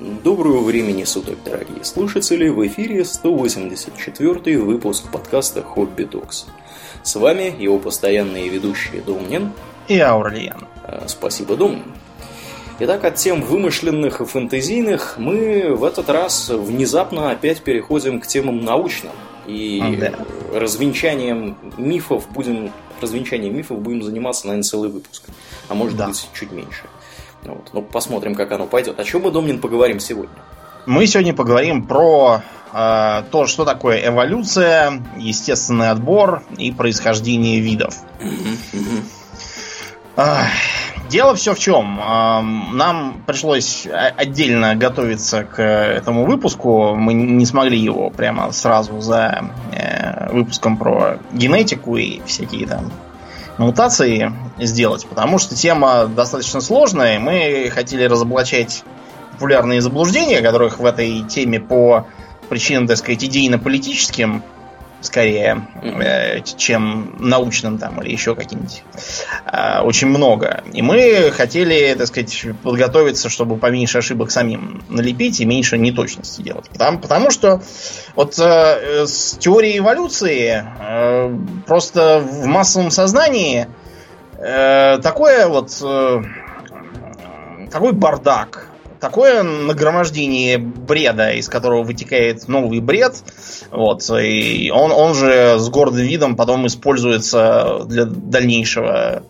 Доброго времени суток, дорогие слушатели! В эфире 184 выпуск подкаста «Хобби Докс». С вами его постоянные ведущие Домнин и Аурлиен. Э, спасибо, Домнин. Итак, от тем вымышленных и фантазийных мы в этот раз внезапно опять переходим к темам научным. И да. развенчанием мифов будем развенчанием мифов будем заниматься, наверное, целый выпуск. А может да. быть, чуть меньше. Вот. Ну, посмотрим, как оно пойдет. О чем мы, Домнин, поговорим сегодня? Мы сегодня поговорим про э, то, что такое эволюция, естественный отбор и происхождение видов. Э, дело все в чем. Э, нам пришлось отдельно готовиться к этому выпуску. Мы не смогли его прямо сразу за э, выпуском про генетику и всякие там мутации сделать, потому что тема достаточно сложная. Мы хотели разоблачать популярные заблуждения, которых в этой теме по причинам, так сказать, идейно-политическим скорее, э, чем научным там или еще каким-нибудь. Э, очень много. И мы хотели, так сказать, подготовиться, чтобы поменьше ошибок самим налепить и меньше неточности делать. Потому, потому что вот э, с теорией эволюции э, просто в массовом сознании такое вот такой бардак такое нагромождение бреда, из которого вытекает новый бред. Вот, и он, он же с гордым видом потом используется для дальнейшего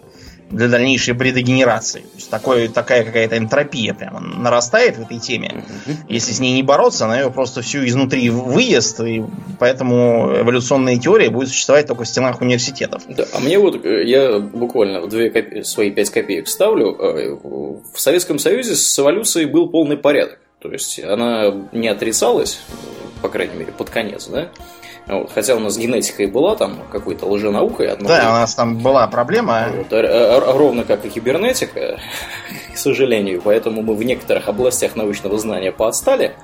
для дальнейшей бредогенерации. То есть такой, такая какая-то энтропия прямо нарастает в этой теме. Если с ней не бороться, она ее просто всю изнутри выезд, и поэтому эволюционная теория будет существовать только в стенах университетов. Да, а мне вот, э, я буквально две копе... свои пять копеек ставлю. Э, в Советском Союзе с эволюцией был полный порядок. То есть она не отрицалась, по крайней мере, под конец, да? Вот, хотя у нас с генетикой была там какой-то лженаукой. Одно да, у нас там была проблема. Вот, а, а, ровно как и кибернетика, к сожалению. Поэтому мы в некоторых областях научного знания поотстали.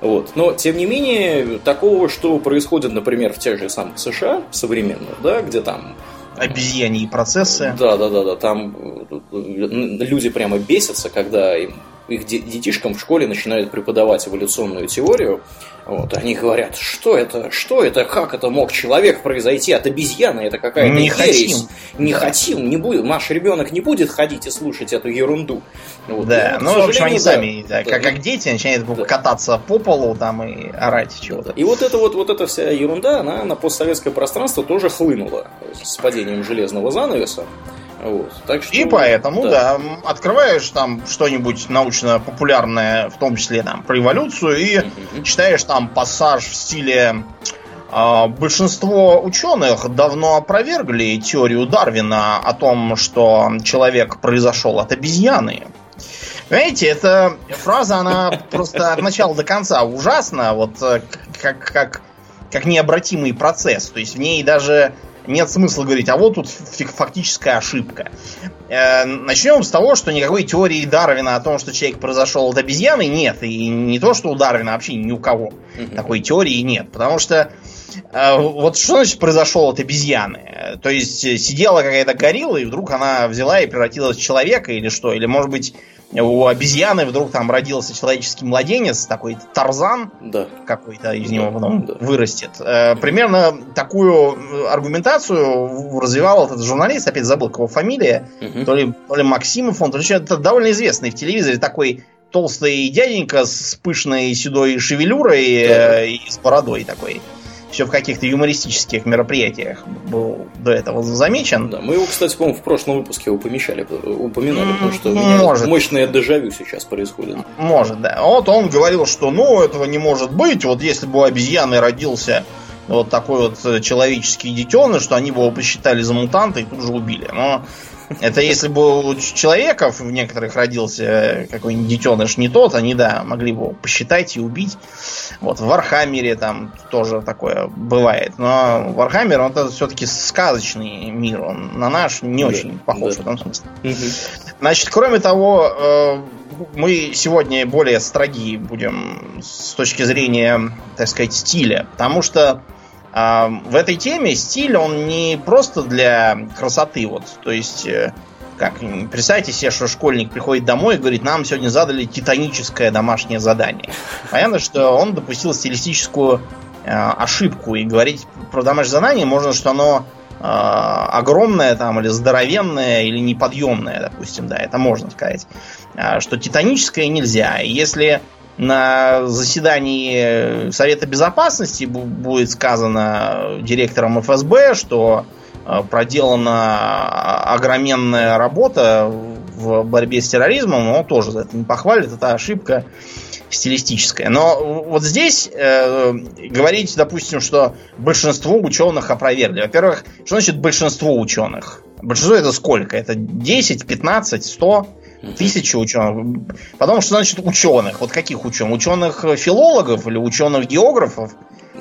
Вот. Но, тем не менее, такого, что происходит, например, в тех же самых США современных, да, где там обезьяньи процессы. Да, да, да, да. Там э, люди прямо бесятся, когда им их детишкам в школе начинают преподавать эволюционную теорию, вот, они говорят, что это, что это, как это мог человек произойти от обезьяны, это какая-то не Хотим. Не да. хотим, не будет, наш ребенок не будет ходить и слушать эту ерунду. Вот. Да, ну, в общем, они да, сами, да, да, как, как дети, начинают да. кататься по полу там и орать чего-то. И вот эта вот, вот эта вся ерунда, она на постсоветское пространство тоже хлынула с падением железного занавеса. Вот. Так что, и поэтому, да. да, открываешь там что-нибудь научно-популярное, в том числе там про эволюцию, и mm-hmm. читаешь там пассаж в стиле э, большинство ученых давно опровергли теорию Дарвина о том, что человек произошел от обезьяны. Понимаете, эта фраза, она просто от начала до конца ужасна, вот э, как, как, как необратимый процесс. То есть в ней даже нет смысла говорить, а вот тут фактическая ошибка. Э, начнем с того, что никакой теории Дарвина о том, что человек произошел от обезьяны, нет. И не то, что у Дарвина, а вообще ни у кого такой теории нет. Потому что э, вот что значит произошел от обезьяны? То есть сидела какая-то горилла, и вдруг она взяла и превратилась в человека или что? Или может быть у обезьяны вдруг там родился человеческий младенец, такой Тарзан да. какой-то из него потом да. вырастет. Э, примерно такую аргументацию развивал этот журналист, опять забыл, его фамилия, угу. то, ли, то ли Максимов, он, то ли это довольно известный в телевизоре такой толстый дяденька с пышной седой шевелюрой да. э, и с бородой такой все в каких-то юмористических мероприятиях был до этого замечен. Да, мы его, кстати, по-моему, в прошлом выпуске его помещали, упоминали, потому что у меня может. мощное дежавю сейчас происходит. Может, да. Вот он говорил, что ну, этого не может быть. Вот если бы у обезьяны родился вот такой вот человеческий детеныш, что они бы его посчитали за мутанта и тут же убили. Но это если бы у человеков в некоторых родился какой-нибудь детеныш не тот, они, да, могли бы его посчитать и убить. Вот в Вархаммере там тоже такое бывает. Но Вархаммер, он это все-таки сказочный мир. Он на наш не да, очень похож да. в этом смысле. Значит, кроме того, э, мы сегодня более строги будем с точки зрения, так сказать, стиля. Потому что в этой теме стиль, он не просто для красоты, вот, то есть э, как, представьте себе, что школьник приходит домой и говорит, нам сегодня задали титаническое домашнее задание. Понятно, что он допустил стилистическую э, ошибку. И говорить про домашнее задание можно, что оно э, огромное там, или здоровенное, или неподъемное, допустим, да, это можно сказать. А что титаническое нельзя. Если на заседании Совета Безопасности будет сказано директором ФСБ, что Э, проделана огроменная работа в борьбе с терроризмом, он тоже за это не похвалит, это ошибка стилистическая. Но вот здесь э, говорить, допустим, что большинство ученых опровергли. Во-первых, что значит большинство ученых? Большинство это сколько? Это 10, 15, 100? Тысячи ученых. Потом, что значит ученых? Вот каких ученых? Ученых филологов или ученых географов?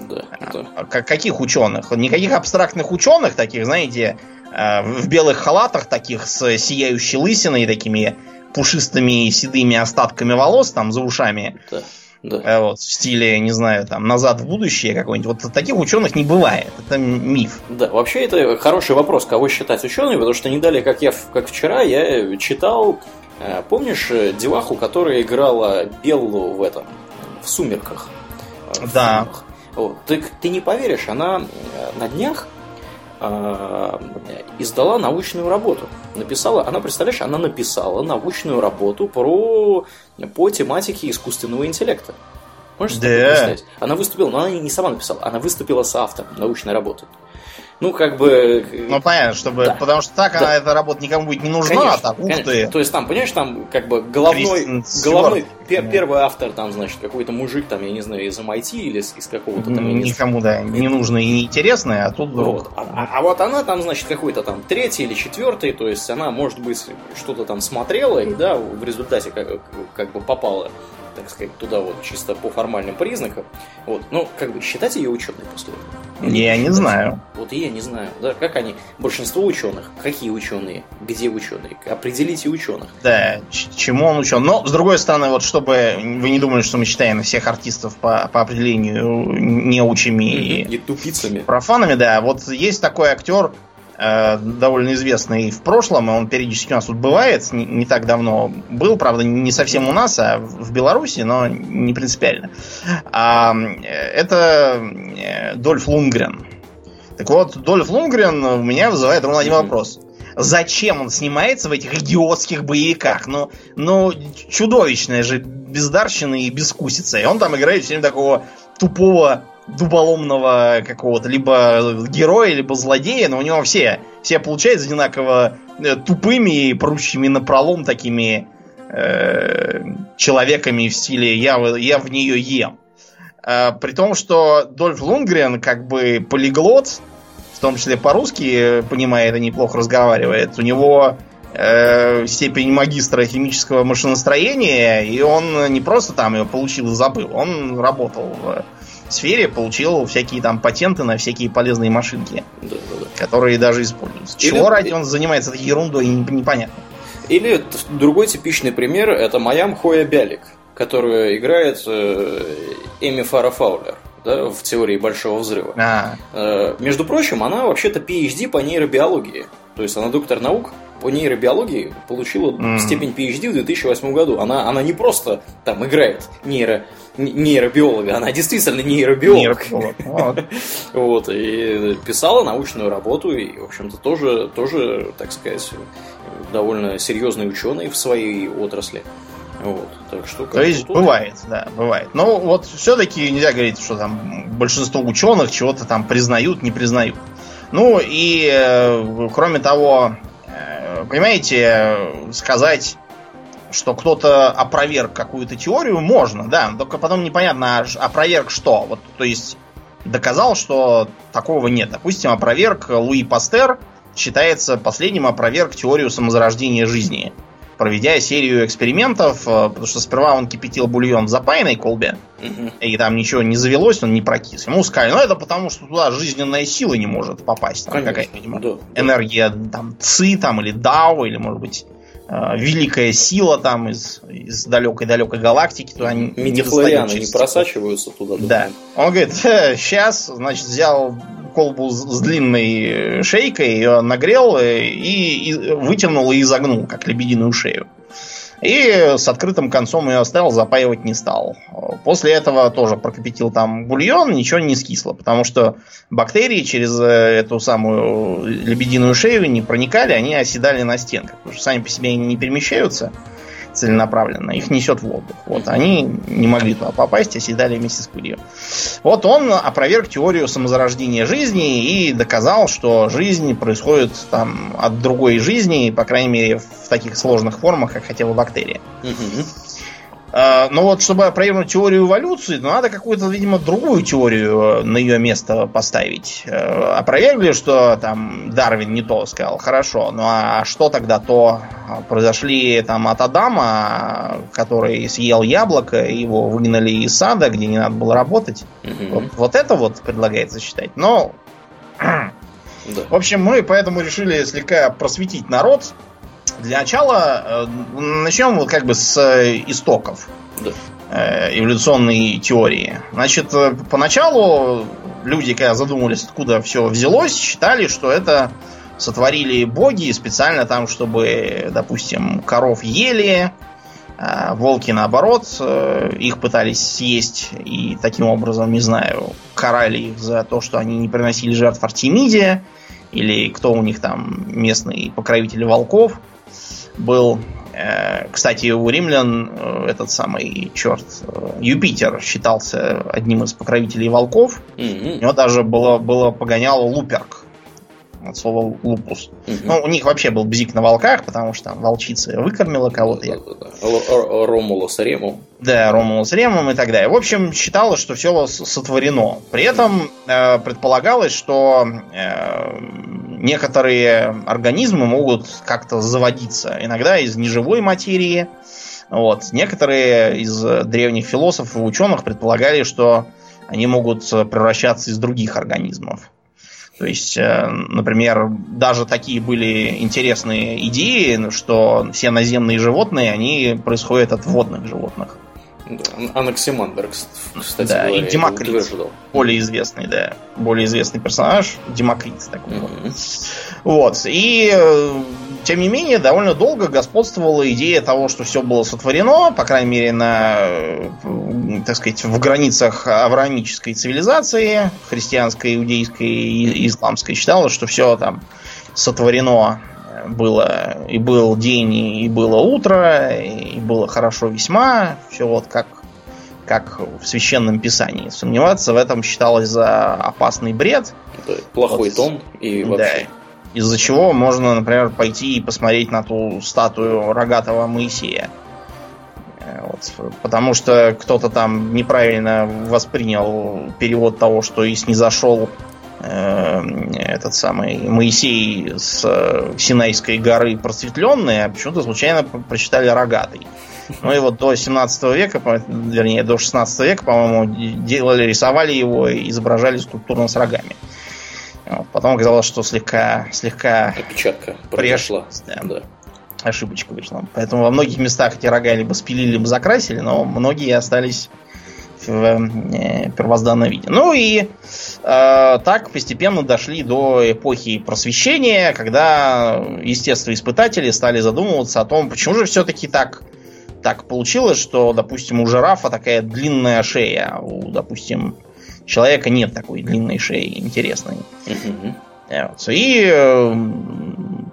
Да, да. А, каких ученых? Никаких абстрактных ученых, таких, знаете, э, в белых халатах, таких с сияющей лысиной, такими пушистыми седыми остатками волос там за ушами. Да. Да. Э, вот, в стиле, не знаю, там, назад в будущее какой-нибудь. Вот таких ученых не бывает. Это миф. Да, вообще это хороший вопрос, кого считать учеными, потому что не далее, как я как вчера, я читал, э, помнишь, деваху, которая играла Беллу в этом, в сумерках. В да. Фильмах. Вот. Ты, ты не поверишь, она э, на днях э, издала научную работу. Написала, она, представляешь, она написала научную работу про, по тематике искусственного интеллекта. Можешь да. представить? Она выступила, но она не сама написала, она выступила с автором научной работы. Ну, как бы... Ну, понятно, чтобы... Да. Потому что так да. она, эта работа никому будет не нужна, конечно, а так, ух конечно. ты. То есть там, понимаешь, там как бы головной... головной пер, первый автор там, значит, какой-то мужик там, я не знаю, из MIT или из, из какого-то там... Никому, да, не нужно и не интересно, а тут вдруг... Вот. А, а, а вот она там, значит, какой-то там третий или четвертый, то есть она, может быть, что-то там смотрела и, да, в результате как, как бы попала так сказать, туда вот чисто по формальным признакам. Вот. Ну, как бы считать ее ученой после этого? Я не знаю. Вот и я не знаю. Да, как они? Большинство ученых. Какие ученые? Где ученые? Определите ученых. Да, чему он учен. Но, с другой стороны, вот чтобы вы не думали, что мы считаем всех артистов по, по определению неучими и, и тупицами. Профанами, да. Вот есть такой актер, довольно известный в прошлом, и он периодически у нас тут бывает, не, не так давно был, правда, не совсем у нас, а в Беларуси, но не принципиально. А, это э, Дольф Лунгрен. Так вот, Дольф Лунгрен у меня вызывает ровно один вопрос. Зачем он снимается в этих идиотских боевиках? Ну, ну чудовищная же бездарщина и бескусица. И он там играет всем такого тупого дуболомного какого-то либо героя, либо злодея, но у него все, все получаются одинаково э, тупыми и прущими на пролом такими э, человеками в стиле я, я в нее ем. Э, при том, что Дольф Лунгрен как бы полиглот, в том числе по-русски понимает и неплохо разговаривает. У него э, степень магистра химического машиностроения, и он не просто там ее получил и забыл, он работал в сфере получил всякие там патенты на всякие полезные машинки, да, да, да. которые даже используются. Или... Чего ради он занимается этой ерундой, непонятно. Или другой типичный пример это Маям Хоя Бялик, которую играет э, Эми Фара Фаулер да, в теории большого взрыва. А. Э, между прочим, она вообще-то PhD по нейробиологии. То есть она доктор наук по нейробиологии, получила mm. степень PhD в 2008 году. Она, она не просто там играет нейро, нейробиолога, она действительно нейробиолог. нейробиолог. Вот. И писала научную работу, и, в общем-то, тоже, тоже, так сказать, довольно серьезный ученый в своей отрасли. Вот, так что То есть тут... бывает, да, бывает. Но вот все-таки нельзя говорить, что там большинство ученых чего-то там признают, не признают. Ну и э, кроме того, э, понимаете, сказать, что кто-то опроверг какую-то теорию, можно, да, только потом непонятно, а опроверг что. Вот, то есть доказал, что такого нет. Допустим, опроверг Луи Пастер считается последним опроверг теорию самозарождения жизни проведя серию экспериментов, э, потому что сперва он кипятил бульон в запаянной колбе, угу. и там ничего не завелось, он не прокис. Ему сказали, ну это потому, что туда жизненная сила не может попасть. Там какая-то, видимо, да, энергия там ЦИ там, или ДАО, или, может быть, великая сила там из, из далекой-далекой галактики. Туда Медифлорианы не, не просачиваются туда. Да. Он говорит, э, сейчас, значит, взял колбу с, с длинной шейкой, ее нагрел и, и вытянул и изогнул, как лебединую шею. И с открытым концом ее оставил, запаивать не стал. После этого тоже прокипятил там бульон, ничего не скисло, потому что бактерии через э, эту самую лебединую шею не проникали, они оседали на стенках. Потому что сами по себе не перемещаются целенаправленно, их несет в воздух. Вот, они не могли туда попасть, оседали вместе с пылью. Вот он опроверг теорию самозарождения жизни и доказал, что жизнь происходит там от другой жизни, по крайней мере, в таких сложных формах, как хотела бактерия. Угу. А, но вот, чтобы провернуть теорию эволюции, надо какую-то, видимо, другую теорию э, на ее место поставить. Э, опровергли, что там Дарвин не то сказал, хорошо. Ну а что тогда то произошли там от Адама, который съел яблоко, его выгнали из сада, где не надо было работать. Угу. Вот, вот это вот предлагается считать. Но, да. в общем, мы поэтому решили слегка просветить народ для начала э, начнем вот как бы с э, истоков да. э, эволюционной теории. Значит, поначалу люди, когда задумывались, откуда все взялось, считали, что это сотворили боги специально там, чтобы, допустим, коров ели, а волки наоборот, их пытались съесть и таким образом, не знаю, карали их за то, что они не приносили жертв Артемиде, или кто у них там местный покровитель волков был, э, кстати, у римлян э, этот самый черт э, Юпитер считался одним из покровителей волков. Mm-hmm. У него даже было, было погоняло Луперк от слова лупус. Угу. Ну, у них вообще был бзик на волках, потому что там волчица выкормила кого-то. Да, да, да. Ромулус Ремум. Да, Ромулус Ремум и так далее. В общем, считалось, что все сотворено. При этом э, предполагалось, что э, некоторые организмы могут как-то заводиться. Иногда из неживой материи. Вот. Некоторые из древних философов и ученых предполагали, что они могут превращаться из других организмов. То есть, э, например, даже такие были интересные идеи, что все наземные животные, они происходят от водных животных. Анаксимандр, кстати да, говоря, и Демокрит, утверждал. более известный, да, более известный персонаж, Демокрит такой mm-hmm. вот. Вот, и э, тем не менее, довольно долго господствовала идея того, что все было сотворено, по крайней мере, на, э, так сказать, в границах авраамической цивилизации, христианской, иудейской и исламской, считалось, что все там сотворено было и был день, и было утро, и было хорошо весьма, все вот как, как в священном писании. Сомневаться в этом считалось за опасный бред. Это плохой вот, тон и вообще. Да, из-за чего можно, например, пойти и посмотреть на ту статую рогатого Моисея. Э, вот, потому что кто-то там неправильно воспринял перевод того, что и снизошел Э, этот самый Моисей с э, Синайской горы просветленный, а почему-то случайно прочитали рогатый. Ну и вот до 17 века, вернее, до 16 века, по-моему, делали, рисовали его и изображали скульптурно с рогами. Вот. Потом оказалось, что слегка, слегка Опечатка произошла. Да. да. Ошибочка вышла. Поэтому во многих местах эти рога либо спилили, либо закрасили, но многие остались в э, первозданном виде. Ну и Э, так постепенно дошли до эпохи просвещения, когда естествоиспытатели стали задумываться о том, почему же все-таки так, так получилось, что, допустим, у жирафа такая длинная шея, а у, допустим, человека нет такой длинной шеи интересной. И э,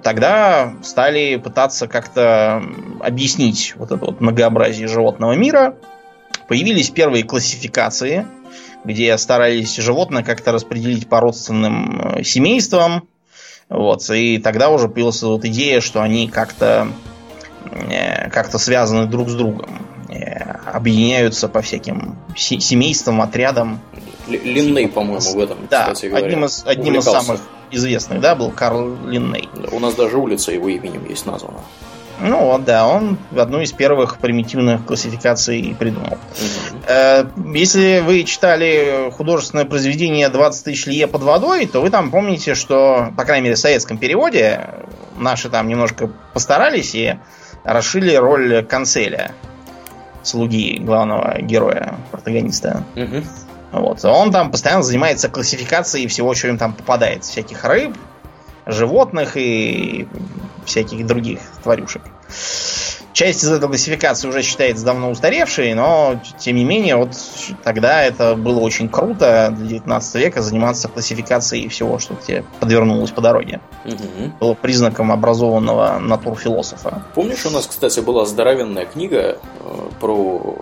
тогда стали пытаться как-то объяснить вот это вот многообразие животного мира. Появились первые классификации – где старались животное как-то распределить по родственным э, семействам. Вот, и тогда уже появилась вот идея, что они как-то э, как-то связаны друг с другом, э, объединяются по всяким семействам, отрядам. Линней, по-моему, в этом, да, кстати говоря. Одним из, одним из самых известных, да, был Карл Линней. у нас даже улица его именем есть названа. Ну вот, да, он одну из первых примитивных классификаций придумал. Угу. Если вы читали художественное произведение «20 тысяч лье под водой», то вы там помните, что, по крайней мере, в советском переводе наши там немножко постарались и расшили роль канцеля, слуги главного героя, протагониста. Угу. Вот. Он там постоянно занимается классификацией всего, что им там попадает. Всяких рыб, животных и всяких других тварюшек. Часть из этой классификации уже считается давно устаревшей, но тем не менее, вот тогда это было очень круто для 19 века заниматься классификацией всего, что тебе подвернулось по дороге. Угу. Было признаком образованного натурфилософа. Помнишь, у нас, кстати, была здоровенная книга э, про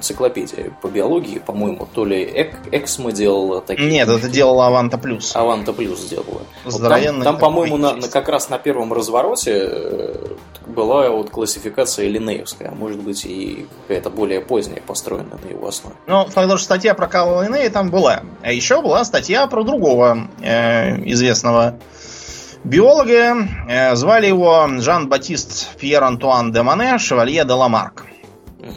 энциклопедию по биологии, по-моему, то ли Эк, Эксмо делала такие. Нет, это делала Аванта Плюс. Аванта Плюс сделала. Вот там, там по-моему, на, на, как раз на первом развороте э, была вот классификация линеевская, а может быть и какая-то более поздняя, построенная на его основе. Ну, факт, что статья про Карла Линнея там была. А еще была статья про другого э, известного биолога. Э, звали его Жан-Батист Пьер-Антуан де Мане, Шевалье де Ламарк. Э,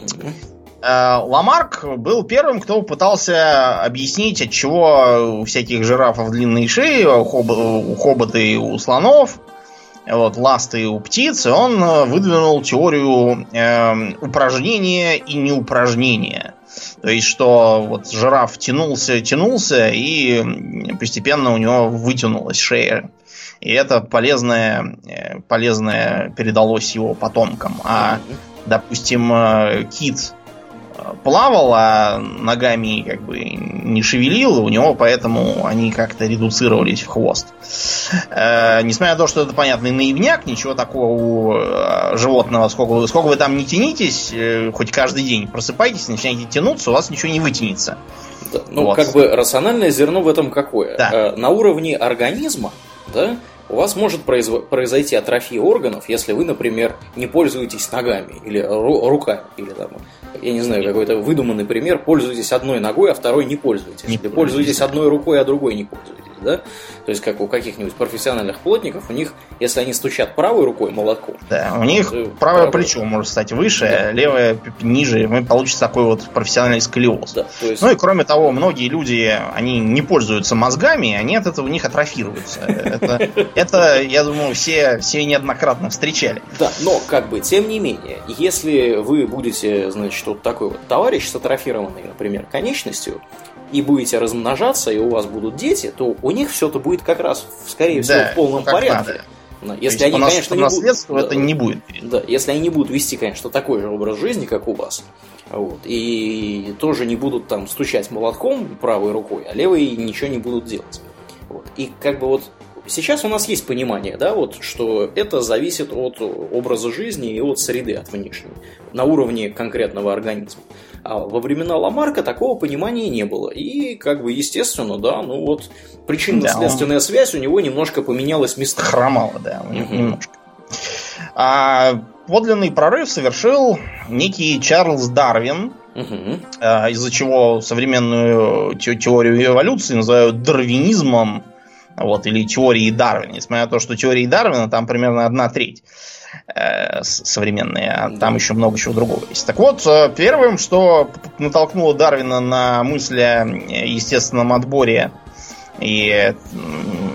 Ламарк был первым, кто пытался объяснить, от чего у всяких жирафов длинные шеи, у, хобота и у слонов – вот, ласты у птиц, и он э, выдвинул теорию э, упражнения и неупражнения. То есть, что вот жираф тянулся, тянулся, и постепенно у него вытянулась шея. И это полезное, э, полезное передалось его потомкам. А, допустим, э, кит плавал, а ногами как бы не шевелил, у него поэтому они как-то редуцировались в хвост. Э, несмотря на то, что это понятный наивняк, ничего такого у э, животного, сколько, сколько вы там не тянитесь, э, хоть каждый день просыпайтесь, начинаете тянуться, у вас ничего не вытянется. Да, ну, вот. как бы рациональное зерно в этом какое? Да. Э, на уровне организма, да, у вас может произойти атрофия органов, если вы, например, не пользуетесь ногами или ру- руками, или там, я не знаю, какой-то выдуманный пример, пользуетесь одной ногой, а второй не пользуетесь. Не или пользуетесь одной рукой, а другой не пользуетесь да? То есть, как у каких-нибудь профессиональных плотников, у них, если они стучат правой рукой молотком... Да, у них правое плечо может стать выше, да. левое ниже, и получится такой вот профессиональный сколиоз. Да, есть... Ну и кроме того, многие люди, они не пользуются мозгами, они от этого у них атрофируются. Это, я думаю, все неоднократно встречали. Да, но как бы, тем не менее, если вы будете, значит, вот такой вот товарищ с атрофированной, например, конечностью, и будете размножаться, и у вас будут дети, то у них все это будет как раз, скорее всего, да, в полном ну, порядке. Надо. Если они, конечно, не будут, это да, не будет. Да, если они не будут вести, конечно, такой же образ жизни, как у вас, вот, и тоже не будут там стучать молотком правой рукой, а левой ничего не будут делать. Вот. И как бы вот сейчас у нас есть понимание, да, вот, что это зависит от образа жизни и от среды, от внешней, на уровне конкретного организма. А во времена Ламарка такого понимания не было. И, как бы, естественно, да, ну вот причинно-следственная да, он... связь у него немножко поменялась местами. Хромала, да, угу. немножко. А подлинный прорыв совершил некий Чарльз Дарвин, угу. из-за чего современную теорию эволюции называют дарвинизмом, вот, или теорией Дарвина. Несмотря на то, что теории Дарвина там примерно одна треть э, современные, а там еще много чего другого есть. Так вот, э, первым, что натолкнуло Дарвина на мысли о естественном отборе и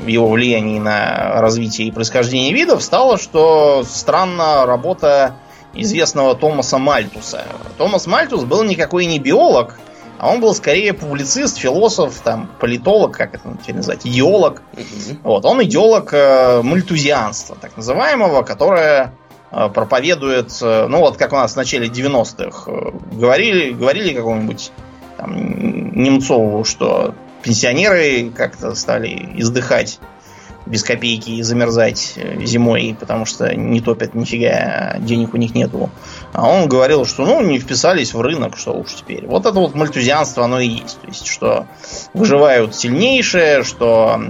его влиянии на развитие и происхождение видов, стало, что странно работа известного Томаса Мальтуса. Томас Мальтус был никакой не биолог, а он был скорее публицист, философ, там, политолог, как это теперь назвать, идеолог. Mm-hmm. Вот, он идеолог э, мальтузианства, так называемого, которое э, проповедует, э, ну вот как у нас в начале 90-х э, говорили, говорили какому-нибудь там, Немцову, что пенсионеры как-то стали издыхать без копейки и замерзать э, зимой, потому что не топят нифига, денег у них нету. А он говорил, что ну не вписались в рынок, что уж теперь. Вот это вот мальтузианство, оно и есть. То есть, что выживают сильнейшие, что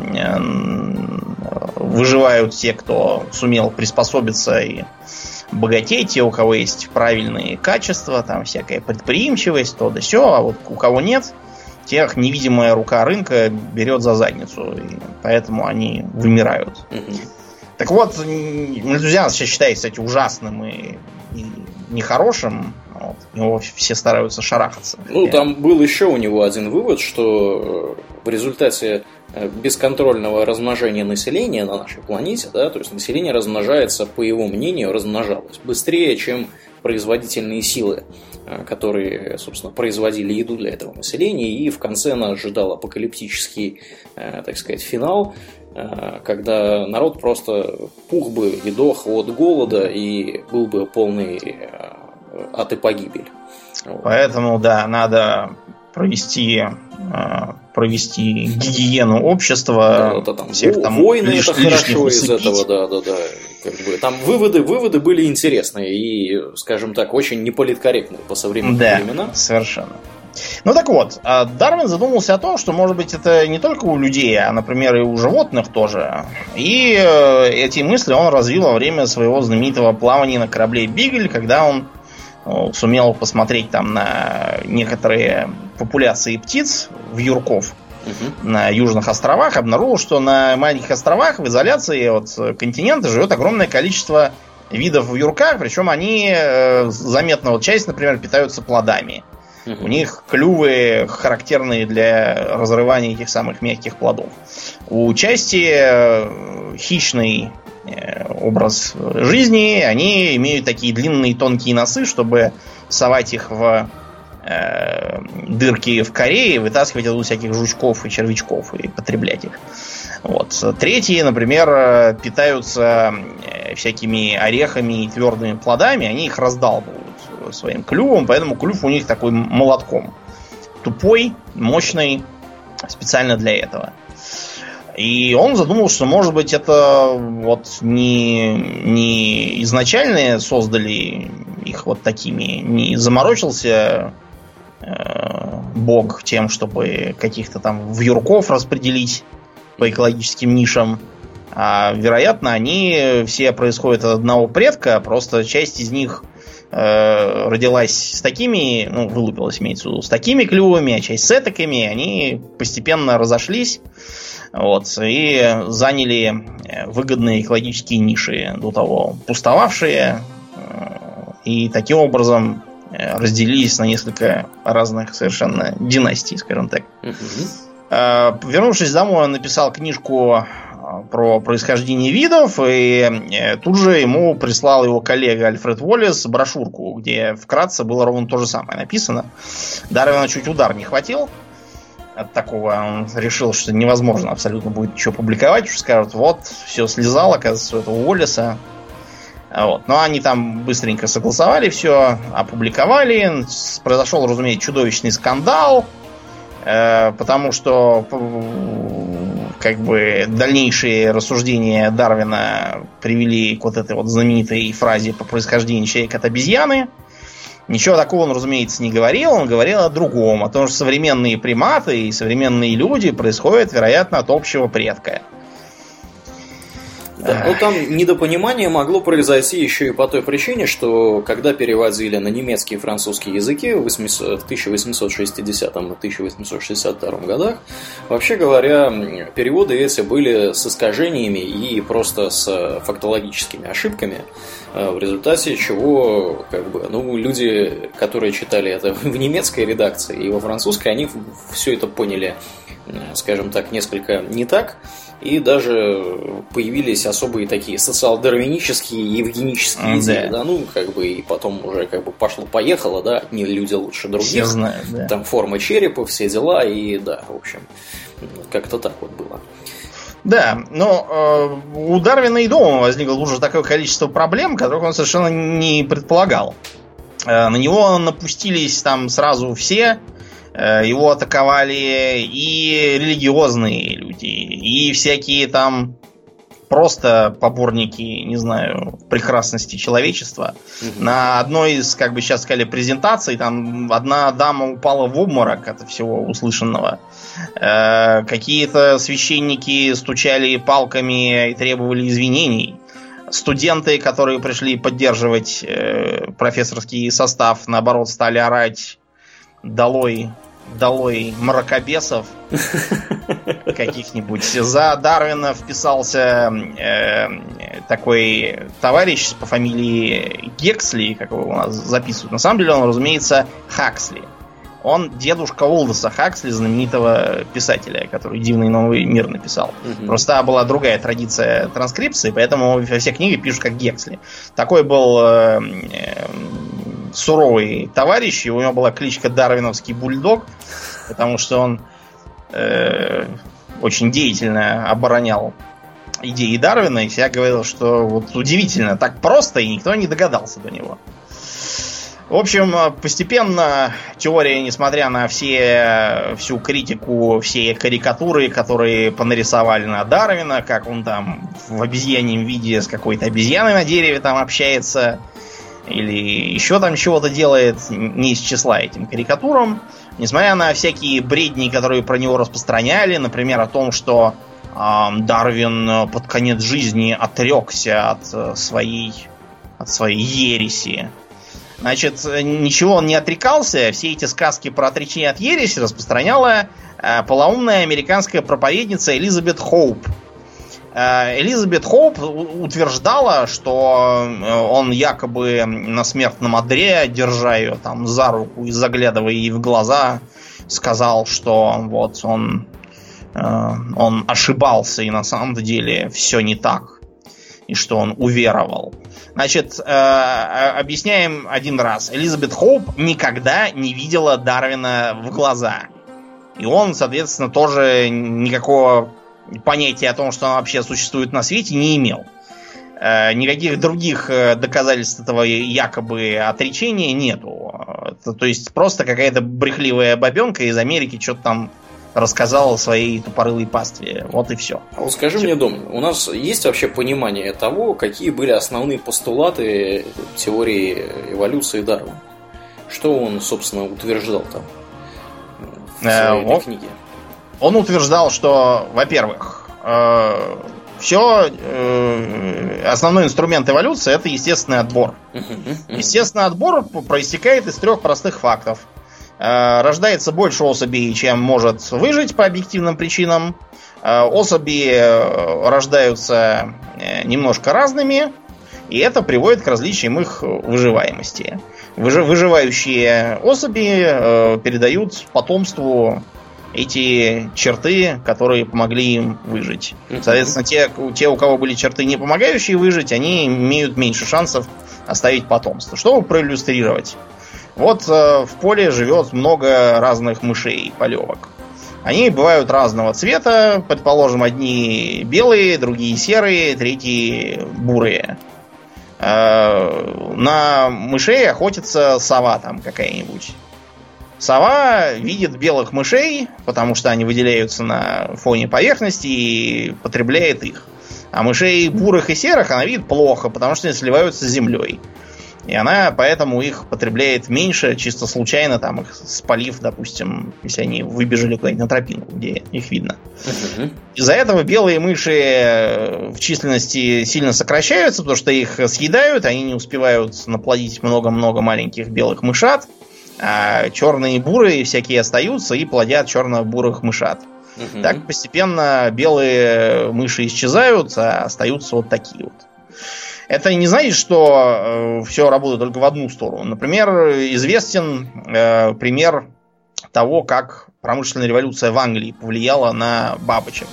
выживают те, кто сумел приспособиться и богатеть, те, у кого есть правильные качества, там всякая предприимчивость, то да все, а вот у кого нет, тех невидимая рука рынка берет за задницу, и поэтому они вымирают. Так вот, энтузиаст сейчас считается, кстати, ужасным и, и нехорошим. Вот. Его все стараются шарахаться. Ну, там был еще у него один вывод, что э, в результате э, бесконтрольного размножения населения на нашей планете, да, то есть население размножается, по его мнению, размножалось быстрее, чем производительные силы которые, собственно, производили еду для этого населения, и в конце нас ожидал апокалиптический, э, так сказать, финал, когда народ просто пух бы и дох от голода и был бы полный ад и погибель. Поэтому, да, надо провести провести гигиену общества, да, да, там, всех там войны лиш, это хорошо из этого, да, да, да. Как бы, там выводы, выводы были интересные и, скажем так, очень неполиткорректные по современным да, временам. совершенно. Ну так вот, а Дарвин задумался о том, что, может быть, это не только у людей, а, например, и у животных тоже. И э, эти мысли он развил во время своего знаменитого плавания на корабле Бигель, когда он ну, сумел посмотреть там на некоторые популяции птиц, вьюрков, угу. на южных островах, обнаружил, что на маленьких островах в изоляции от континента живет огромное количество видов в юрках, причем они э, заметно, вот часть, например, питаются плодами. Угу. У них клювы характерные для разрывания этих самых мягких плодов. У части э, хищной Э, образ жизни, они имеют такие длинные тонкие носы, чтобы совать их в э, дырки в коре и вытаскивать оттуда всяких жучков и червячков и потреблять их. Вот. Третьи, например, питаются э, всякими орехами и твердыми плодами, они их раздалбывают своим клювом, поэтому клюв у них такой молотком. Тупой, мощный, специально для этого. И он задумал, что, может быть, это вот не, не изначальные создали их вот такими, не заморочился э, Бог тем, чтобы каких-то там вьюрков распределить по экологическим нишам. А вероятно, они все происходят от одного предка, просто часть из них э, родилась с такими, ну, вылупилась, имеется в виду, с такими клювами, а часть с этакими, они постепенно разошлись вот, и заняли э, выгодные экологические ниши до того пустовавшие. Э, и таким образом э, разделились на несколько разных совершенно династий, скажем так. Вернувшись домой, он написал книжку про происхождение видов, и тут же ему прислал его коллега Альфред Уоллес брошюрку, где вкратце было ровно то же самое написано. Дарвина чуть удар не хватил, от такого. Он решил, что невозможно абсолютно будет ничего публиковать, что скажут, вот, все слезало, оказывается, у этого Уоллеса. Вот. Но они там быстренько согласовали все, опубликовали. Произошел, разумеется, чудовищный скандал, э, потому что как бы дальнейшие рассуждения Дарвина привели к вот этой вот знаменитой фразе по происхождению человека от обезьяны. Ничего такого он, разумеется, не говорил. Он говорил о другом. О том, что современные приматы и современные люди происходят, вероятно, от общего предка. Да, ну там недопонимание могло произойти еще и по той причине, что когда переводили на немецкий и французский языки в 1860 и 1862 годах, вообще говоря, переводы эти были с искажениями и просто с фактологическими ошибками, э, в результате чего как бы, ну, люди, которые читали это в немецкой редакции и во французской, они все это поняли, скажем так, несколько не так. И даже появились особые такие социал-дарвинические и евгенические идеи, да. ну, как бы, и потом уже как бы пошло-поехало, да, одни люди лучше других. Все знают, да. Там форма черепа, все дела, и да, в общем, как-то так вот было. Да, но э, у Дарвина и дома возникло уже такое количество проблем, которых он совершенно не предполагал. Э, на него напустились там сразу все, Э, его атаковали и религиозные люди, и всякие там просто поборники, не знаю, прекрасности человечества. Угу. На одной из, как бы сейчас сказали, презентаций, там одна дама упала в обморок от всего услышанного. Э, какие-то священники стучали палками и требовали извинений. Студенты, которые пришли поддерживать э, профессорский состав, наоборот, стали орать долой долой мракобесов каких-нибудь. За Дарвина вписался э, такой товарищ по фамилии Гексли, как его у нас записывают. На самом деле он, разумеется, Хаксли. Он дедушка Олдоса Хаксли, знаменитого писателя, который «Дивный новый мир» написал. Угу. Просто была другая традиция транскрипции, поэтому все книги пишут как Гексли. Такой был э, э, суровый товарищ, у него была кличка Дарвиновский бульдог, потому что он э, очень деятельно оборонял идеи Дарвина, и всегда говорил, что вот удивительно, так просто, и никто не догадался до него. В общем, постепенно теория, несмотря на все, всю критику, все карикатуры, которые понарисовали на Дарвина, как он там в обезьяньем виде с какой-то обезьяной на дереве там общается, или еще там чего-то делает, не из числа этим карикатурам, несмотря на всякие бредни, которые про него распространяли, например, о том, что э, Дарвин под конец жизни отрекся от э, своей, от своей ереси, Значит, ничего он не отрекался. Все эти сказки про отречение от ереси распространяла э, полоумная американская проповедница Элизабет Хоуп. Э, Элизабет Хоуп утверждала, что э, он якобы на смертном одре, держа ее там за руку и заглядывая ей в глаза, сказал, что вот он, э, он ошибался и на самом деле все не так. И что он уверовал. Значит, объясняем один раз. Элизабет Хоуп никогда не видела Дарвина в глаза. И он, соответственно, тоже никакого понятия о том, что он вообще существует на свете, не имел. Э, никаких других э, доказательств этого якобы отречения нету. Это, то есть просто какая-то брехливая бабенка из Америки что-то там рассказал о своей тупорылой пастве. Вот и все. А вот скажи все. мне, Дом, у нас есть вообще понимание того, какие были основные постулаты теории эволюции Дарвина? Что он, собственно, утверждал там в э, своей он, книге? Он утверждал, что, во-первых, э, все э, основной инструмент эволюции это естественный отбор. Естественный отбор проистекает из трех простых фактов. Э, рождается больше особей, чем может выжить по объективным причинам. Э, особи э, рождаются немножко разными, и это приводит к различиям их выживаемости. Выживающие особи передают потомству эти черты, которые помогли им выжить. Соответственно, те, те, у кого были черты, не помогающие выжить, они имеют меньше шансов оставить потомство. Чтобы проиллюстрировать вот э, в поле живет много разных мышей, полевок. Они бывают разного цвета, предположим, одни белые, другие серые, третьи бурые. Э, на мышей охотится сова там какая-нибудь. Сова видит белых мышей, потому что они выделяются на фоне поверхности и потребляет их. А мышей бурых и серых она видит плохо, потому что они сливаются с землей. И она поэтому их потребляет меньше, чисто случайно, там их спалив, допустим, если они выбежали куда-нибудь на тропинку, где их видно. Uh-huh. Из-за этого белые мыши э, в численности сильно сокращаются, потому что их съедают, они не успевают наплодить много-много маленьких белых мышат, а черные и бурые всякие остаются и плодят черно-бурых мышат. Uh-huh. Так постепенно белые мыши исчезают, а остаются вот такие вот. Это не значит, что э, все работает только в одну сторону. Например, известен э, пример того, как промышленная революция в Англии повлияла на бабочек.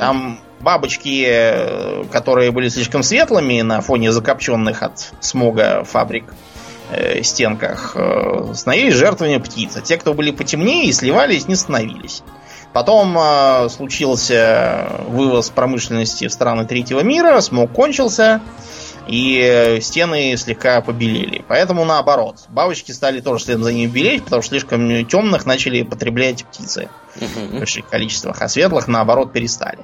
Там бабочки, э, которые были слишком светлыми на фоне закопченных от смога фабрик э, стенках, э, становились жертвами птиц. А те, кто были потемнее и сливались, не становились. Потом э, случился вывоз промышленности в страны третьего мира, смог кончился, и стены слегка побелели. Поэтому наоборот, бабочки стали тоже следом за ними белеть, потому что слишком темных начали потреблять птицы в больших количествах, а светлых наоборот перестали.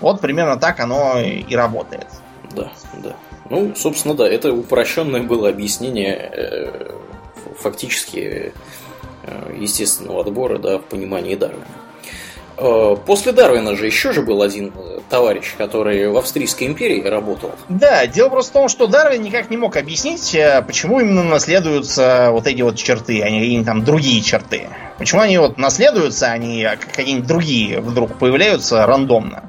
Вот примерно так оно и работает. Да, да. Ну, собственно, да, это упрощенное было объяснение э, фактически э, естественного отбора, да, в понимании Дарвина. Э, после Дарвина же еще же был один товарищ, который в Австрийской империи работал. Да, дело просто в том, что Дарвин никак не мог объяснить, почему именно наследуются вот эти вот черты, а не какие-нибудь там другие черты. Почему они вот наследуются, а не какие-нибудь другие вдруг появляются рандомно.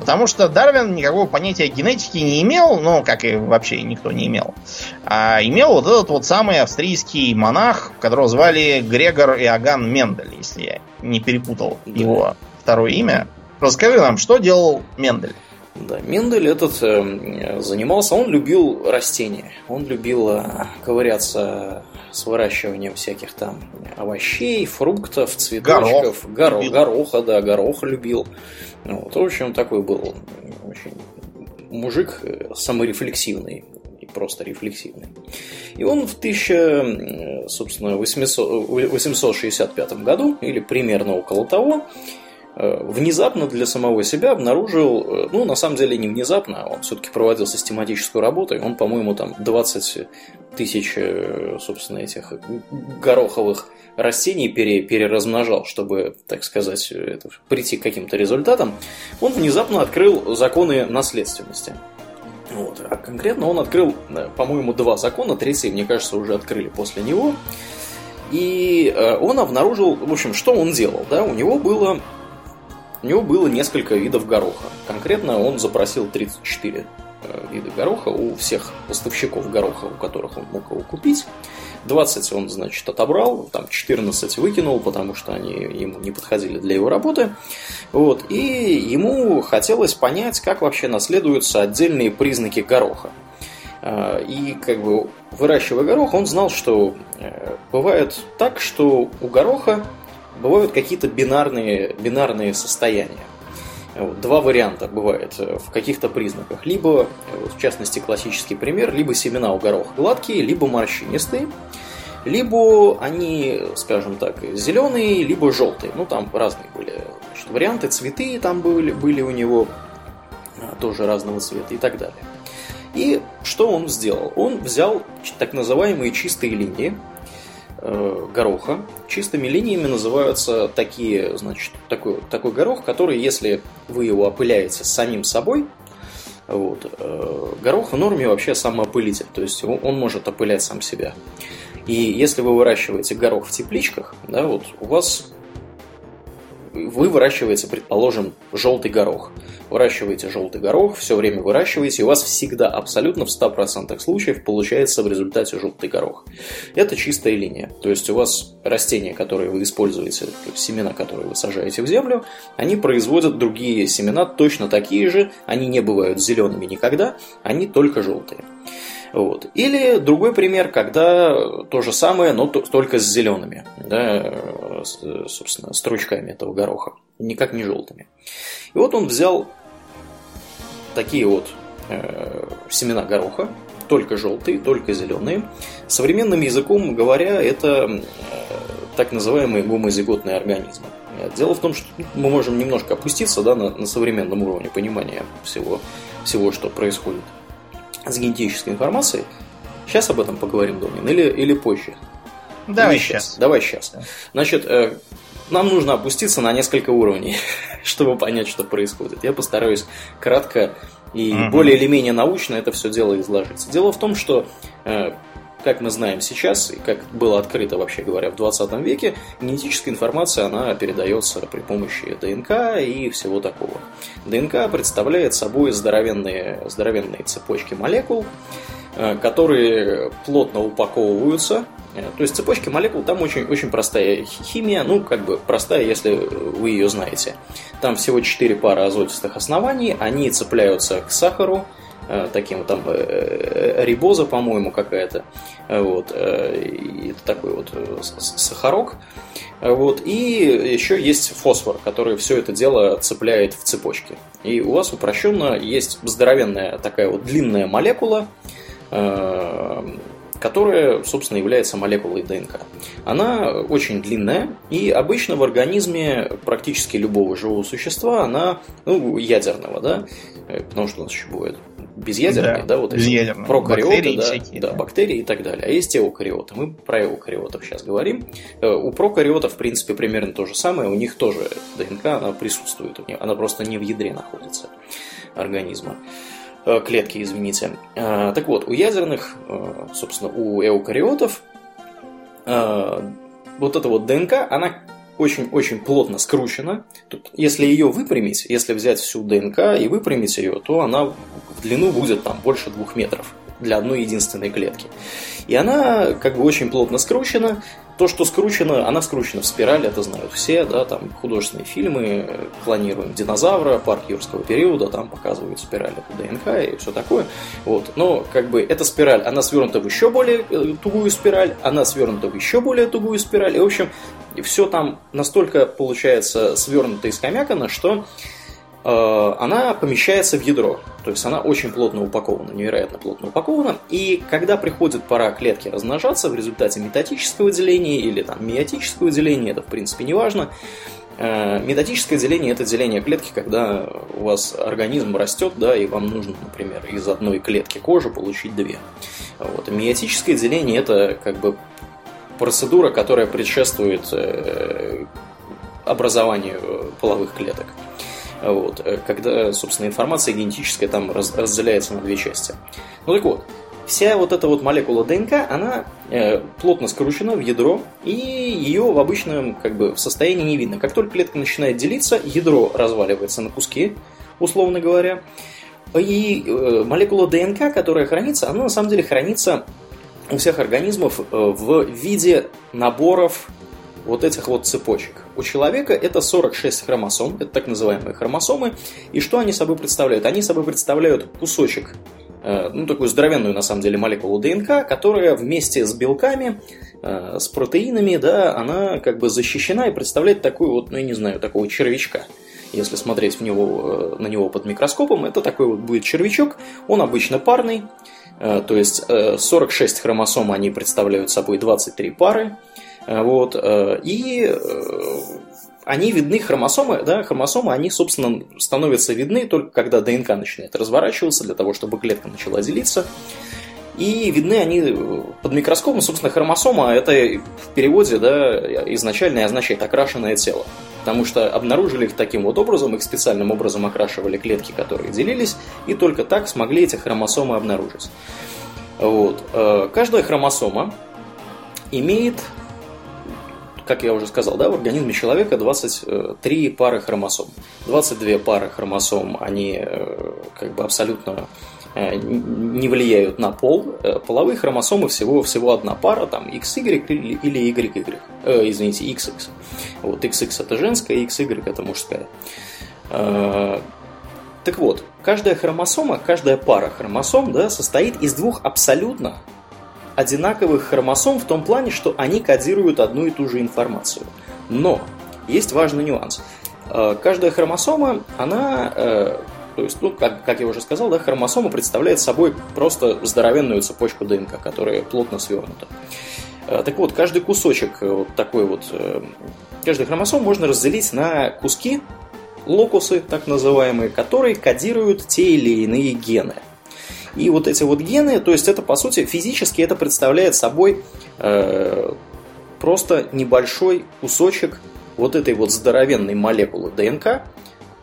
Потому что Дарвин никакого понятия генетики не имел, ну, как и вообще никто не имел. А имел вот этот вот самый австрийский монах, которого звали Грегор Иоганн Мендель, если я не перепутал да. его второе имя. Расскажи нам, что делал Мендель? Да, Мендель этот э, занимался, он любил растения, он любил э, ковыряться с выращиванием всяких там овощей, фруктов, цветочков, горох, горо, гороха, да, гороха любил. Вот, в общем, такой был очень мужик э, саморефлексивный и просто рефлексивный. И он в 1000, собственно, 800, 865 году, или примерно около того, внезапно для самого себя обнаружил, э, ну, на самом деле не внезапно, а он все-таки проводил систематическую работу, и он, по-моему, там 20 тысяч, э, собственно, этих гороховых растений пере, переразмножал, чтобы, так сказать, это, прийти к каким-то результатам, он внезапно открыл законы наследственности. Вот. А конкретно он открыл, по-моему, два закона, третий, мне кажется, уже открыли после него. И он обнаружил, в общем, что он делал, да, у него было у него было несколько видов гороха. Конкретно он запросил 34 э, вида гороха у всех поставщиков гороха, у которых он мог его купить. 20 он, значит, отобрал, там 14 выкинул, потому что они ему не подходили для его работы. Вот, и ему хотелось понять, как вообще наследуются отдельные признаки гороха. Э, и как бы выращивая горох, он знал, что э, бывает так, что у гороха бывают какие-то бинарные, бинарные состояния. Два варианта бывает э, в каких-то признаках. Либо, э, в частности, классический пример, либо семена у гороха гладкие, либо морщинистые, либо они, скажем так, зеленые, либо желтые. Ну, там разные были значит, варианты, цветы там были, были у него, а, тоже разного цвета и так далее. И что он сделал? Он взял так называемые чистые линии, э, гороха. Чистыми линиями называются такие, значит, такой, такой горох, который, если вы его опыляете самим собой, вот, э, горох в норме вообще самоопылитель, то есть он может опылять сам себя. И если вы выращиваете горох в тепличках, да, вот у вас вы выращиваете, предположим, желтый горох. Выращиваете желтый горох, все время выращиваете, и у вас всегда, абсолютно в 100% случаев получается в результате желтый горох. Это чистая линия. То есть у вас растения, которые вы используете, семена, которые вы сажаете в землю, они производят другие семена точно такие же, они не бывают зелеными никогда, они только желтые. Вот. Или другой пример, когда то же самое, но только с зелеными, да, собственно, стручками этого гороха, никак не желтыми. И вот он взял такие вот э, семена гороха, только желтые, только зеленые. Современным языком говоря, это э, так называемые гомозиготные организмы. Дело в том, что мы можем немножко опуститься да, на, на современном уровне понимания всего, всего, что происходит с генетической информацией. Сейчас об этом поговорим, Домнин, или, или позже? Давай сейчас. сейчас. Давай сейчас. Значит, э, нам нужно опуститься на несколько уровней, чтобы понять, что происходит. Я постараюсь кратко и угу. более или менее научно это все дело изложить. Дело в том, что э, как мы знаем сейчас, и как было открыто, вообще говоря, в 20 веке, генетическая информация, она передается при помощи ДНК и всего такого. ДНК представляет собой здоровенные, здоровенные цепочки молекул, э, которые плотно упаковываются. Э, то есть цепочки молекул, там очень, очень простая химия, ну, как бы простая, если вы ее знаете. Там всего 4 пары азотистых оснований, они цепляются к сахару, таким там э, э, рибоза, по-моему, какая-то. Вот, и такой вот сахарок. Вот, и еще есть фосфор, который все это дело цепляет в цепочке. И у вас упрощенно есть здоровенная такая вот длинная молекула, которая, собственно, является молекулой ДНК. Она очень длинная, и обычно в организме практически любого живого существа она, ну, ядерного, да, потому что у нас еще бывает безъядерные, да, да вот эти прокариоты, бактерии да, всякие, да, да, бактерии и так далее. А есть эукариоты. Мы про эукариотов сейчас говорим. Э, у прокариотов, в принципе, примерно то же самое. У них тоже ДНК, она присутствует. Она просто не в ядре находится организма э, клетки, извините. Э, так вот, у ядерных, собственно, у эукариотов вот эта вот ДНК, она очень-очень плотно скручена. Тут, если ее выпрямить, если взять всю ДНК и выпрямить ее, то она в длину будет там больше двух метров. Для одной единственной клетки. И она как бы очень плотно скручена, то, что скручено, она скручена в спираль, это знают все, да, там художественные фильмы, клонируем динозавра, парк юрского периода, там показывают спираль это ДНК и все такое. Вот. Но как бы эта спираль, она свернута в еще более э, тугую спираль, она свернута в еще более тугую спираль, и в общем все там настолько получается свернуто и скомякано, что она помещается в ядро. То есть она очень плотно упакована, невероятно плотно упакована. И когда приходит пора клетки размножаться в результате метатического деления или там миотического деления, это в принципе не важно, э, Методическое деление – это деление клетки, когда у вас организм растет, да, и вам нужно, например, из одной клетки кожи получить две. Вот. миотическое деление – это как бы процедура, которая предшествует э, образованию половых клеток. Вот, э, когда, собственно, информация генетическая там раз, разделяется на две части. Ну так вот, вся вот эта вот молекула ДНК, она э, плотно скручена в ядро, и ее в обычном как бы, состоянии не видно. Как только клетка начинает делиться, ядро разваливается на куски, условно говоря. И э, молекула ДНК, которая хранится, она на самом деле хранится у всех организмов э, в виде наборов вот этих вот цепочек. У человека это 46 хромосом, это так называемые хромосомы. И что они собой представляют? Они собой представляют кусочек, э, ну такую здоровенную на самом деле молекулу ДНК, которая вместе с белками, э, с протеинами, да, она как бы защищена и представляет такую вот, ну я не знаю, такого червячка если смотреть в него, э, на него под микроскопом, это такой вот будет червячок, он обычно парный, то есть 46 хромосом они представляют собой 23 пары, вот, э, и э, они видны, хромосомы, да, хромосомы, они, собственно, становятся видны только когда ДНК начинает разворачиваться, для того, чтобы клетка начала делиться. И видны они под микроскопом, собственно, хромосома, это в переводе, да, изначально означает окрашенное тело. Потому что обнаружили их таким вот образом, их специальным образом окрашивали клетки, которые делились, и только так смогли эти хромосомы обнаружить. Вот. Каждая хромосома имеет как я уже сказал, да, в организме человека 23 пары хромосом. 22 пары хромосом, они э, как бы абсолютно э, не влияют на пол. Э, половые хромосомы всего, всего одна пара, там XY или YY. Э, извините, XX. Вот XX это женская, XY это мужская. Так вот, каждая хромосома, каждая пара хромосом да, состоит из двух абсолютно одинаковых хромосом в том плане, что они кодируют одну и ту же информацию. Но есть важный нюанс. Э, каждая хромосома, она, э, то есть, ну, как, как я уже сказал, да, хромосома представляет собой просто здоровенную цепочку ДНК, которая плотно свернута. Э, так вот, каждый кусочек вот такой вот, каждый хромосом можно разделить на куски, локусы, так называемые, которые кодируют те или иные гены. И вот эти вот гены, то есть это по сути физически это представляет собой э, просто небольшой кусочек вот этой вот здоровенной молекулы ДНК,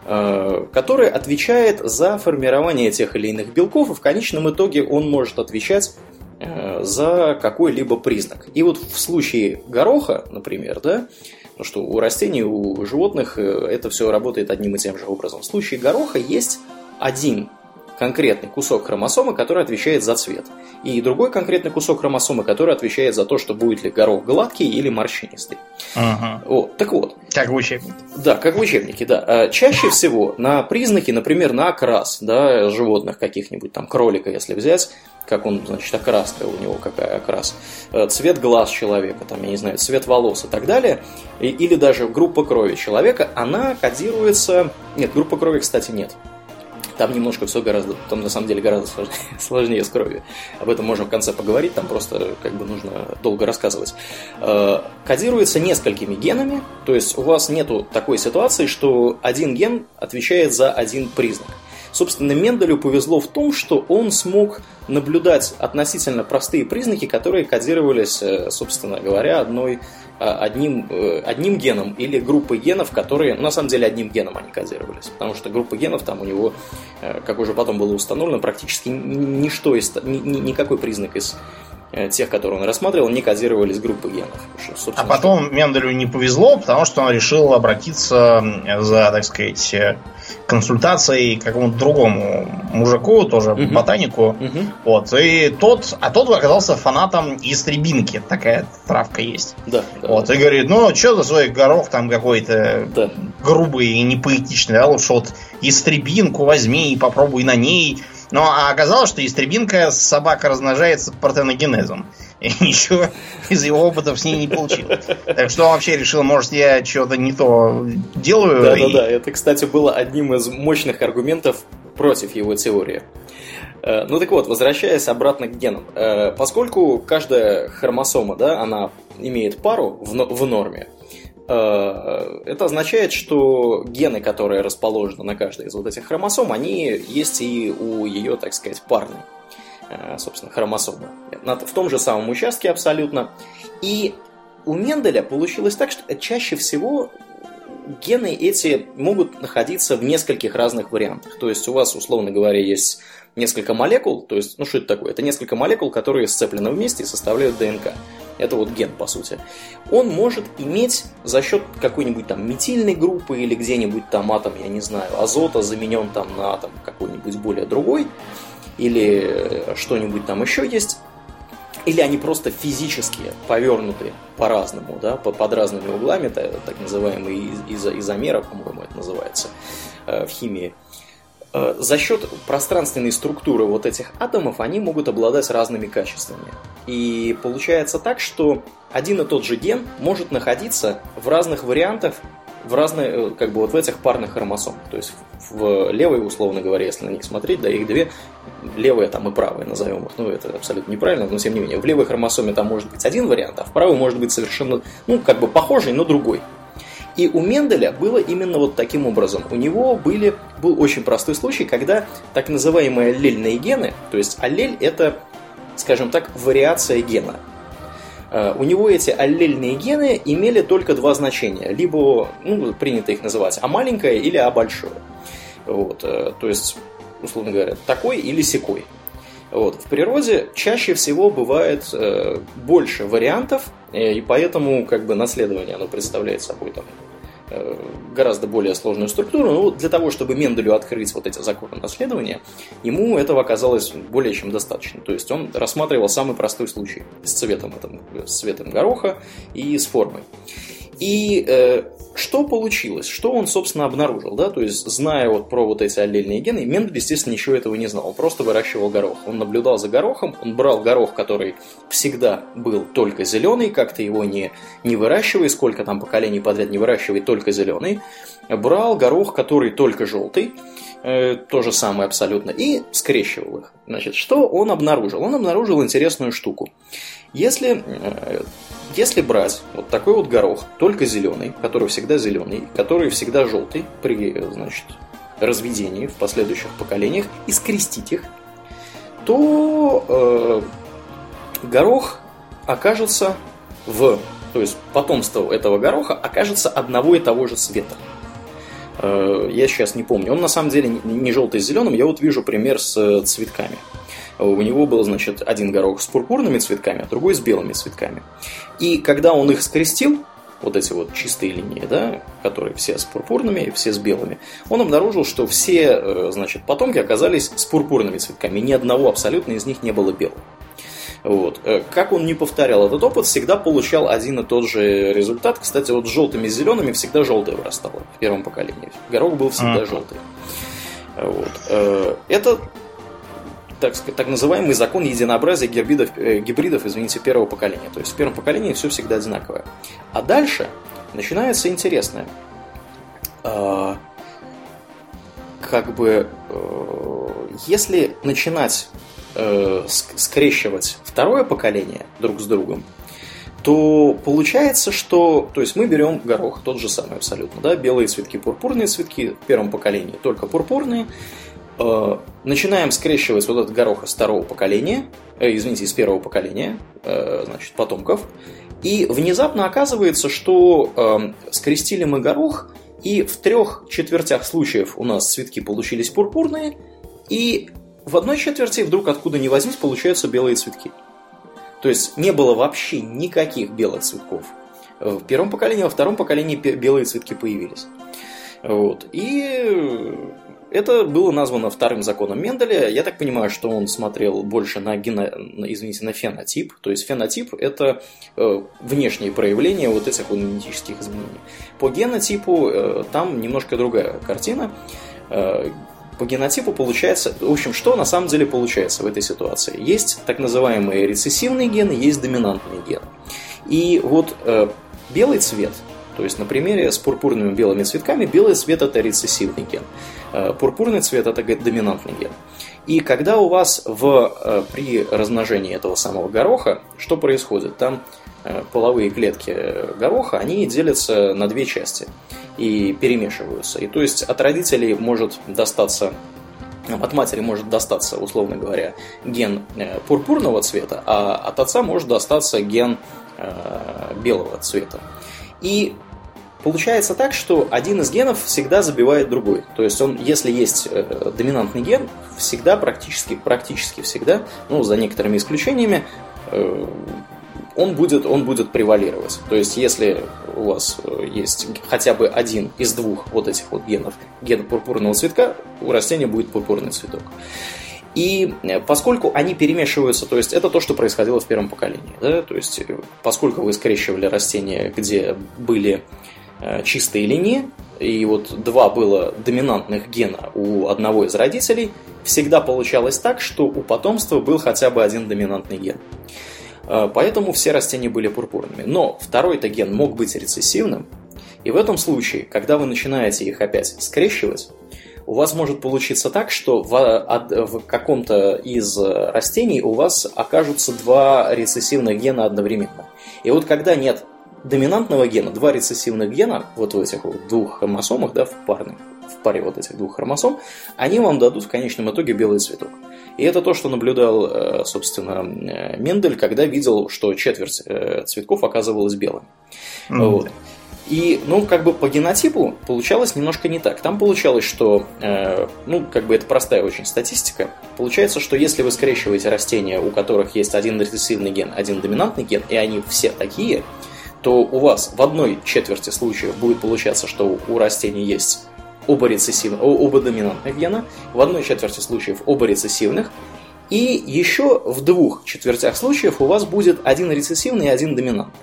э, который отвечает за формирование тех или иных белков, и в конечном итоге он может отвечать э, за какой-либо признак. И вот в случае гороха, например, да, потому что у растений, у животных э, это все работает одним и тем же образом. В случае гороха есть один конкретный кусок хромосомы, который отвечает за цвет. И другой конкретный кусок хромосомы, который отвечает за то, что будет ли горох гладкий или морщинистый. Ага. Вот, так вот. Как в учебнике. Да, как в учебнике, да. А, чаще всего на признаки, например, на окрас да, животных каких-нибудь, там кролика, если взять, как он, значит, окраска у него какая окрас, э, цвет глаз человека, там, я не знаю, цвет волос и так далее, или даже группа крови человека, она кодируется... Нет, группа крови, кстати, нет. Там немножко все гораздо, там на самом деле гораздо сложнее, сложнее с кровью. Об этом можем в конце поговорить, там просто как бы нужно долго рассказывать. Э, кодируется несколькими генами, то есть у вас нету такой ситуации, что один ген отвечает за один признак. Собственно, Менделю повезло в том, что он смог наблюдать относительно простые признаки, которые кодировались, э, собственно говоря, одной одним, э, одним геном или группой генов, которые, на самом деле, одним геном они кодировались. Потому что группа генов там у него, э, как уже потом было установлено, практически ничто из, ни, никакой признак из э, тех, которые он рассматривал, не кодировались группы генов. Что, а потом что... Менделю не повезло, потому что он решил обратиться за, так сказать, консультацией какому-то другому мужику, тоже угу. ботанику. Угу. Вот. И тот, а тот оказался фанатом истребинки. Такая травка есть. Да. да вот. И говорит, ну, что за свой горох там какой-то да. грубый и непоэтичный, а лучше вот истребинку возьми и попробуй на ней. Ну, а оказалось, что истребинка собака размножается партеногенезом. И ничего из его опытов с ней не получилось. Так что он вообще решил, может, я что-то не то делаю. Да-да-да, и... это, кстати, было одним из мощных аргументов против его теории. Э, ну так вот, возвращаясь обратно к генам. Э, поскольку каждая хромосома, да, она имеет пару в, в норме, Э, это означает, что гены, которые расположены на каждой из вот этих хромосом, они есть и у ее, так сказать, парной, собственно, хромосомы. В том же самом участке абсолютно. И у Менделя получилось так, что чаще всего гены эти могут находиться в нескольких разных вариантах. То есть у вас, условно говоря, есть несколько молекул, то есть, ну что это такое? Это несколько молекул, которые сцеплены вместе и составляют ДНК. Это вот ген, по сути. Он может иметь за счет какой-нибудь там метильной группы или где-нибудь там атом, я не знаю, азота заменен там на атом какой-нибудь более другой, или что-нибудь там еще есть, или они просто физически повернуты по-разному, да, под разными углами, так называемые изомеры, по-моему, это называется э, в химии. Э, за счет пространственной структуры вот этих атомов они могут обладать разными качествами. И получается так, что один и тот же ген может находиться в разных вариантах в разные, э, как бы вот в этих парных хромосомах. То есть в левой, условно говоря, если на них смотреть, да, их две, левая там и правая, назовем их, ну это абсолютно неправильно, но тем не менее, в левой хромосоме там может быть один вариант, а в правой может быть совершенно, ну, как бы похожий, но другой. И у Менделя было именно вот таким образом. У него были, был очень простой случай, когда так называемые аллельные гены, то есть аллель это, скажем так, вариация гена. Э, у него эти аллельные гены имели только два значения. Либо, ну, принято их называть А маленькое или А большое. Вот, э, то есть, условно говоря, такой или секой. Вот. В природе чаще всего бывает э, больше вариантов, э, и поэтому как бы наследование оно представляет собой там, гораздо более сложную структуру. Но для того, чтобы Менделю открыть вот эти законы наследования, ему этого оказалось более чем достаточно. То есть он рассматривал самый простой случай с цветом, этом, с цветом гороха и с формой. И э, что получилось? Что он, собственно, обнаружил? Да? То есть, зная вот про вот эти аллельные гены, Мендель, естественно, ничего этого не знал. Он просто выращивал горох. Он наблюдал за горохом, он брал горох, который всегда был только зеленый, как-то его не, не выращивай, сколько там поколений подряд не выращивай, только зеленый. Брал горох, который только желтый, э, то же самое абсолютно, и скрещивал их. Значит, что он обнаружил? Он обнаружил интересную штуку. Если э, если брать вот такой вот горох, только зеленый, который всегда зеленый, который всегда желтый при значит, разведении в последующих поколениях, и скрестить их, то э, горох окажется в... То есть потомство этого гороха окажется одного и того же цвета. Э, я сейчас не помню. Он на самом деле не желтый с зеленым, я вот вижу пример с цветками. У него был, значит, один горох с пурпурными цветками, а другой с белыми цветками. И когда он их скрестил, вот эти вот чистые линии, да, которые все с пурпурными все с белыми, он обнаружил, что все, э, значит, потомки оказались с пурпурными цветками. Ни одного абсолютно из них не было белого. Вот. Э, как он не повторял этот опыт, всегда получал один и тот же результат. Кстати, вот с желтыми и зелеными всегда желтое вырастало в первом поколении. Горох был всегда mm. желтый. Вот. Э, это так, так называемый закон единообразия гибридов, э, гибридов извините, первого поколения. То есть в первом поколении все всегда одинаковое. А дальше начинается интересное. Э, как бы, э, если начинать э, скрещивать второе поколение друг с другом, то получается, что... То есть мы берем горох, тот же самый абсолютно, да, белые цветки, пурпурные цветки в первом поколении, только пурпурные, начинаем скрещивать вот этот горох из второго поколения, э, извините, из первого поколения, э, значит, потомков, и внезапно оказывается, что э, скрестили мы горох, и в трех четвертях случаев у нас цветки получились пурпурные, и в одной четверти вдруг откуда ни возьмись получаются белые цветки. То есть не было вообще никаких белых цветков. В первом поколении, во втором поколении белые цветки появились. Вот. И это было названо вторым законом Менделя. Я так понимаю, что он смотрел больше на, гено... извините, на фенотип. То есть фенотип – это э, внешние проявления вот этих генетических изменений. По генотипу э, там немножко другая картина. Э, по генотипу получается, в общем, что на самом деле получается в этой ситуации? Есть так называемые рецессивные гены, есть доминантные гены. И вот э, белый цвет, то есть на примере с пурпурными белыми цветками, белый цвет это рецессивный ген. Э, пурпурный цвет это доминантный ген. И когда у вас в, э, при размножении этого самого гороха, что происходит? Там э, половые клетки гороха, они делятся на две части и перемешиваются. И то есть от родителей может достаться от матери может достаться, условно говоря, ген пурпурного цвета, а от отца может достаться ген белого цвета. И Получается так, что один из генов всегда забивает другой. То есть он, если есть э, доминантный ген, всегда, практически, практически всегда, ну, за некоторыми исключениями, э, он будет, он будет превалировать. То есть, если у вас э, есть хотя бы один из двух вот этих вот генов, ген пурпурного цветка, у растения будет пурпурный цветок. И поскольку они перемешиваются, то есть это то, что происходило в первом поколении, да, то есть поскольку вы скрещивали растения, где были Э, чистые линии, и вот два было доминантных гена у одного из родителей, всегда получалось так, что у потомства был хотя бы один доминантный ген. Э, поэтому все растения были пурпурными. Но второй-то ген мог быть рецессивным, и в этом случае, когда вы начинаете их опять скрещивать, у вас может получиться так, что в, в каком-то из растений у вас окажутся два рецессивных гена одновременно. И вот когда нет доминантного гена, два рецессивных гена, вот в этих вот двух хромосомах, да, в парных, в паре вот этих двух хромосом, они вам дадут в конечном итоге белый цветок. И это то, что наблюдал, э, собственно, э, Мендель, когда видел, что четверть э, цветков оказывалась белым. Mm-hmm. Вот. И, ну, как бы по генотипу получалось немножко не так. Там получалось, что, э, ну, как бы это простая очень статистика. Получается, что если вы скрещиваете растения, у которых есть один рецессивный ген, один доминантный ген, и они все такие, то у вас в одной четверти случаев будет получаться, что у растений есть оба рецессивных, оба доминантных гена, в одной четверти случаев оба рецессивных, и еще в двух четвертях случаев у вас будет один рецессивный и один доминантный.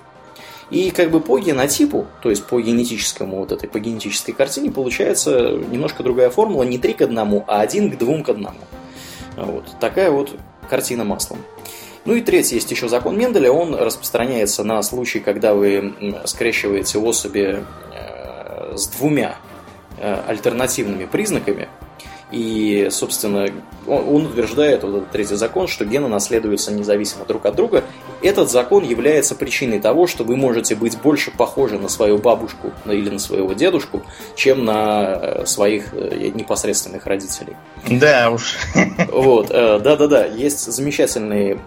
И как бы по генотипу, то есть по генетическому вот этой, по генетической картине получается немножко другая формула, не 3 к 1, а 1 к 2 к 1. Вот. Такая вот картина маслом. Ну и третий есть еще закон Менделя, он распространяется на случай, когда вы скрещиваете особи э, с двумя э, альтернативными признаками, и, собственно, он, он утверждает, вот этот третий закон, что гены наследуются независимо друг от друга. Этот закон является причиной того, что вы можете быть больше похожи на свою бабушку или на своего дедушку, чем на э, своих э, непосредственных родителей. Да уж. Вот, э, да-да-да, есть замечательный,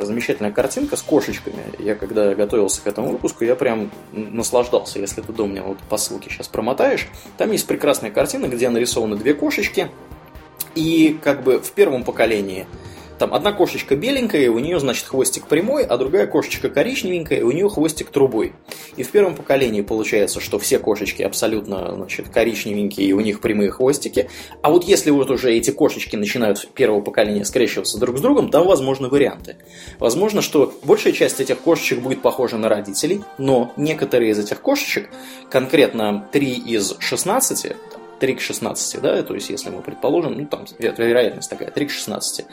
замечательная картинка с кошечками. Я когда готовился к этому выпуску, я прям наслаждался, если ты до меня вот по ссылке сейчас промотаешь. Там есть прекрасная картина, где нарисованы две кошечки, и как бы в первом поколении там одна кошечка беленькая, у нее, значит, хвостик прямой, а другая кошечка коричневенькая, у нее хвостик трубой. И в первом поколении получается, что все кошечки абсолютно, значит, коричневенькие, и у них прямые хвостики. А вот если вот уже эти кошечки начинают первого поколения скрещиваться друг с другом, там возможны варианты. Возможно, что большая часть этих кошечек будет похожа на родителей, но некоторые из этих кошечек, конкретно 3 из 16, 3 к 16, да, то есть если мы предположим, ну там вероятность такая, 3 к 16.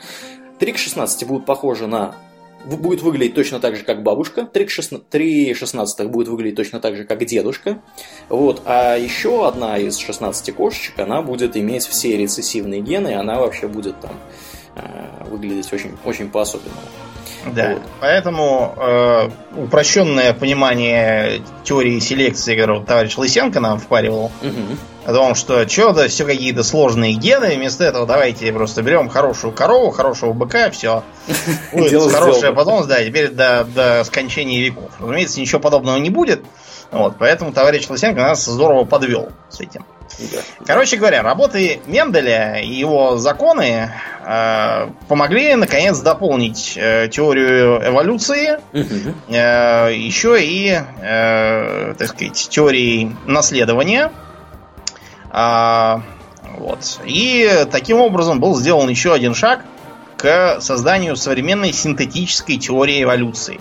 3 к 16 будут похожи на будет выглядеть точно так же, как бабушка, 3, 16, 3 16 будет выглядеть точно так же, как дедушка. Вот. А еще одна из 16 кошечек, она будет иметь все рецессивные гены, и она вообще будет там э, выглядеть очень, очень по-особенному. Да. Вот. Поэтому э, упрощенное понимание теории селекции, которую товарищ Лысенко нам впаривал, угу. О том, что что-то все какие-то сложные гены, вместо этого давайте просто берем хорошую корову, хорошего быка, все. Будет хорошее потом, да, теперь до, до скончания веков. Разумеется, ничего подобного не будет. Вот, поэтому товарищ Лысенко нас здорово подвел с этим. Короче говоря, работы Менделя и его законы э, помогли наконец дополнить э, теорию эволюции, э, еще и, э, так сказать, теории наследования. А, вот. И таким образом был сделан еще один шаг к созданию современной синтетической теории эволюции.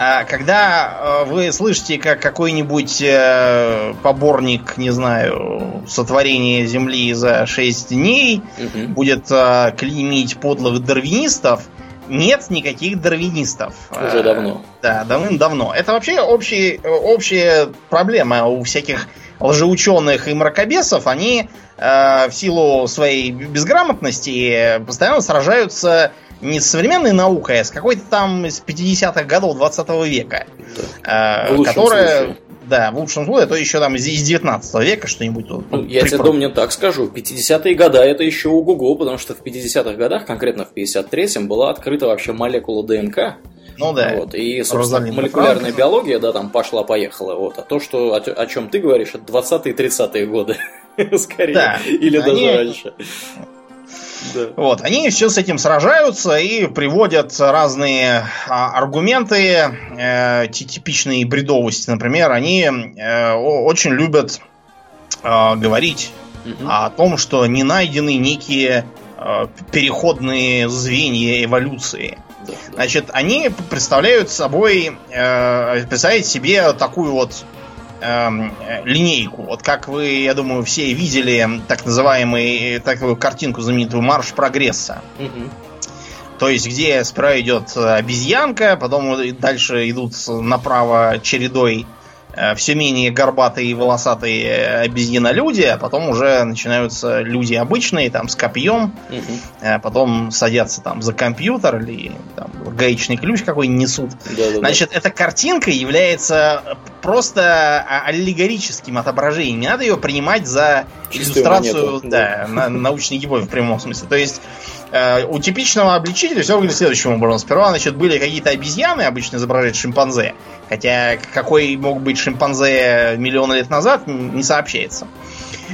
А когда э, вы слышите, как какой-нибудь э, поборник, не знаю, сотворения Земли за 6 дней угу. будет э, клеймить подлых дарвинистов, нет никаких дарвинистов. Уже давно. Да, давным-давно. Это вообще общий, общая проблема у всяких лжеученых и мракобесов. Они в силу своей безграмотности постоянно сражаются не с современной наукой, а с какой-то там из 50-х годов 20 века. Да. Э, которая... Случае. Да, в лучшем случае, а то еще там из 19 века что-нибудь. Ну, я тебе, Домнин, так скажу. 50-е годы это еще у Google, потому что в 50-х годах, конкретно в 53-м, была открыта вообще молекула ДНК. Ну да. Вот. И, собственно, Розалина молекулярная Франк. биология, да, там пошла-поехала. Вот. А то, что, о, о чем ты говоришь, это 20-е 30-е годы. Скорее. Да. Или Они... даже раньше. Да. Вот, они все с этим сражаются и приводят разные а, аргументы, э, типичные бредовости, например, они э, очень любят э, говорить угу. о том, что не найдены некие э, переходные звенья эволюции. Значит, они представляют собой, э, представляют себе такую вот Эм, линейку. Вот как вы, я думаю, все видели так называемый, такую картинку знаменитую «Марш прогресса». То есть, где справа идет обезьянка, потом дальше идут направо чередой Э, все менее горбатые и волосатые обезьянолюди, а потом уже начинаются люди обычные, там, с копьем, угу. потом садятся там за компьютер или там, гаечный ключ какой несут. Да-да-да. Значит, эта картинка является просто а, аллегорическим отображением. Не надо ее принимать за Чистую иллюстрацию монету, да. На, научной гипотезы в прямом смысле. То есть Э, у типичного обличителя все выглядит следующим образом. Сперва, значит, были какие-то обезьяны, обычно изображают шимпанзе. Хотя какой мог быть шимпанзе миллион лет назад, не сообщается.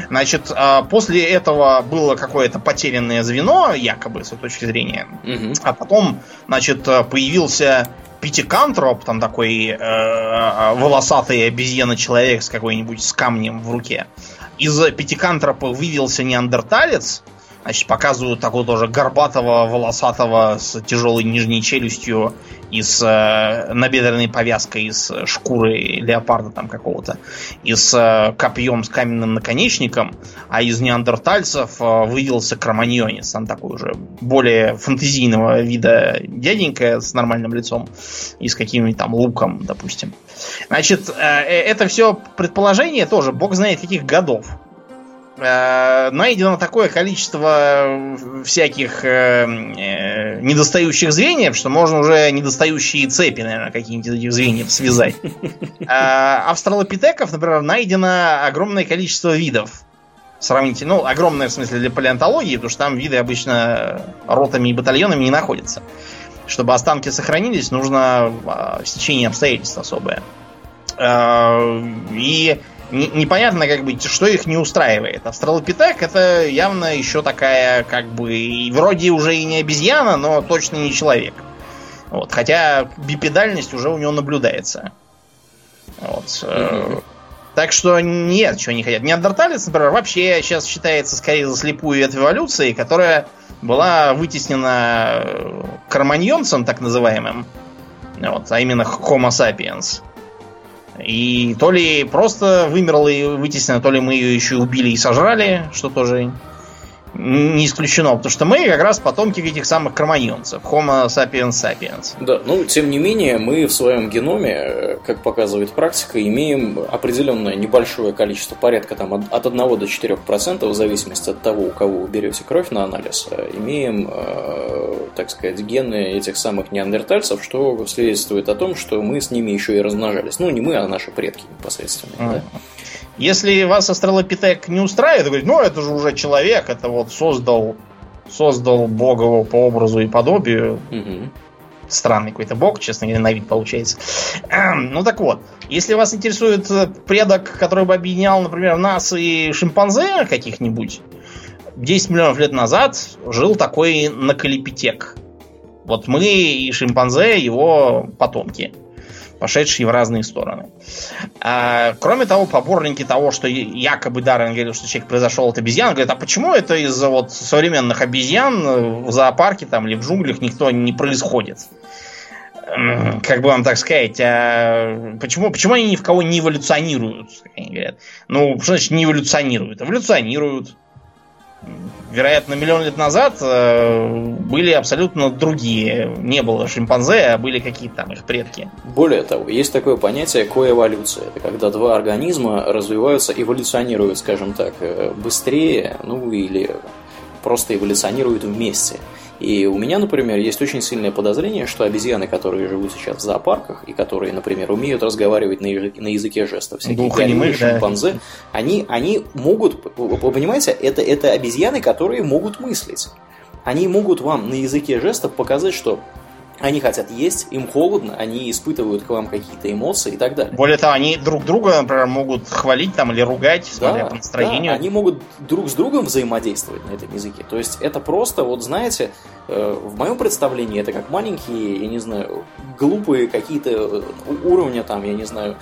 Значит, э, после этого было какое-то потерянное звено, якобы, с этой точки зрения. Угу. А потом, значит, э, появился пятикантроп, там такой э, волосатый обезьяна-человек с какой-нибудь с камнем в руке. Из пятикантропа вывелся неандерталец, Значит, показывают такого тоже горбатого, волосатого, с тяжелой нижней челюстью и с э, набедренной повязкой из шкуры леопарда там какого-то, и с э, копьем с каменным наконечником, а из неандертальцев э, вывелся кроманьонец, он такой уже более фантазийного вида дяденька с нормальным лицом и с каким-нибудь там луком, допустим. Значит, э, э это все предположение тоже, бог знает каких годов. Э, найдено такое количество всяких э, э, недостающих звеньев, что можно уже недостающие цепи, наверное, какие-нибудь из этих звеньев связать. А австралопитеков, например, найдено огромное количество видов. Сравните, ну, огромное в смысле для палеонтологии, потому что там виды обычно ротами и батальонами не находятся. Чтобы останки сохранились, нужно а, стечение обстоятельств особое. И непонятно, как бы, что их не устраивает. Австралопитек это явно еще такая, как бы, и вроде уже и не обезьяна, но точно не человек. Вот, хотя бипедальность уже у него наблюдается. Вот. Mm-hmm. Так что нет, чего не хотят. Неандерталец, например, вообще сейчас считается скорее за слепую ветвь эволюции, которая была вытеснена э, кроманьонцем, так называемым, вот, а именно Homo sapiens. И то ли просто вымерла и вытеснена, то ли мы ее еще убили и сожрали, что тоже не исключено, потому что мы как раз потомки этих самых кроманьонцев, Homo sapiens sapiens. Да, ну, тем не менее, мы в своем геноме, как показывает практика, имеем определенное небольшое количество, порядка там от 1 до 4%, в зависимости от того, у кого вы берете кровь на анализ, э, имеем, э, так сказать, гены этих самых неандертальцев, что свидетельствует о том, что мы с ними еще и размножались. Ну, не мы, а наши предки непосредственно. Mm. Да? Если вас астралопитек не устраивает, говорит, ну это же уже человек, это вот создал, создал Бог его по образу и подобию. Угу. Странный какой-то бог, честно говоря, на вид получается. Ну так вот, если вас интересует предок, который бы объединял, например, нас и шимпанзе каких-нибудь, 10 миллионов лет назад жил такой накалипитек. Вот мы и шимпанзе его потомки. Пошедшие в разные стороны. А, кроме того, поборники того, что якобы Дарвин говорил, что человек произошел от обезьян, говорят, а почему это из-за вот современных обезьян в зоопарке там или в джунглях никто не происходит? как бы вам так сказать, а почему, почему они ни в кого не эволюционируют? Они говорят. Ну, что значит не эволюционируют? Эволюционируют вероятно, миллион лет назад э, были абсолютно другие. Не было шимпанзе, а были какие-то там их предки. Более того, есть такое понятие коэволюция. Это когда два организма развиваются, эволюционируют, скажем так, э, быстрее, ну или просто эволюционируют вместе. И у меня, например, есть очень сильное подозрение, что обезьяны, которые живут сейчас в зоопарках, и которые, например, умеют разговаривать на языке, на языке жестов, всякие гориллы, шимпанзе, да. они, они могут, вы понимаете, это, это обезьяны, которые могут мыслить. Они могут вам на языке жестов показать, что они хотят есть, им холодно, они испытывают к вам какие-то эмоции и так далее. Более того, они друг друга, например, могут хвалить там или ругать, смотря да, по настроению. Да, они могут друг с другом взаимодействовать на этом языке. То есть это просто, вот знаете, э, в моем представлении это как маленькие, я не знаю, глупые какие-то э, уровня там, я не знаю,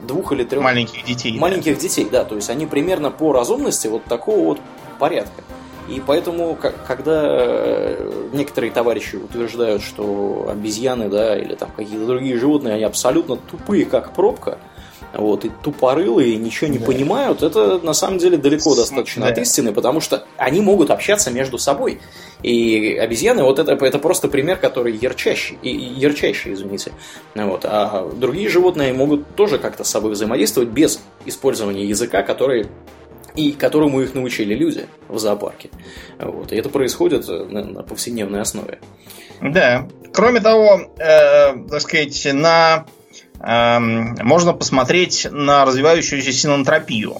двух или трех... Маленьких детей. Маленьких да. детей, да. То есть они примерно по разумности вот такого вот порядка. И поэтому, когда э, некоторые товарищи утверждают, что обезьяны, да, или там какие-то другие животные, они абсолютно тупые, как пробка, вот, и тупорылые, и ничего не да. понимают, это на самом деле далеко достаточно да. от истины, потому что они могут общаться между собой. И обезьяны, вот это, это просто пример, который ярчайший, и, ярчайший, извините. Вот. А другие животные могут тоже как-то с собой взаимодействовать без использования языка, который и которому их научили люди в зоопарке. Вот. И это происходит э, на, на повседневной основе. Да. Кроме того, э, так сказать, на, э, можно посмотреть на развивающуюся синантропию.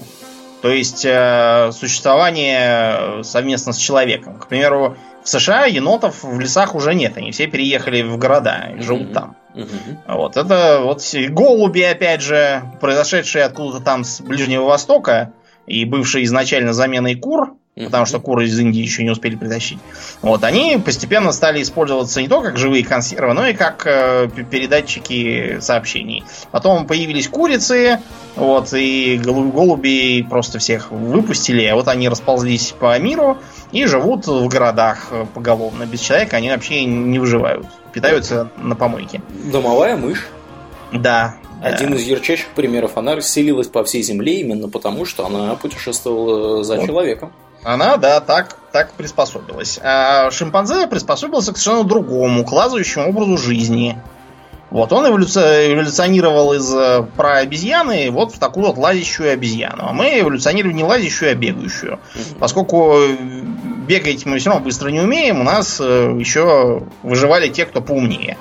То есть э, существование совместно с человеком. К примеру, в США енотов в лесах уже нет, они все переехали в города и живут mm-hmm. там. Mm-hmm. Вот это вот голуби, опять же, произошедшие откуда-то там с Ближнего Востока, и бывшие изначально заменой кур, потому что куры из Индии еще не успели притащить. Вот, они постепенно стали использоваться не только как живые консервы, но и как э, передатчики сообщений. Потом появились курицы, вот, и голуби просто всех выпустили, а вот они расползлись по миру и живут в городах поголовно. Без человека они вообще не выживают. Питаются на помойке. Домовая мышь. Да, один из ярчайших примеров. Она расселилась по всей Земле именно потому, что она путешествовала за вот. человеком. Она, да, так, так приспособилась. А шимпанзе приспособился к совершенно другому, к лазающему образу жизни. Вот, он эволюционировал из э, про обезьяны вот в такую вот лазящую обезьяну. А мы эволюционировали не лазящую, а бегающую. Поскольку бегать мы все равно быстро не умеем, у нас э, еще выживали те, кто поумнее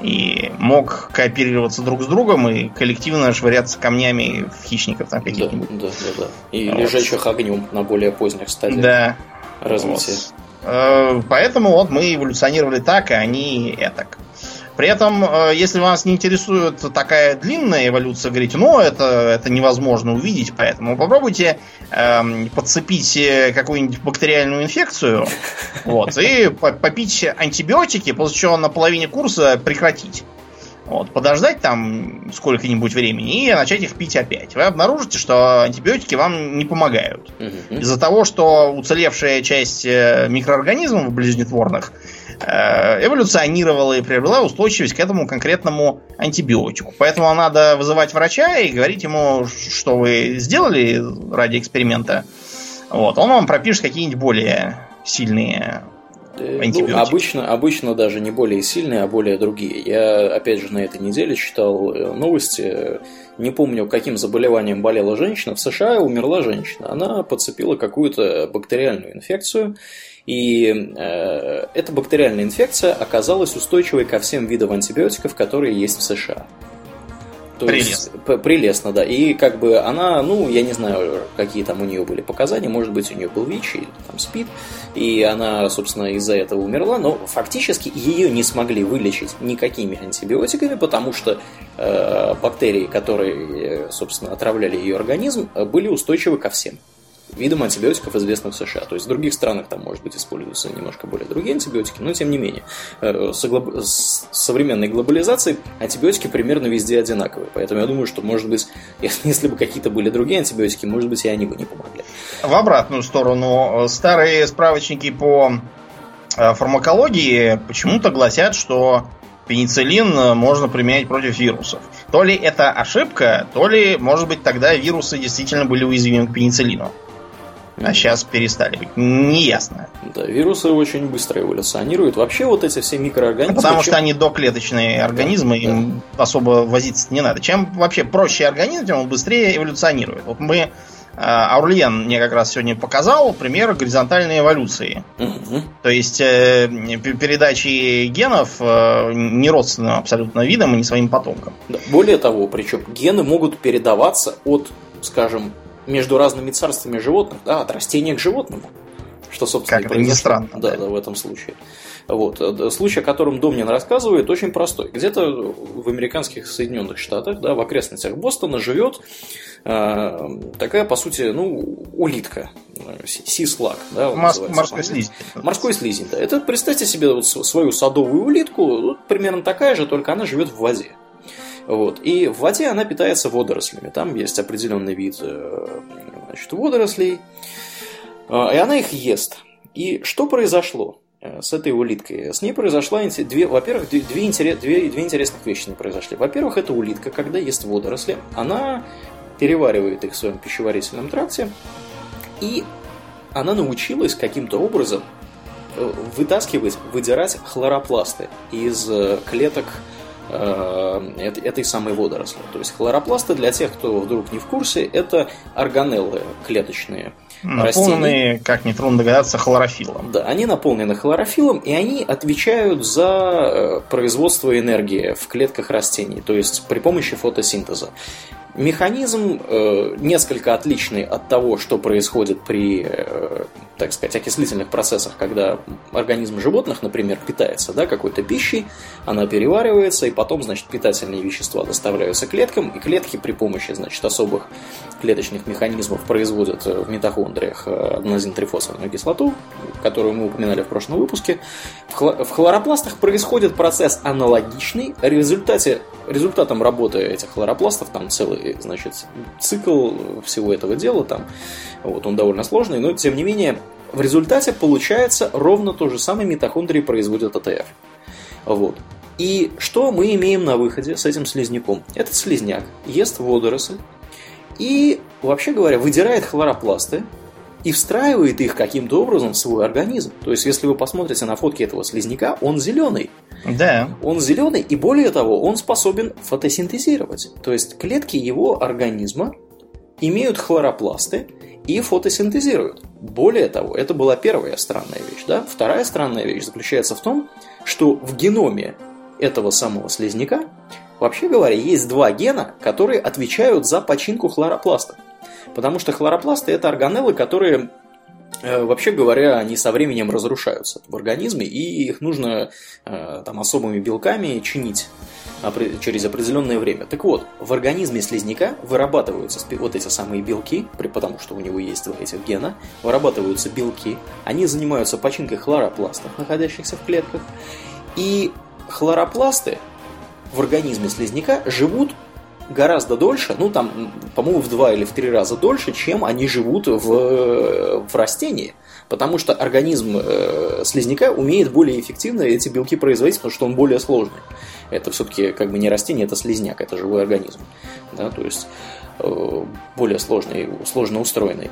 и мог кооперироваться друг с другом и коллективно швыряться камнями в хищников там каких-нибудь. Да, да, да. И вот. лежачих огнем на более поздних стадиях да. развития. Вот. Э, поэтому вот мы эволюционировали так, и они этак. При этом, э, если вас не интересует такая длинная эволюция, говорите, ну, это, это невозможно увидеть, поэтому попробуйте эм, подцепить э, какую-нибудь бактериальную инфекцию вот, и попить антибиотики, после чего на половине курса прекратить. Вот, подождать там сколько-нибудь времени и начать их пить опять. Вы обнаружите, что антибиотики вам не помогают. Из-за того, что уцелевшая часть э, микроорганизмов близнетворных эволюционировала и приобрела устойчивость к этому конкретному антибиотику. Поэтому надо вызывать врача и говорить ему, что вы сделали ради эксперимента. Вот, он вам пропишет какие-нибудь более сильные э, ну, обычно, обычно даже не более сильные, а более другие. Я, опять же, на этой неделе читал э, новости. Не помню, каким заболеванием болела женщина. В США умерла женщина. Она подцепила какую-то бактериальную инфекцию и э, эта бактериальная инфекция оказалась устойчивой ко всем видам антибиотиков, которые есть в США. То прелестно. Есть, прелестно, да. И как бы она, ну, я не знаю, какие там у нее были показания, может быть, у нее был ВИЧ или там СПИД, и она, собственно, из-за этого умерла, но фактически ее не смогли вылечить никакими антибиотиками, потому что э, бактерии, которые, собственно, отравляли ее организм, были устойчивы ко всем. Видом антибиотиков, известных в США. То есть в других странах там, может быть, используются немножко более другие антибиотики, но тем не менее. Э, с, глоб... с современной глобализацией антибиотики примерно везде одинаковые. Поэтому я думаю, что, может быть, если бы какие-то были другие антибиотики, может быть, и они бы не помогли. В обратную сторону. Старые справочники по э, фармакологии почему-то гласят, что пенициллин можно применять против вирусов. То ли это ошибка, то ли, может быть, тогда вирусы действительно были уязвимы к пенициллину. А сейчас перестали быть. Неясно. Да, вирусы очень быстро эволюционируют. Вообще вот эти все микроорганизмы... Потому чем... что они доклеточные организмы, да, им да. особо возиться не надо. Чем вообще проще организм, тем он быстрее эволюционирует. Вот мы а, Аурлиен мне как раз сегодня показал пример горизонтальной эволюции. Угу. То есть э, передачи генов э, не родственным абсолютно видом и не своим потомкам. Да. Более того, причем гены могут передаваться от, скажем, между разными царствами животных, да, от растения к животному. Что, собственно, как и не странно. Да, да, в этом случае. Вот. Э, случай, о котором Домнин рассказывает, очень простой. Где-то в американских Соединенных Штатах, да, в окрестностях Бостона живет э, такая, по сути, ну, улитка. Сислак, да, Морс, морской слизень. Морской слизень, да. Это, представьте себе вот свою садовую улитку, вот, примерно такая же, только она живет в воде. Вот. И в воде она питается водорослями. Там есть определенный вид э, значит, водорослей. И она их ест. И что произошло? Э, с этой улиткой. С ней произошла, две, во-первых, две, две, две, две интересных вещи не произошли. Во-первых, эта улитка, когда ест водоросли, она переваривает их в своем пищеварительном тракте, и она научилась каким-то образом э, вытаскивать, выдирать хлоропласты из э, клеток этой самой водоросли. То есть хлоропласты, для тех, кто вдруг не в курсе, это органеллы клеточные – Наполненные, растений. как нетрудно догадаться, хлорофиллом. Да, они наполнены хлорофиллом, и они отвечают за э, производство энергии в клетках растений, то есть при помощи фотосинтеза. Механизм э, несколько отличный от того, что происходит при, э, так сказать, окислительных процессах, когда организм животных, например, питается да, какой-то пищей, она переваривается, и потом, значит, питательные вещества доставляются клеткам, и клетки при помощи, значит, особых клеточных механизмов производят э, в митохондриях э, аденозин-трифосфорную кислоту, которую мы упоминали в прошлом выпуске. В хлоропластах происходит процесс аналогичный. В результате, результатом работы этих хлоропластов, там целый, значит, цикл всего этого дела, там, вот, он довольно сложный, но тем не менее, в результате получается ровно то же самое митохондрии производят АТФ. Вот. И что мы имеем на выходе с этим слизняком? Этот слизняк ест водоросль, и, вообще говоря, выдирает хлоропласты и встраивает их каким-то образом в свой организм. То есть, если вы посмотрите на фотки этого слизняка, он зеленый. Да. Он зеленый, и более того, он способен фотосинтезировать. То есть, клетки его организма имеют хлоропласты и фотосинтезируют. Более того, это была первая странная вещь. Да? Вторая странная вещь заключается в том, что в геноме этого самого слизняка Вообще говоря, есть два гена, которые отвечают за починку хлоропластов. Потому что хлоропласты это органеллы, которые э, Вообще говоря, они со временем разрушаются в организме, и их нужно э, там, особыми белками чинить через определенное время. Так вот, в организме слизняка вырабатываются вот эти самые белки, потому что у него есть два этих гена, вырабатываются белки, они занимаются починкой хлоропластов, находящихся в клетках, и хлоропласты в организме слизняка живут гораздо дольше, ну там, по-моему, в два или в три раза дольше, чем они живут в, в растении. Потому что организм э, слизняка умеет более эффективно эти белки производить, потому что он более сложный. Это все-таки как бы не растение, это слизняк, это живой организм. Да, то есть э, более сложный, сложно устроенный.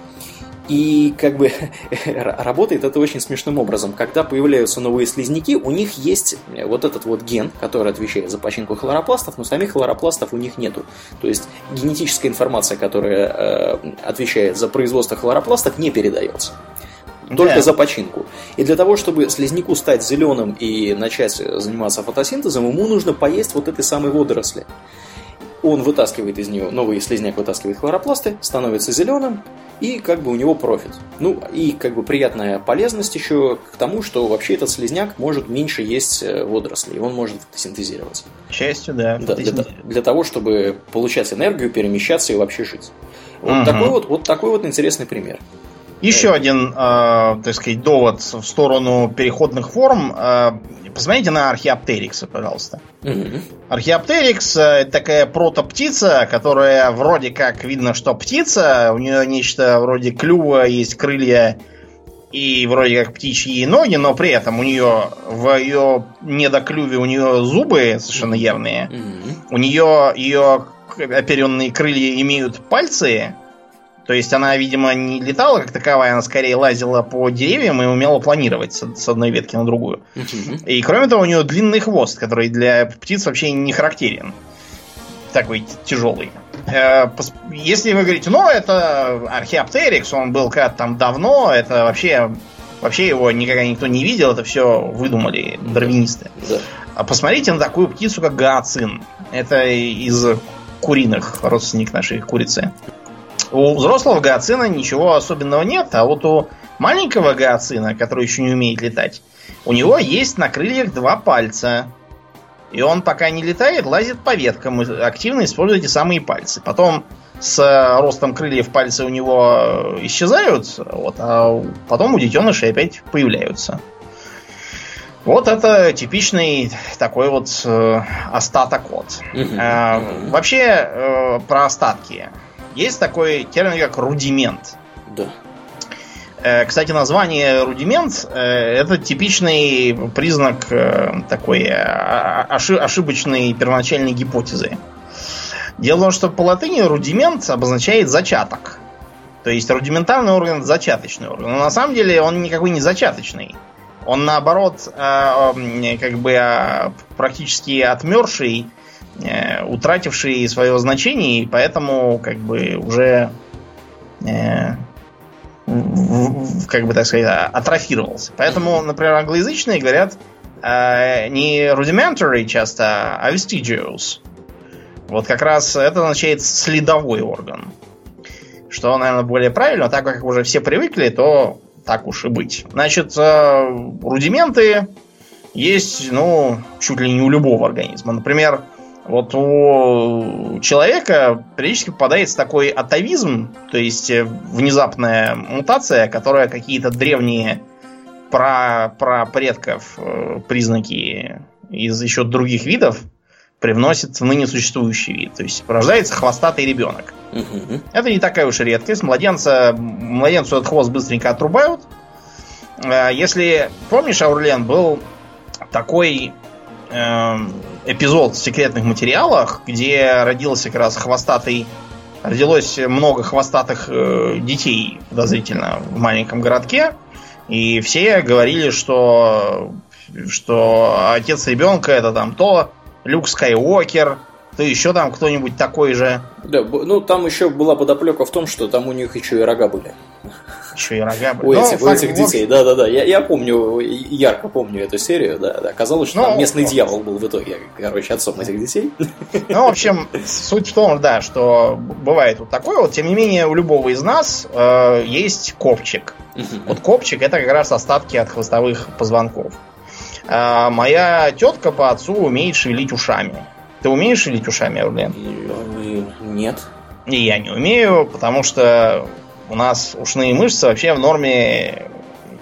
И как бы работает это очень смешным образом. Когда появляются новые слизняки, у них есть вот этот вот ген, который отвечает за починку хлоропластов, но самих хлоропластов у них нету. То есть генетическая информация, которая э, отвечает за производство хлоропластов, не передается. Только да. за починку. И для того, чтобы слизняку стать зеленым и начать заниматься фотосинтезом, ему нужно поесть вот этой самой водоросли. Он вытаскивает из нее, новый слизняк вытаскивает хлоропласты, становится зеленым, и как бы у него профит. Ну, и как бы приятная полезность еще к тому, что вообще этот слизняк может меньше есть э, водорослей, он может фотосинтезировать. К счастью, да. да для, для того, чтобы получать энергию, перемещаться и вообще жить. Вот, угу. такой вот, вот такой вот интересный пример. Еще один, э, так сказать, довод в сторону переходных форм. Э, посмотрите на археоптерикса, пожалуйста. Угу. Археоптерикс э, такая протоптица, которая вроде как видно, что птица. У нее нечто вроде клюва, есть крылья и вроде как птичьи ноги, но при этом у нее в ее недоклюве у нее зубы совершенно явные. Угу. У нее ее оперенные крылья имеют пальцы, то есть она, видимо, не летала как таковая, она скорее лазила по деревьям и умела планировать с, одной ветки на другую. И кроме того, у нее длинный хвост, который для птиц вообще не характерен. Такой тяжелый. Э, если вы говорите, ну, это археоптерикс, он был когда-то там давно, это вообще Вообще его никогда никто не видел, это все выдумали дарвинисты. Да. А посмотрите на такую птицу, как гаоцин. Это из куриных, родственник нашей курицы. У взрослого гиацина ничего особенного нет, а вот у маленького гиацина, который еще не умеет летать, у него есть на крыльях два пальца. И он пока не летает, лазит по веткам и активно использует эти самые пальцы. Потом с ростом крыльев пальцы у него исчезают, вот, а потом у детенышей опять появляются. Вот это типичный такой вот э, остаток вот. Э, вообще э, про остатки. Есть такой термин, как рудимент. Да. Э, кстати, название рудимент э, это типичный признак э, такой ошибочной первоначальной гипотезы. Дело в том, что по латыни рудимент обозначает зачаток. То есть рудиментарный орган зачаточный орган. Но на самом деле он никакой не зачаточный. Он наоборот как бы практически отмерший э, утративший свое значение, и поэтому как бы уже э, в, как бы так сказать, атрофировался. Поэтому, например, англоязычные говорят э, не rudimentary часто, а vestigious. Вот как раз это означает следовой орган. Что, наверное, более правильно, так как уже все привыкли, то так уж и быть. Значит, э, рудименты есть, ну, чуть ли не у любого организма. Например, вот у человека периодически попадается такой атовизм, то есть э, внезапная мутация, которая какие-то древние про, про предков э, признаки из еще других видов привносит в ныне существующий вид. То есть рождается хвостатый ребенок. Угу. Это не такая уж редкость. Младенца, младенцу этот хвост быстренько отрубают. Э, если помнишь, Аурлен, был такой эпизод в секретных материалах, где родился как раз хвостатый родилось много хвостатых э, детей подозрительно в маленьком городке, и все говорили, что что отец ребенка это там то Люк Скайуокер, то еще там кто-нибудь такой же. Да, ну там еще была подоплека в том, что там у них еще и рога были. Еще и рога были. У, ну, этих, у этих детей, да, да, да. Я, я помню, ярко помню эту серию, да, да. Оказалось, что ну, там местный дьявол был в итоге, короче, отцом этих детей. Ну, в общем, суть в том, да, что бывает вот такое вот. Тем не менее, у любого из нас э, есть копчик. Вот копчик это как раз остатки от хвостовых позвонков. А моя тетка по отцу умеет шевелить ушами. Ты умеешь шевелить ушами, Аурлен? Нет. И я не умею, потому что у нас ушные мышцы вообще в норме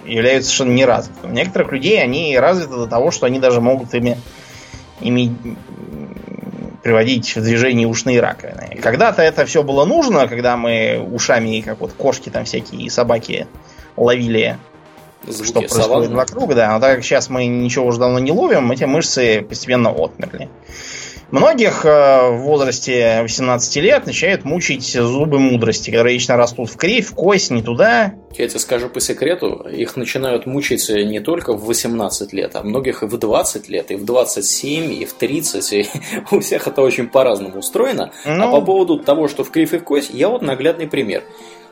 являются совершенно неразвитыми. У некоторых людей они развиты до того, что они даже могут ими, ими приводить в движение ушные раковины. Когда-то это все было нужно, когда мы ушами, как вот кошки там всякие и собаки ловили, Звуки что происходит саванны. вокруг, да. Но так как сейчас мы ничего уже давно не ловим, эти мышцы постепенно отмерли. Многих э, в возрасте 18 лет начинают мучить зубы мудрости, которые вечно растут в кривь, в кость, не туда. Я тебе скажу по секрету, их начинают мучить не только в 18 лет, а многих и в 20 лет, и в 27, и в 30. И у всех это очень по-разному устроено. А ну... А по поводу того, что в кривь и в кость, я вот наглядный пример.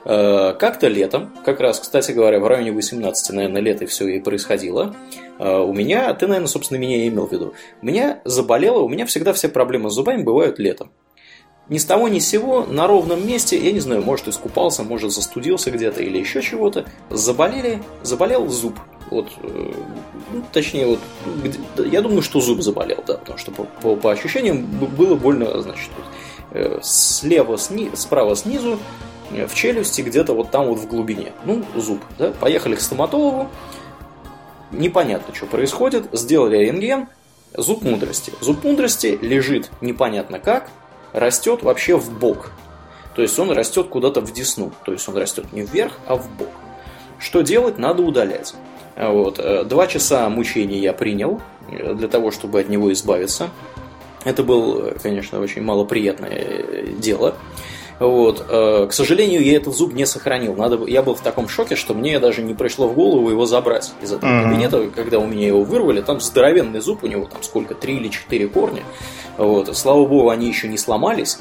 Э, как-то летом, как раз, кстати говоря, в районе 18, наверное, лета все и происходило, э, у меня, ты, наверное, собственно, меня и имел в виду, у меня заболело, у меня всегда все проблемы с зубами бывают летом. Ни с того ни с сего, на ровном месте, я не знаю, может искупался, может застудился где-то или еще чего-то, заболели, заболел зуб. Вот, э, ну, точнее, вот, я думаю, что зуб заболел, да, потому что по, по, по ощущениям было больно, значит, слева, сни, справа снизу в челюсти где-то вот там вот в глубине. Ну, зуб, да? Поехали к стоматологу, непонятно, что происходит, сделали рентген, зуб мудрости. Зуб мудрости лежит непонятно как, растет вообще в бок. То есть он растет куда-то в десну. То есть он растет не вверх, а в бок. Что делать? Надо удалять. Вот. Э, два часа мучений я принял э, для того, чтобы от него избавиться. Это было, конечно, очень малоприятное э, дело. Вот. К сожалению, я этот зуб не сохранил. Надо, я был в таком шоке, что мне даже не пришло в голову его забрать из этого mm-hmm. кабинета. Когда у меня его вырвали, там здоровенный зуб, у него там сколько, три или четыре корня. Вот. Слава богу, они еще не сломались.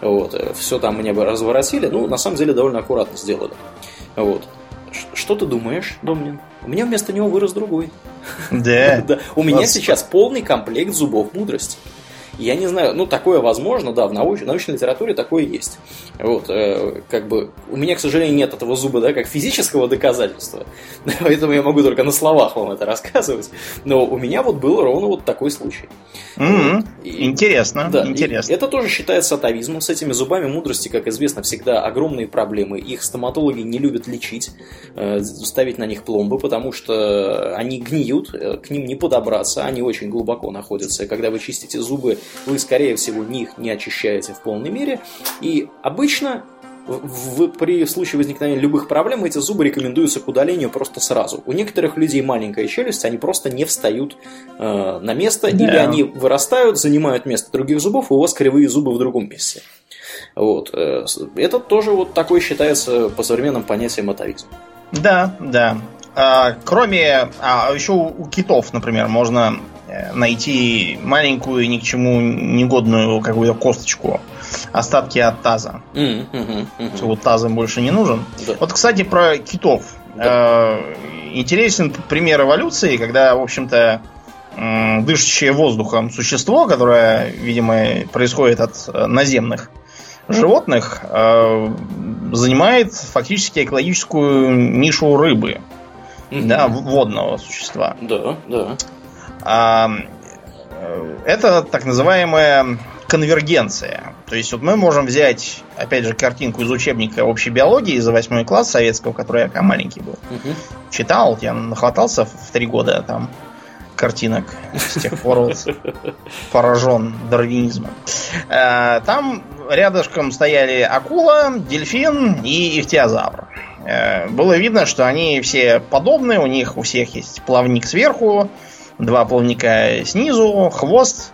Вот. Все там мне бы разворотили. Ну, на самом деле, довольно аккуратно сделали. Вот. Что ты думаешь, Домнин? У меня вместо него вырос другой. Да. да. У меня сейчас полный комплект зубов мудрости. Я не знаю, ну такое возможно, да, в научной, научной литературе такое есть. Вот, э, как бы, у меня, к сожалению, нет этого зуба, да, как физического доказательства, поэтому я могу только на словах вам это рассказывать, но у меня вот был ровно вот такой случай. Mm-hmm. И, интересно, да, интересно. это тоже считается атовизмом, с этими зубами мудрости, как известно, всегда огромные проблемы, их стоматологи не любят лечить, э, ставить на них пломбы, потому что они гниют, э, к ним не подобраться, они очень глубоко находятся, когда вы чистите зубы, вы, скорее всего, них не очищаете в полной мере. И обычно в, при случае возникновения любых проблем эти зубы рекомендуются к удалению просто сразу. У некоторых людей маленькая челюсть, они просто не встают э, на место, да. или они вырастают, занимают место других зубов, и у вас кривые зубы в другом месте. Вот. Э, это тоже вот такой считается по современным понятиям атовизм. Да, да. А, кроме, а еще у китов, например, можно найти маленькую, ни к чему негодную какую-то косточку, остатки от таза. Mm, mm, mm, вот тазом больше не нужен. Да. Вот, кстати, про китов. Да. Э, интересен пример эволюции, когда, в общем-то, дышащее воздухом существо, которое, видимо, происходит от э, наземных животных, занимает фактически экологическую нишу рыбы. Mm-hmm. Да, водного существа. Да, да. Это так называемая конвергенция. То есть вот мы можем взять, опять же, картинку из учебника общей биологии за восьмой класс советского, который я когда маленький был. Угу. Читал, я нахватался в три года там картинок. С тех пор вот поражен дарвинизмом. Э, там рядышком стояли акула, дельфин и ихтиозавр. Э, было видно, что они все подобные, у них у всех есть плавник сверху, два плавника снизу, хвост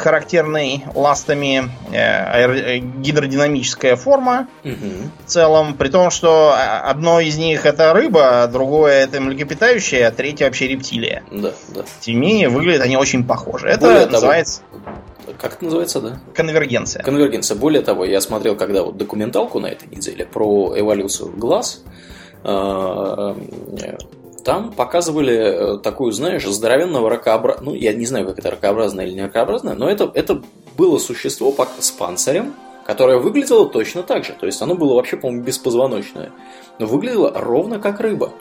характерный ластами, э, гидродинамическая форма угу. в целом, при том, что одно из них это рыба, другое это млекопитающее, а третье вообще рептилия. Да, да. Тем не менее, выглядят они очень похожи. Это Более называется... Того, как это называется, да? Конвергенция. Конвергенция. Более того, я смотрел, когда вот документалку на этой неделе про эволюцию глаз, э, там показывали э, такую, знаешь, здоровенного ракообразного, ну, я не знаю, как это ракообразное или не ракообразное, но это, это было существо с панцирем, которое выглядело точно так же. То есть оно было вообще, по-моему, беспозвоночное. Но выглядело ровно как рыба.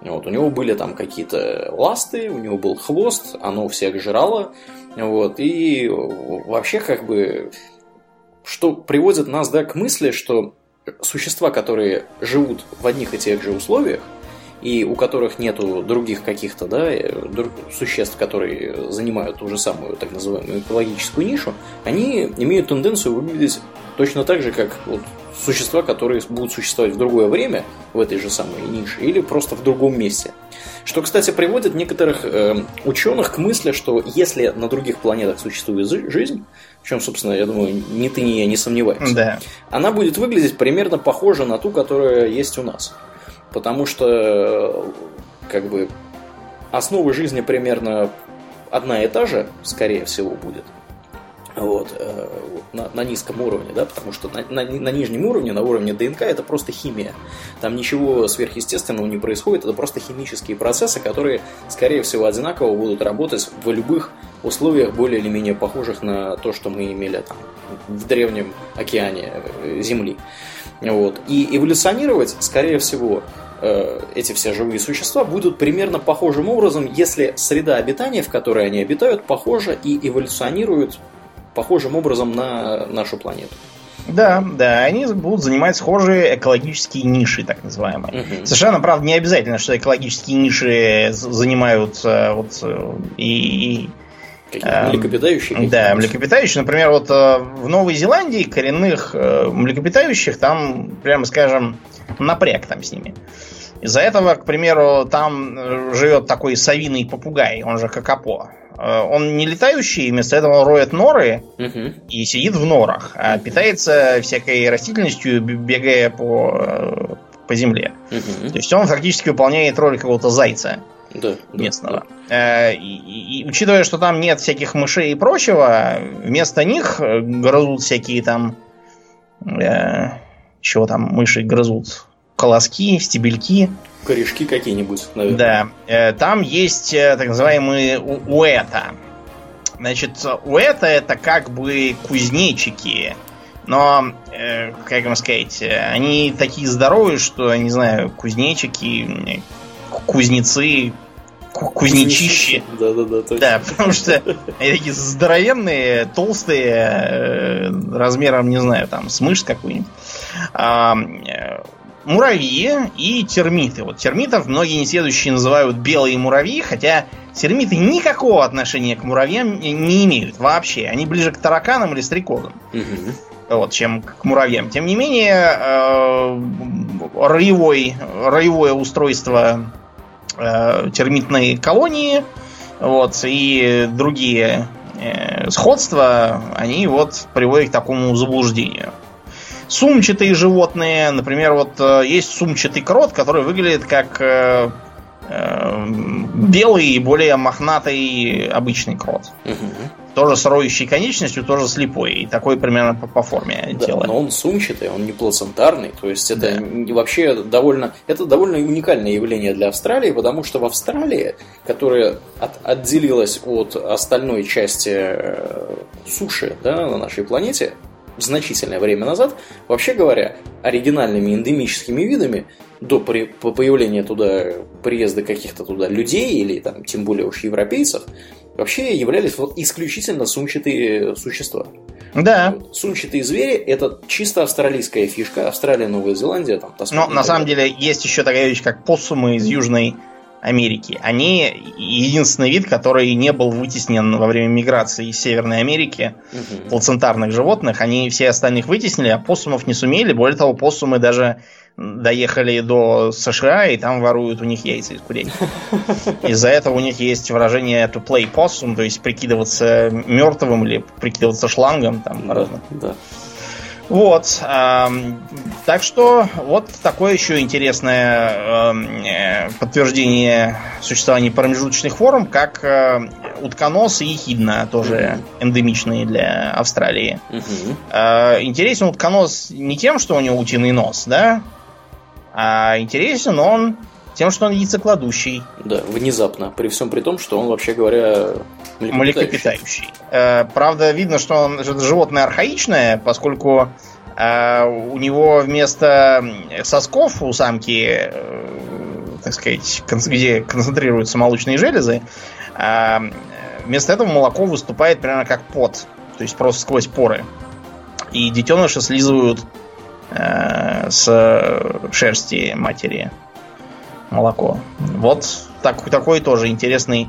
Вот, у него были там какие-то ласты, у него был хвост, оно всех жрало. Вот, и вообще как бы что приводит нас да, к мысли, что существа, которые живут в одних и тех же условиях, и у которых нету других каких-то да, э, существ, которые занимают ту же самую так называемую экологическую нишу, они имеют тенденцию выглядеть точно так же, как вот существа, которые будут существовать в другое время в этой же самой нише или просто в другом месте. Что, кстати, приводит некоторых э, ученых к мысли, что если на других планетах существует жизнь, в чем, собственно, я думаю, ни ты, ни я не сомневаемся, да. она будет выглядеть примерно похоже на ту, которая есть у нас потому что как бы основа жизни примерно одна и та же, скорее всего, будет. Вот, э, на, на низком уровне, да, потому что на, на, на нижнем уровне, на уровне ДНК, это просто химия. Там ничего сверхъестественного не происходит, это просто химические процессы, которые, скорее всего, одинаково будут работать в любых условиях, более или менее похожих на то, что мы имели там, в древнем океане э, Земли. Вот. И эволюционировать, скорее всего, Э, эти все живые существа будут примерно похожим образом, если среда обитания, в которой они обитают, похожа и эволюционирует похожим образом на нашу планету. Да, да, они будут занимать схожие экологические ниши, так называемые. Угу. Совершенно, правда, не обязательно, что экологические ниши занимают э, вот и, и Какие-то млекопитающие? Да, млекопитающие. Например, вот в Новой Зеландии коренных млекопитающих там, прямо скажем, напряг там с ними. Из-за этого, к примеру, там живет такой совиный попугай, он же какапо. Э, он не летающий, вместо этого роет норы угу. и сидит в норах, а питается всякой растительностью, бегая по, э, по земле. Угу. То есть он фактически выполняет роль какого-то зайца да, местного. Да, да. И, и, и учитывая, что там нет всяких мышей и прочего, вместо них грызут всякие там... Э, чего там мыши грызут? Колоски, стебельки. Корешки какие-нибудь, наверное. Да. Э, там есть э, так называемые уэта. Значит, уэта это как бы кузнечики. Но, э, как вам сказать, они такие здоровые, что, не знаю, кузнечики, кузнецы, кузнечищи. Да, да, да. Точно. Да, потому что они такие здоровенные, толстые, размером, не знаю, там, с мышь какую-нибудь муравьи и термиты. Вот термитов многие несведущие называют белые муравьи, хотя термиты никакого отношения к муравьям не имеют вообще. Они ближе к тараканам или стрекозам. Угу. Вот, чем к муравьям. Тем не менее, э, роевой, роевое устройство э, термитной колонии вот, и другие э, сходства, они вот приводят к такому заблуждению сумчатые животные. Например, вот э, есть сумчатый крот, который выглядит как э, э, белый и более мохнатый обычный крот. Угу. Тоже с роющей конечностью, тоже слепой. И такой примерно по, по форме да, тела. Но он сумчатый, он не плацентарный. То есть это да. вообще довольно, это довольно уникальное явление для Австралии, потому что в Австралии, которая от, отделилась от остальной части э, суши да, на нашей планете, значительное время назад, вообще говоря, оригинальными эндемическими видами до при, по появления туда приезда каких-то туда людей или там тем более уж европейцев вообще являлись вот исключительно сумчатые существа. Да. Сумчатые звери это чисто австралийская фишка. Австралия, Новая Зеландия, там Но на самом деле есть еще такая вещь, как поссумы из Южной Америки. Они единственный вид, который не был вытеснен во время миграции из Северной Америки угу. плацентарных животных. Они все остальных вытеснили, а посумов не сумели. Более того, посумы даже доехали до США и там воруют у них яйца из курей. Из-за этого у них есть выражение to play possum, то есть прикидываться мертвым или прикидываться шлангом там да, Да. Вот. Э, так что вот такое еще интересное эм, э, подтверждение существования промежуточных форм, как э, утконос и ехидна, тоже эндемичные для Австралии. Э, интересен утконос не тем, что у него утиный нос, да, а интересен он тем, что он яйцекладущий. Да, внезапно. При всем при том, что он, вообще говоря, млекопитающий. млекопитающий. Э, правда, видно, что он животное архаичное, поскольку э, у него вместо сосков у самки, э, так сказать, где концентрируются молочные железы, э, вместо этого молоко выступает примерно как пот. То есть просто сквозь поры. И детеныши слизывают э, с шерсти матери молоко. Вот так, такой тоже интересный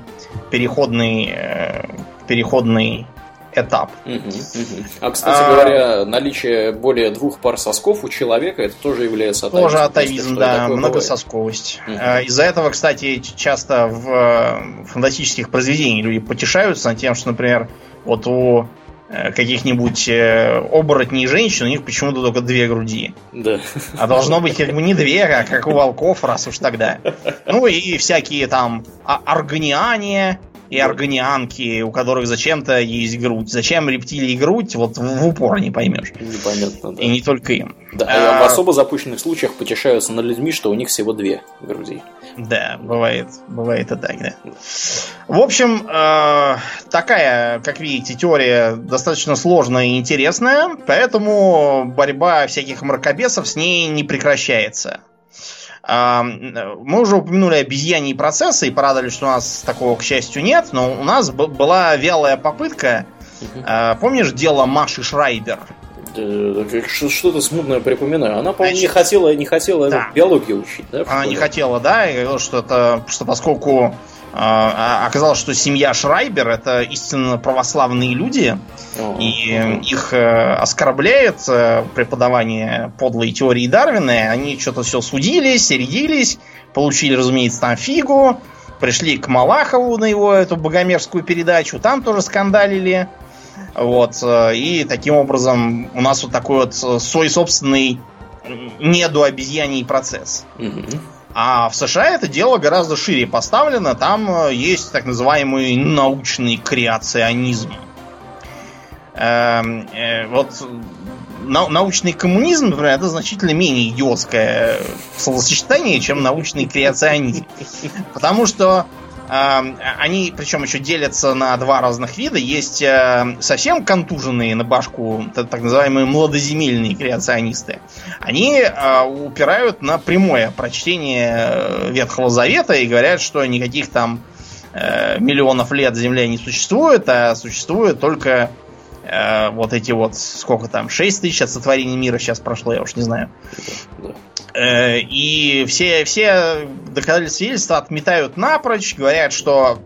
переходный, э, переходный этап. Угу, угу. А, кстати а, говоря, наличие более двух пар сосков у человека это тоже является атовизмом. Тоже атовизм, да, многососковость. Угу. Из-за этого, кстати, часто в э, фантастических произведениях люди потешаются над тем, что, например, вот у каких-нибудь э, оборотней женщин, у них почему-то только две груди. Да. А должно быть как бы не две, а как у волков, раз уж тогда. Ну и всякие там органиане и органианки, у которых зачем-то есть грудь. Зачем рептилии грудь, вот в упор не поймешь. Непонятно, да. И не только им. Да, а, в особо запущенных случаях потешаются над людьми, что у них всего две груди. Да, бывает, бывает и так, да. В общем, э, такая, как видите, теория достаточно сложная и интересная, поэтому борьба всяких мракобесов с ней не прекращается. Э, мы уже упомянули обезьяньи процессы и порадовали, что у нас такого, к счастью, нет, но у нас была вялая попытка. Э, помнишь дело Маши Шрайбер? Что-то смутное припоминаю. Она, по-моему, не хотела, не хотела да. биологию учить, да? Она не хотела, да, и говорила, что это, что поскольку а, оказалось, что семья Шрайбер это истинно православные люди, о, и их э, оскорбляет э, преподавание подлой теории Дарвина. Они что-то все судились, рядились, получили, разумеется, там фигу, пришли к Малахову на его эту богомерзкую передачу, там тоже скандалили. Вот, э, и таким образом у нас вот такой вот свой собственный недообезьяний процесс. Угу. А в США это дело гораздо шире поставлено. Там э, есть так называемый научный креационизм. Эм, э, вот научный коммунизм, например, это значительно менее идиотское словосочетание, чем научный креационизм. Потому что они, причем еще делятся на два разных вида. Есть э, совсем контуженные на башку, так называемые младоземельные креационисты. Они э, упирают на прямое прочтение э, Ветхого Завета и говорят, что никаких там миллионов лет Земля не существует, а существует только вот эти вот, сколько там, 6 тысяч от сотворения мира сейчас прошло, я уж не знаю. Э, и все, все доказательства свидетельства отметают напрочь, говорят, что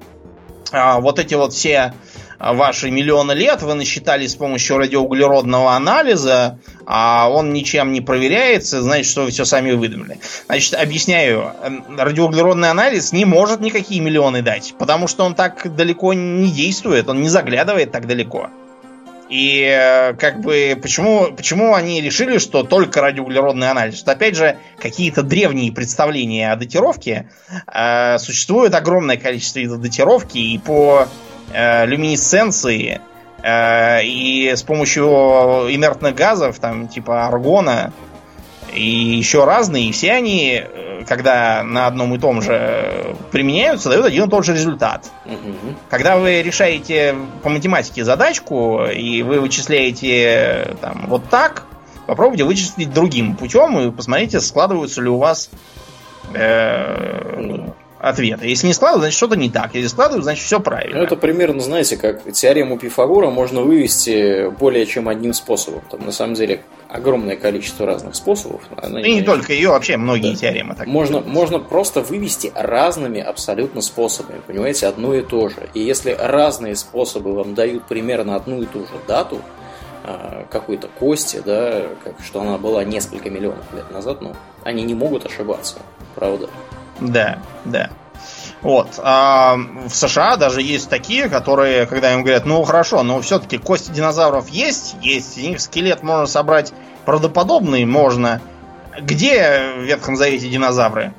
а, вот эти вот все ваши миллионы лет вы насчитали с помощью радиоуглеродного анализа, а он ничем не проверяется, значит, что вы все сами выдумали. Значит, объясняю, радиоуглеродный анализ не может никакие миллионы дать, потому что он так далеко не действует, он не заглядывает так далеко. И э, как бы почему, почему они решили, что только радиоуглеродный анализ? Что опять же какие-то древние представления о датировке. Э, существует огромное количество видов датировки и по э, люминесценции, э, и с помощью инертных газов, там типа аргона, и еще разные, и все они, э, когда на одном и том же применяются, дают один и тот же результат. Угу. Когда вы решаете по математике задачку, и вы вычисляете там, вот так, попробуйте вычислить другим путем и посмотрите, складываются ли у вас э, ответа. Если не складывают, значит что-то не так. Если складывают, значит все правильно. Ну, это примерно, знаете, как теорему Пифагора можно вывести более чем одним способом. Там на самом деле огромное количество разных способов. Она, и не только ее, вообще многие да. теоремы так. Можно, можно просто вывести разными абсолютно способами. Понимаете, одно и то же. И если разные способы вам дают примерно одну и ту же дату, а, какой-то кости, да, как, что она была несколько миллионов лет назад, но они не могут ошибаться, правда. Да, да. Вот. А в США даже есть такие, которые, когда им говорят, ну хорошо, но все-таки кости динозавров есть, есть, из них скелет можно собрать правдоподобный, можно. Где в Ветхом Завете динозавры?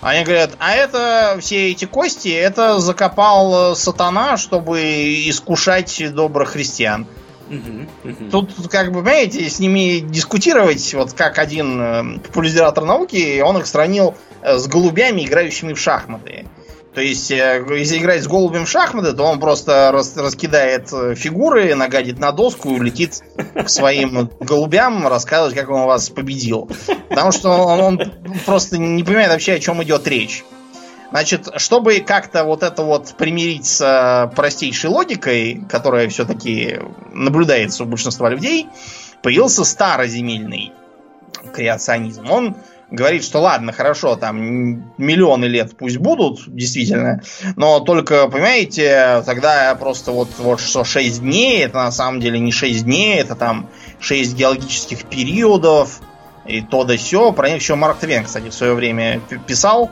Они говорят, а это все эти кости, это закопал сатана, чтобы искушать добрых христиан. Угу, угу. Тут, как бы, понимаете, с ними дискутировать, вот как один э, популяризатор науки, он их сравнил э, с голубями, играющими в шахматы. То есть, э, если играть с голубем в шахматы, то он просто рас, раскидает фигуры, нагадит на доску и улетит к своим голубям рассказывать, как он вас победил. Потому что он, он просто не понимает вообще, о чем идет речь. Значит, чтобы как-то вот это вот примирить с э, простейшей логикой, которая все-таки наблюдается у большинства людей, появился староземельный креационизм. Он говорит, что ладно, хорошо, там миллионы лет пусть будут, действительно, но только, понимаете, тогда просто вот, вот что 6 дней, это на самом деле не 6 дней, это там 6 геологических периодов, и то да сё. Про них еще Марк Твен, кстати, в свое время писал.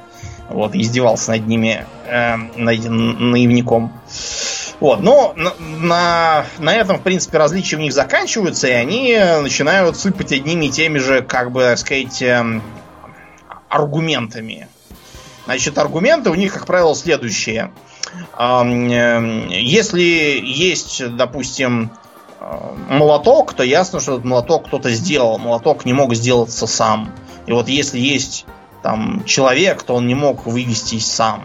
Вот, издевался над ними, э, над наивником. Вот, но на, на, этом, в принципе, различия у них заканчиваются, и они начинают сыпать одними и теми же, как бы, так сказать, э, аргументами. Значит, аргументы у них, как правило, следующие. Э, если есть, допустим, э, молоток, то ясно, что этот молоток кто-то сделал. Молоток не мог сделаться сам. И вот если есть там человек, то он не мог вывестись сам.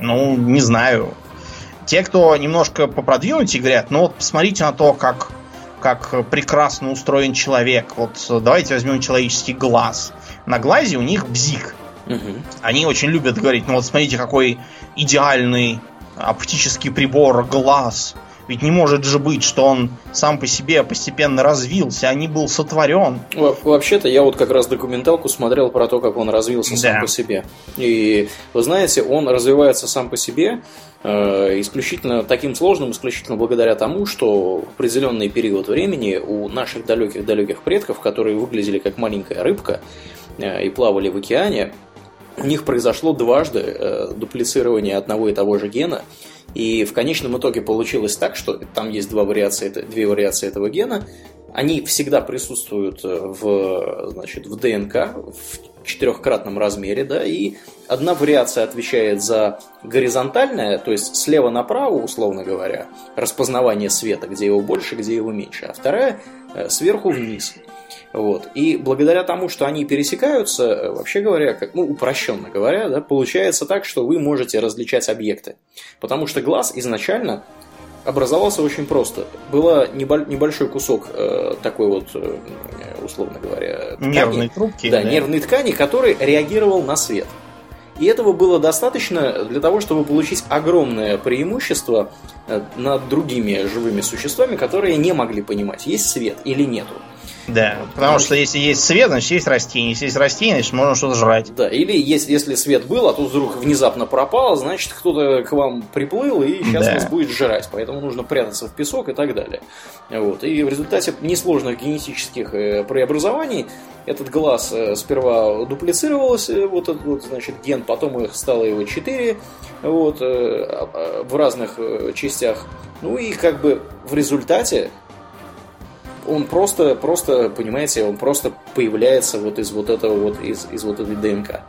Ну, не знаю. Те, кто немножко попродвинутее, говорят, ну вот посмотрите на то, как, как прекрасно устроен человек. Вот давайте возьмем человеческий глаз. На глазе у них бзик. Угу. Они очень любят говорить, ну вот смотрите, какой идеальный оптический прибор глаз. Ведь не может же быть, что он сам по себе постепенно развился, а не был сотворен. Вообще-то я вот как раз документалку смотрел про то, как он развился да. сам по себе. И вы знаете, он развивается сам по себе э, исключительно таким сложным, исключительно благодаря тому, что в определенный период времени у наших далеких-далеких предков, которые выглядели как маленькая рыбка и плавали в океане, у них произошло дважды э, дуплицирование одного и того же гена, и в конечном итоге получилось так, что там есть два вариации, две вариации этого гена, они всегда присутствуют э, в, значит, в ДНК в четырехкратном размере, да, и одна вариация отвечает за горизонтальное, то есть слева направо, условно говоря, распознавание света, где его больше, где его меньше, а вторая э, сверху вниз. Вот. И благодаря тому, что они пересекаются, э, вообще говоря, как, ну, упрощенно говоря, да, получается так, что вы можете различать объекты. Потому что глаз изначально образовался очень просто. Было небольшой кусок э, такой вот, э, условно говоря, ткани, нервной трубки. Да, да, нервной ткани, который реагировал на свет. И этого было достаточно для того, чтобы получить огромное преимущество э, над другими живыми существами, которые не могли понимать, есть свет или нету. Да, потому что если есть свет, значит есть растение. Если есть растение, значит можно что-то жрать. Да, или если, если свет был, а тут вдруг внезапно пропал, значит кто-то к вам приплыл и сейчас да. вас будет жрать. Поэтому нужно прятаться в песок и так далее. Вот. И в результате несложных генетических э, преобразований этот глаз э, сперва дуплицировался, вот этот вот, значит, ген, потом их стало его 4 вот, э, а, в разных частях. Ну и как бы в результате он просто, просто, понимаете, он просто появляется вот из вот этого вот, из, из вот этой ДНК.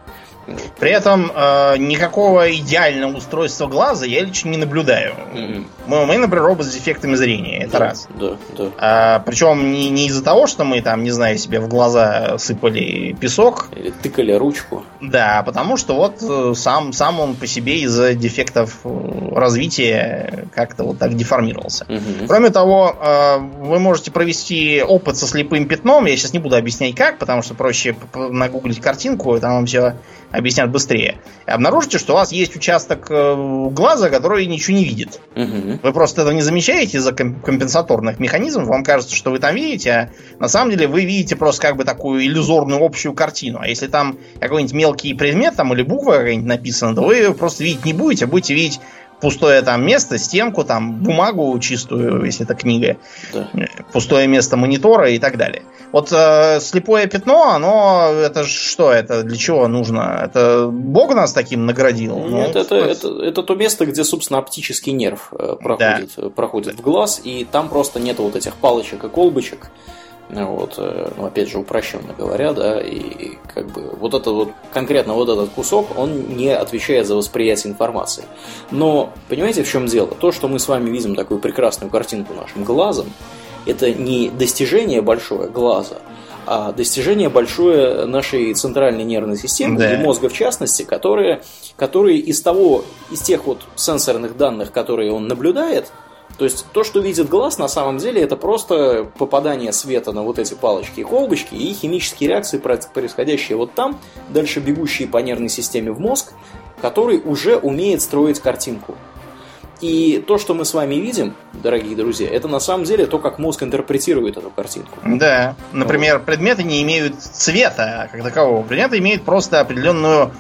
При этом э, никакого идеального устройства глаза я лично не наблюдаю. Mm-hmm. Мы, мы, например, робот с дефектами зрения, это да, раз. Да, да. А, причем не, не из-за того, что мы там, не знаю, себе в глаза сыпали песок. Или тыкали ручку. Да, потому что вот э, сам, сам он по себе из-за дефектов э, развития как-то вот так деформировался. Mm-hmm. Кроме того, э, вы можете провести опыт со слепым пятном. Я сейчас не буду объяснять как, потому что проще нагуглить картинку, и там вам все объяснят быстрее. Обнаружите, что у вас есть участок э, глаза, который ничего не видит. Угу. Вы просто этого не замечаете из-за компенсаторных механизмов. Вам кажется, что вы там видите, а на самом деле вы видите просто как бы такую иллюзорную общую картину. А если там какой-нибудь мелкий предмет там или буква какая-нибудь написана, то вы просто видеть не будете, а будете видеть пустое там место, стенку, там бумагу чистую, если это книга, да. пустое место монитора и так далее. Вот э, слепое пятно, оно это что, это для чего нужно? Это Бог нас таким наградил? Нет, ну, это, это, это, то место, где, собственно, оптический нерв э, проходит, да. проходит в глаз, и там просто нет вот этих палочек и колбочек. Вот, э, ну, опять же, упрощенно говоря, да, и как бы вот это вот, конкретно вот этот кусок, он не отвечает за восприятие информации. Но, понимаете, в чем дело? То, что мы с вами видим такую прекрасную картинку нашим глазом, это не достижение большое глаза, а достижение большое нашей центральной нервной системы, да. и мозга в частности, которые, которые из того, из тех вот сенсорных данных, которые он наблюдает, то есть то, что видит глаз, на самом деле это просто попадание света на вот эти палочки и колбочки и химические реакции, происходящие вот там, дальше бегущие по нервной системе в мозг, который уже умеет строить картинку. И то, что мы с вами видим, дорогие друзья, это на самом деле то, как мозг интерпретирует эту картинку. Да. Например, предметы не имеют цвета как такового. Предметы имеют просто определенную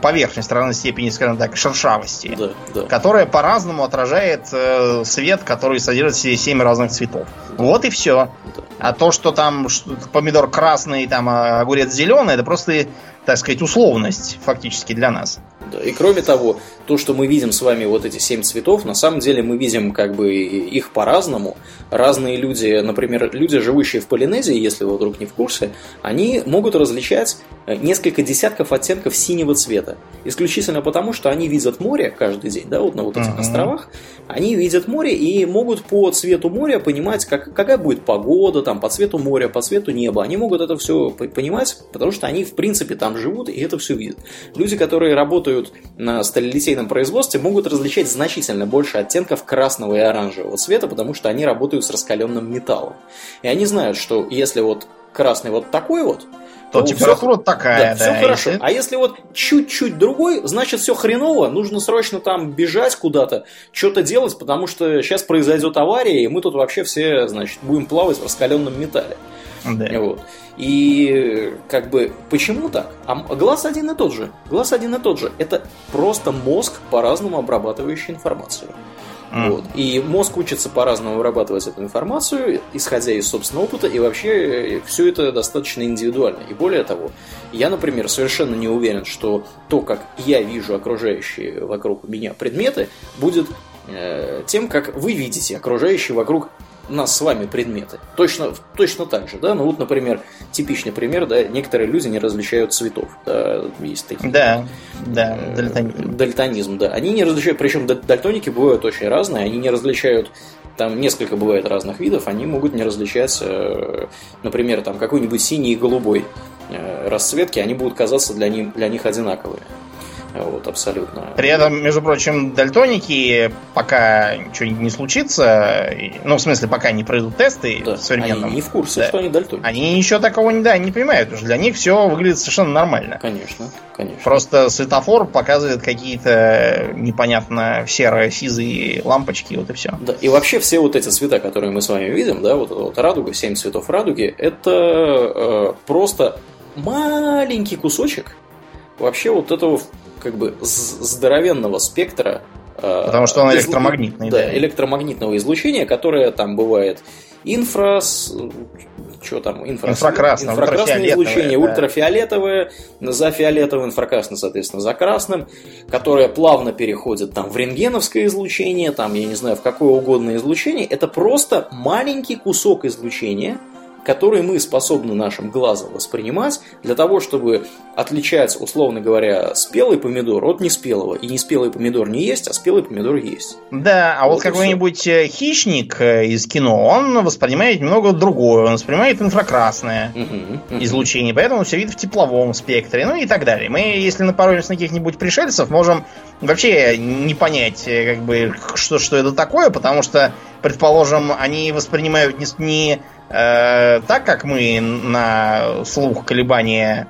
поверхность разной степени, скажем так, шершавости, да, да. которая по-разному отражает э, свет, который содержит в себе семь разных цветов. Вот и все. Да. А то, что там что, помидор красный, там а огурец зеленый, это просто, так сказать, условность фактически для нас. И кроме того, то, что мы видим с вами вот эти семь цветов, на самом деле мы видим как бы их по-разному. Разные люди, например, люди, живущие в Полинезии, если вы вдруг не в курсе, они могут различать э, несколько десятков оттенков синего цвета. Исключительно потому, что они видят море каждый день, да, вот на вот этих uh-huh. островах. Они видят море и могут по цвету моря понимать, как, какая будет погода, там, по цвету моря, по цвету неба. Они могут это все понимать, потому что они, в принципе, там живут и это все видят. Люди, которые работают на сталелитейном производстве, могут различать значительно больше оттенков красного и оранжевого цвета, потому что они работают с раскаленным металлом. И они знают, что если вот красный вот такой вот, то, то температура все, такая, да. да все хорошо. Если... А если вот чуть-чуть другой, значит все хреново, нужно срочно там бежать куда-то, что-то делать, потому что сейчас произойдет авария, и мы тут вообще все, значит, будем плавать в раскаленном металле. Да. Вот. И как бы почему так? А глаз один и тот же. Глаз один и тот же. Это просто мозг по-разному обрабатывающий информацию. Mm. Вот. И мозг учится по-разному вырабатывать эту информацию, исходя из собственного опыта, и вообще э, все это достаточно индивидуально. И более того, я, например, совершенно не уверен, что то, как я вижу окружающие вокруг меня предметы, будет э, тем, как вы видите окружающие вокруг нас с вами предметы. Точно, точно так же, да? Ну вот, например, типичный пример, да, некоторые люди не различают цветов. Да, есть такие. Да, да, э, дальтонизм. Дальтонизм, да. Они не различают, причем дальтоники бывают очень разные, они не различают там несколько бывает разных видов, они могут не различать, э, например, там какой-нибудь синий и голубой э, расцветки, они будут казаться для них, для них одинаковыми. Вот, абсолютно. При этом, между прочим, дальтоники, пока ничего не случится, ну, в смысле, пока не пройдут тесты да, современном... Они не в курсе, да, что они дальтоники. Они ничего такого не, да, не понимают, потому что для них все выглядит совершенно нормально. Конечно, конечно. Просто светофор показывает какие-то непонятно серо-сизые лампочки, вот и все. Да, и вообще все вот эти цвета, которые мы с вами видим, да, вот, вот радуга, семь цветов радуги, это э, просто маленький кусочек вообще вот этого как бы здоровенного спектра э, Потому что он электромагнитный. Да, да, электромагнитного излучения, которое там бывает инфрас... Что там? Инфрас... Инфракрасное, инфракрасное излучение, да. ультрафиолетовое, за фиолетовым, инфракрасное, соответственно, за красным, которое плавно переходит там в рентгеновское излучение, там, я не знаю, в какое угодно излучение. Это просто маленький кусок излучения – которые мы способны нашим глазом воспринимать для того, чтобы отличать, условно говоря, спелый помидор от неспелого. И неспелый помидор не есть, а спелый помидор есть. Да, а вот, вот какой-нибудь э, хищник э, из кино, он воспринимает немного другое. Он воспринимает инфракрасное угу, угу. излучение, поэтому все видит в тепловом спектре, ну и так далее. Мы, если напороемся на каких-нибудь пришельцев, можем вообще не понять, э, как бы, что, что это такое, потому что, предположим, они воспринимают не, не Э, так как мы на слух колебания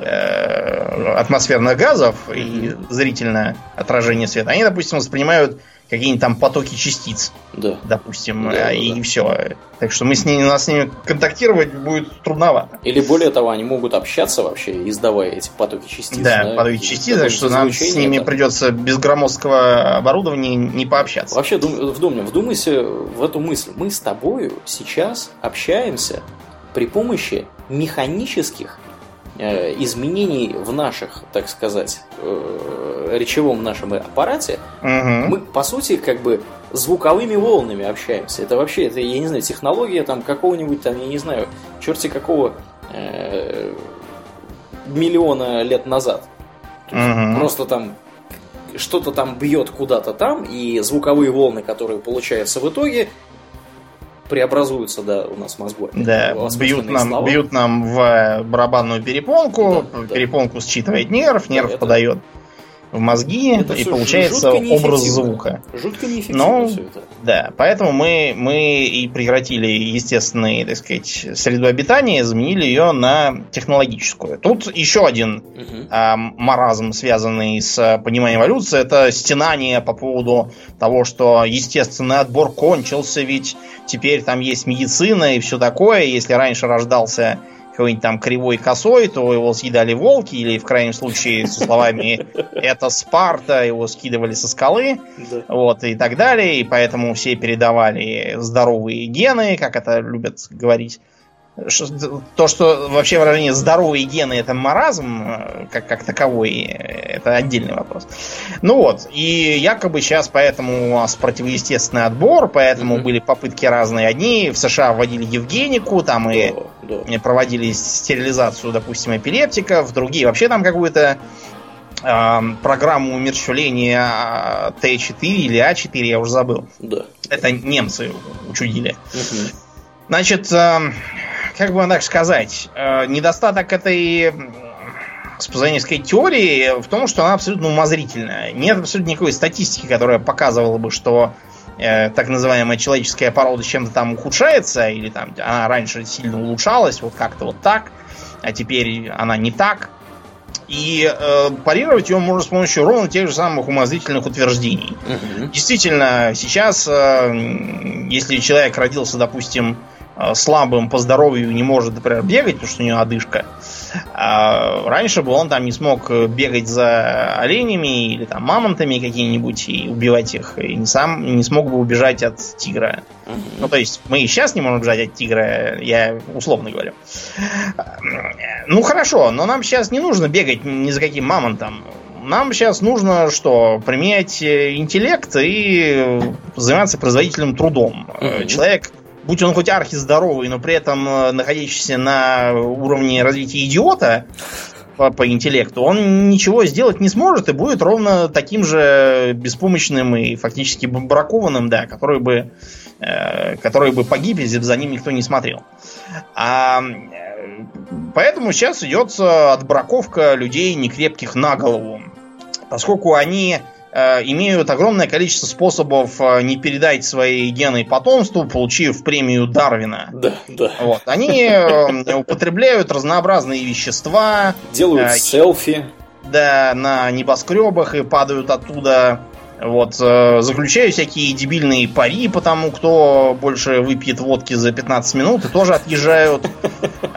э, атмосферных газов и зрительное отражение света, они, допустим, воспринимают какие-нибудь там потоки частиц, да. допустим, да, и да. все. Так что мы с ними, нас с ними контактировать будет трудновато. Или более того, они могут общаться вообще, издавая эти потоки частиц. Да, да? потоки частиц, так что нам с ними это... придется без громоздкого оборудования не пообщаться. Вообще, вдумай, вдумайся в эту мысль. Мы с тобою сейчас общаемся при помощи механических Э, изменений в наших, так сказать, э, речевом нашем аппарате, угу. мы, по сути, как бы звуковыми волнами общаемся. Это вообще, это, я не знаю, технология там какого-нибудь там, я не знаю, черти какого э, миллиона лет назад. Угу. Просто там что-то там бьет куда-то там, и звуковые волны, которые получаются в итоге, преобразуются, да, у нас в мозгу. Да, бьют нам, бьют нам в барабанную перепонку, да, перепонку да. считывает нерв, нерв да, подает в мозги, это и получается образ звука. Жутко неэффективно Но, все это. Да, поэтому мы, мы и прекратили естественный, так сказать, среду обитания, заменили ее на технологическую. Тут еще один угу. э, маразм, связанный с пониманием эволюции, это стенание по поводу того, что естественный отбор кончился, ведь теперь там есть медицина и все такое. Если раньше рождался какой-нибудь там кривой косой, то его съедали волки, или в крайнем случае со словами «это Спарта», его скидывали со скалы, вот, и так далее, и поэтому все передавали здоровые гены, как это любят говорить то, что вообще выражение здоровые гены это маразм, э, как, как таковой, это отдельный вопрос. Ну вот, и якобы сейчас поэтому у нас противоестественный отбор, поэтому mm-hmm. были попытки разные. Одни в США вводили Евгенику, там и да, да. проводили стерилизацию, допустим, эпилептиков, другие вообще там какую-то э, программу умерщвления а, Т4 или А4, я уже забыл. Да. Это немцы учудили. Угу. Значит, э, как бы вам так сказать, э, недостаток этой спазонистской теории в том, что она абсолютно умозрительная. Нет абсолютно никакой статистики, которая показывала бы, что э, так называемая человеческая порода чем-то там ухудшается, или там она раньше сильно улучшалась, вот как-то вот так, а теперь она не так. И э, парировать его можно с помощью ровно тех же самых умозрительных утверждений. Угу. Действительно, сейчас, э, если человек родился, допустим, слабым по здоровью, не может, например, бегать, потому что у него одышка, а раньше бы он там не смог бегать за оленями или там мамонтами какими-нибудь и убивать их, и не сам не смог бы убежать от тигра. Ну, то есть мы и сейчас не можем убежать от тигра, я условно говорю. Ну хорошо, но нам сейчас не нужно бегать ни за каким мамонтом. Нам сейчас нужно что? Применять интеллект и заниматься производительным трудом. Человек будь он хоть архи здоровый, но при этом э, находящийся на уровне развития идиота по, по интеллекту, он ничего сделать не сможет и будет ровно таким же беспомощным и фактически бракованным, да, который бы, э, который бы погиб, если бы за ним никто не смотрел. А, э, поэтому сейчас идет отбраковка людей некрепких на голову. Поскольку они имеют огромное количество способов э, не передать свои гены потомству, получив премию Дарвина. Да, да. Вот. Они э, употребляют разнообразные вещества. Делают селфи. Да, на небоскребах и падают оттуда вот, э, заключаю всякие дебильные пари, потому кто больше выпьет водки за 15 минут, и тоже отъезжают.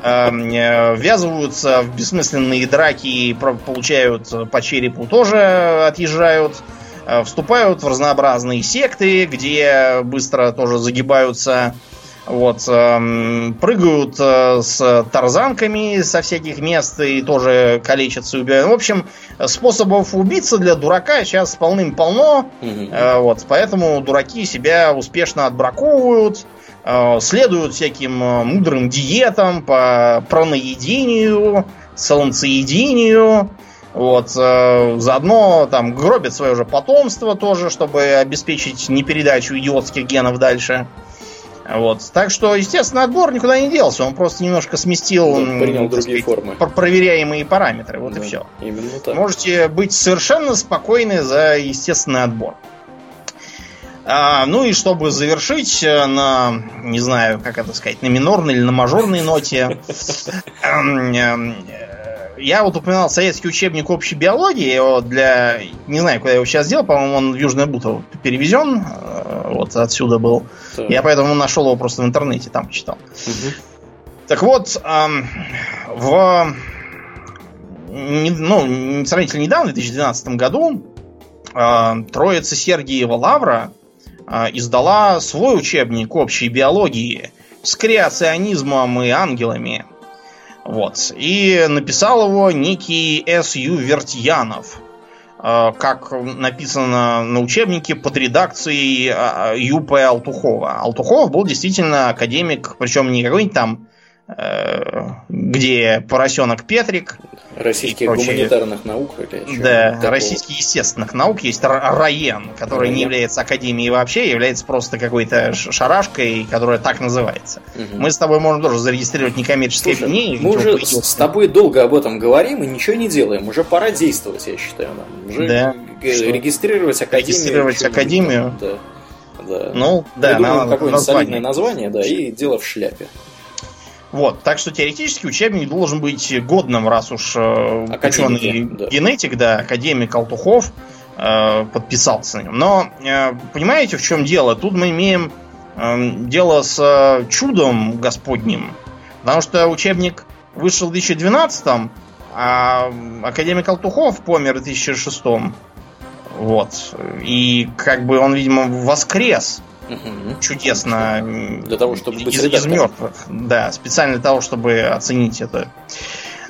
Эм, э, ввязываются в бессмысленные драки получают по черепу, тоже отъезжают. Э, вступают в разнообразные секты, где быстро тоже загибаются вот, э, прыгают э, с тарзанками со всяких мест и тоже калечатся и убивают. В общем, способов убиться для дурака сейчас полным-полно. Угу. Э, вот, поэтому дураки себя успешно отбраковывают, э, следуют всяким э, мудрым диетам по праноедению, солнцеедению. Вот, э, заодно там гробят свое же потомство тоже, чтобы обеспечить непередачу идиотских генов дальше. Вот. Так что, естественно, отбор никуда не делся. Он просто немножко сместил он принял другие сказать, формы. проверяемые параметры. Вот да, и все. Именно так. Можете быть совершенно спокойны за естественный отбор. А, ну и чтобы завершить э, на, не знаю, как это сказать, на минорной или на мажорной ноте, эм, эм, я вот упоминал советский учебник общей биологии. Его для... Не знаю, куда я его сейчас сделал. По-моему, он в Южное Бутово перевезен. Э, вот отсюда был. Так. Я поэтому нашел его просто в интернете, там почитал. Угу. Так вот, в... Ну, сравнительно недавно, в 2012 году, э, Троица Сергиева Лавра э, издала свой учебник общей биологии с креационизмом и ангелами. Вот. И написал его некий С.Ю. Вертьянов. Э, как написано на учебнике под редакцией э, Ю.П. Алтухова. Алтухов был действительно академик, причем не какой-нибудь там где поросенок Петрик. Российских гуманитарных наук или Да, такого. российских естественных наук есть РАЕН, который Раен. не является академией вообще, а является просто какой-то шарашкой, которая так называется. Угу. Мы с тобой можем тоже зарегистрировать некоммерческое Слушай, объединение. Мы уже с тобой долго об этом говорим и ничего не делаем. Уже пора действовать, я считаю. Нам. Уже да. регистрировать академию. Регистрировать академию. Да. Да. Ну, да, Придумаем какое-нибудь солидное название, да, и дело в шляпе. Вот, так что теоретически учебник должен быть годным, раз уж э, ученый да. генетик, да, академик Алтухов э, подписался на нем. Но э, понимаете, в чем дело? Тут мы имеем э, дело с э, чудом господним, потому что учебник вышел в 2012 а академик Алтухов помер в 2006 вот. И как бы он, видимо, воскрес Угу. Чудесно. Для того, чтобы быть из, из мертвых. Да, специально для того, чтобы оценить это.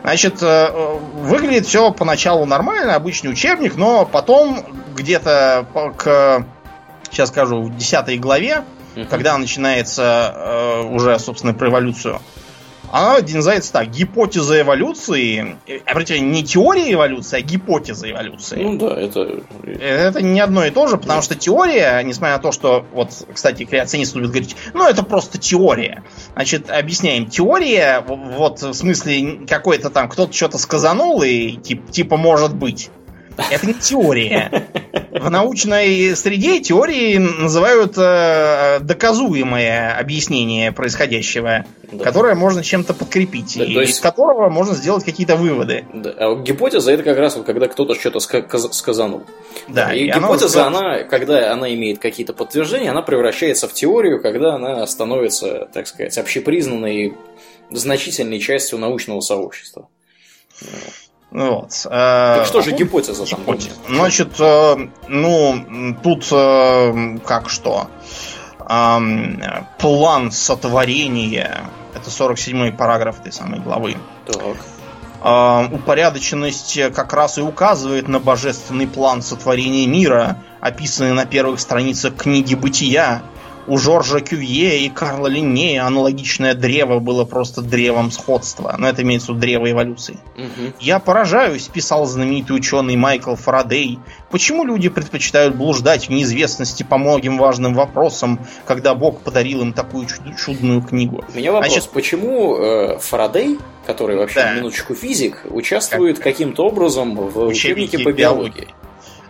Значит, э, выглядит все поначалу нормально, обычный учебник, но потом где-то к, сейчас скажу, в десятой главе, угу. когда начинается э, уже, собственно, про эволюцию, она называется так, гипотеза эволюции. Обратите, не теория эволюции, а гипотеза эволюции. Ну да, это... Это не одно и то же, потому что теория, несмотря на то, что, вот, кстати, креационисты любят говорить, ну это просто теория. Значит, объясняем. Теория, вот в смысле какой-то там, кто-то что-то сказанул и тип, типа может быть. Это не теория. В научной среде теории называют э, доказуемое объяснение происходящего, да. которое можно чем-то подкрепить, да, и есть... из которого можно сделать какие-то выводы. Да. А гипотеза это как раз вот когда кто-то что-то сказанул. Да, и, и гипотеза, она, она, когда она имеет какие-то подтверждения, она превращается в теорию, когда она становится, так сказать, общепризнанной значительной частью научного сообщества. Вот. Так э, что же гипотеза там? Гипотеза. Значит, э, ну, тут э, как что? План сотворения. Это 47-й параграф этой самой главы. Так. Упорядоченность как раз и указывает на божественный план сотворения мира, описанный на первых страницах книги Бытия, у Жоржа Кювье и Карла Линнея аналогичное древо было просто древом сходства. Но это имеется в виду древо эволюции. Угу. «Я поражаюсь», — писал знаменитый ученый Майкл Фарадей, «почему люди предпочитают блуждать в неизвестности по многим важным вопросам, когда Бог подарил им такую чудную книгу?» У меня вопрос, Значит, почему э, Фарадей, который вообще, да. минуточку, физик, участвует как... каким-то образом в учебнике, учебнике по биологии? биологии?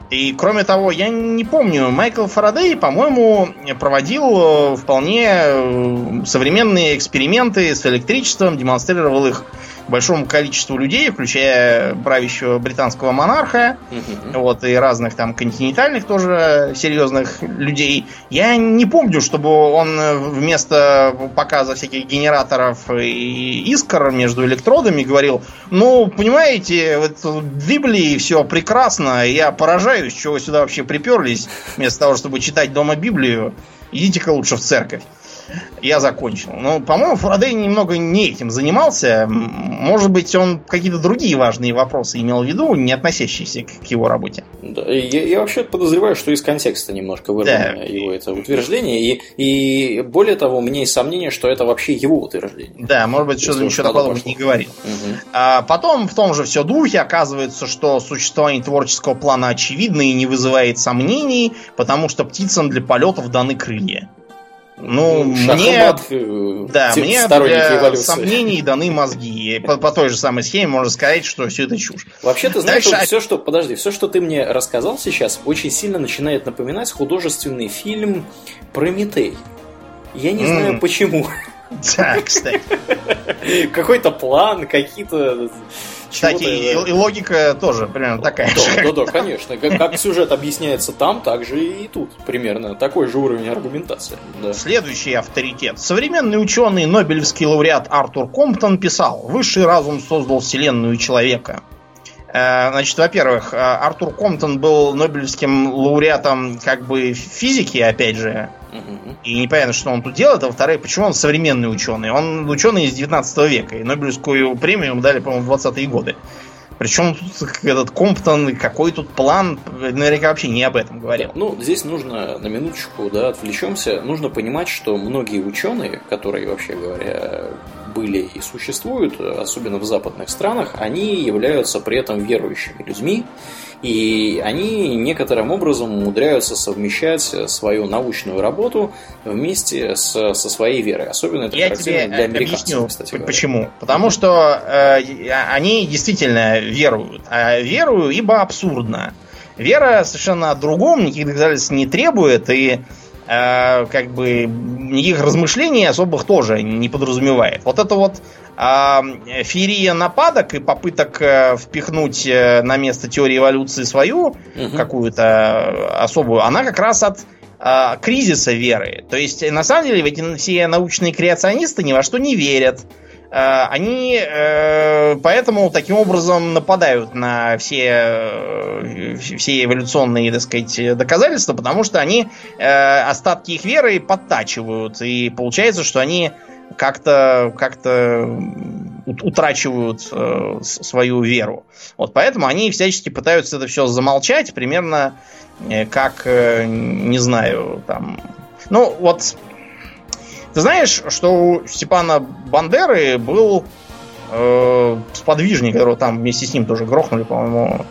И кроме того, я не помню, Майкл Фарадей, по-моему, проводил э, вполне э, современные эксперименты с электричеством, демонстрировал их большому количеству людей, включая правящего британского монарха, угу. вот, и разных там континентальных тоже серьезных людей. Я не помню, чтобы он вместо показа всяких генераторов и искр между электродами говорил, ну, понимаете, вот в Библии все прекрасно, я поражаюсь, чего вы сюда вообще приперлись, вместо того, чтобы читать дома Библию, идите-ка лучше в церковь я закончил. Но, по-моему, Фарадей немного не этим занимался. Может быть, он какие-то другие важные вопросы имел в виду, не относящиеся к, к его работе. Да, я, я вообще подозреваю, что из контекста немножко вырвано да. его это утверждение. И, и более того, у меня есть сомнение, что это вообще его утверждение. Да, может быть, что-то ничего такого не говорил. Угу. А потом в том же все духе оказывается, что существование творческого плана очевидно и не вызывает сомнений, потому что птицам для полетов даны крылья. Ну, мне, э, да, мне для эволюции. сомнений даны мозги. По, по той же самой схеме можно сказать, что все это чушь. Вообще, ты знаешь, Дальше... все, что, подожди, все, что ты мне рассказал сейчас, очень сильно начинает напоминать художественный фильм Прометей. Я не mm. знаю почему. Да, кстати. Какой-то план, какие-то кстати, и, и логика тоже примерно такая да, же. Да, да, конечно. Как, как сюжет объясняется там, так же и тут. Примерно такой же уровень аргументации. Да. Следующий авторитет. Современный ученый, Нобелевский лауреат Артур Комптон писал, высший разум создал вселенную человека. Э, значит, во-первых, э, Артур Комптон был Нобелевским лауреатом как бы физики, опять же. И непонятно, что он тут делает. А во-вторых, почему он современный ученый? Он ученый из 19 века. И Нобелевскую премию ему дали, по-моему, в 20-е годы. Причем тут этот Комптон, какой тут план, наверняка вообще не об этом говорил. Ну, здесь нужно на минуточку, да, отвлечемся. Нужно понимать, что многие ученые, которые, вообще говоря, были и существуют, особенно в западных странах, они являются при этом верующими людьми, и они некоторым образом умудряются совмещать свою научную работу вместе с, со своей верой. Особенно это Я тебе для американцев, объясню, кстати говоря. Почему? Потому что э, они действительно веруют. А верую, ибо абсурдно. Вера совершенно о другом, никаких доказательств не требует, и э, как бы никаких размышлений особых тоже не подразумевает. Вот это вот а феерия нападок и попыток э, впихнуть э, на место теории эволюции свою угу. какую-то особую, она как раз от а, кризиса веры. То есть, на самом деле, эти все научные креационисты ни во что не верят. А, они э, поэтому таким образом нападают на все, все эволюционные, так сказать, доказательства, потому что они остатки их веры подтачивают. И получается, что они как-то как-то утрачивают э, свою веру. Вот поэтому они всячески пытаются это все замолчать, примерно э, как, э, не знаю, там. Ну, вот ты знаешь, что у Степана Бандеры был э, сподвижник, которого там вместе с ним тоже грохнули, по-моему.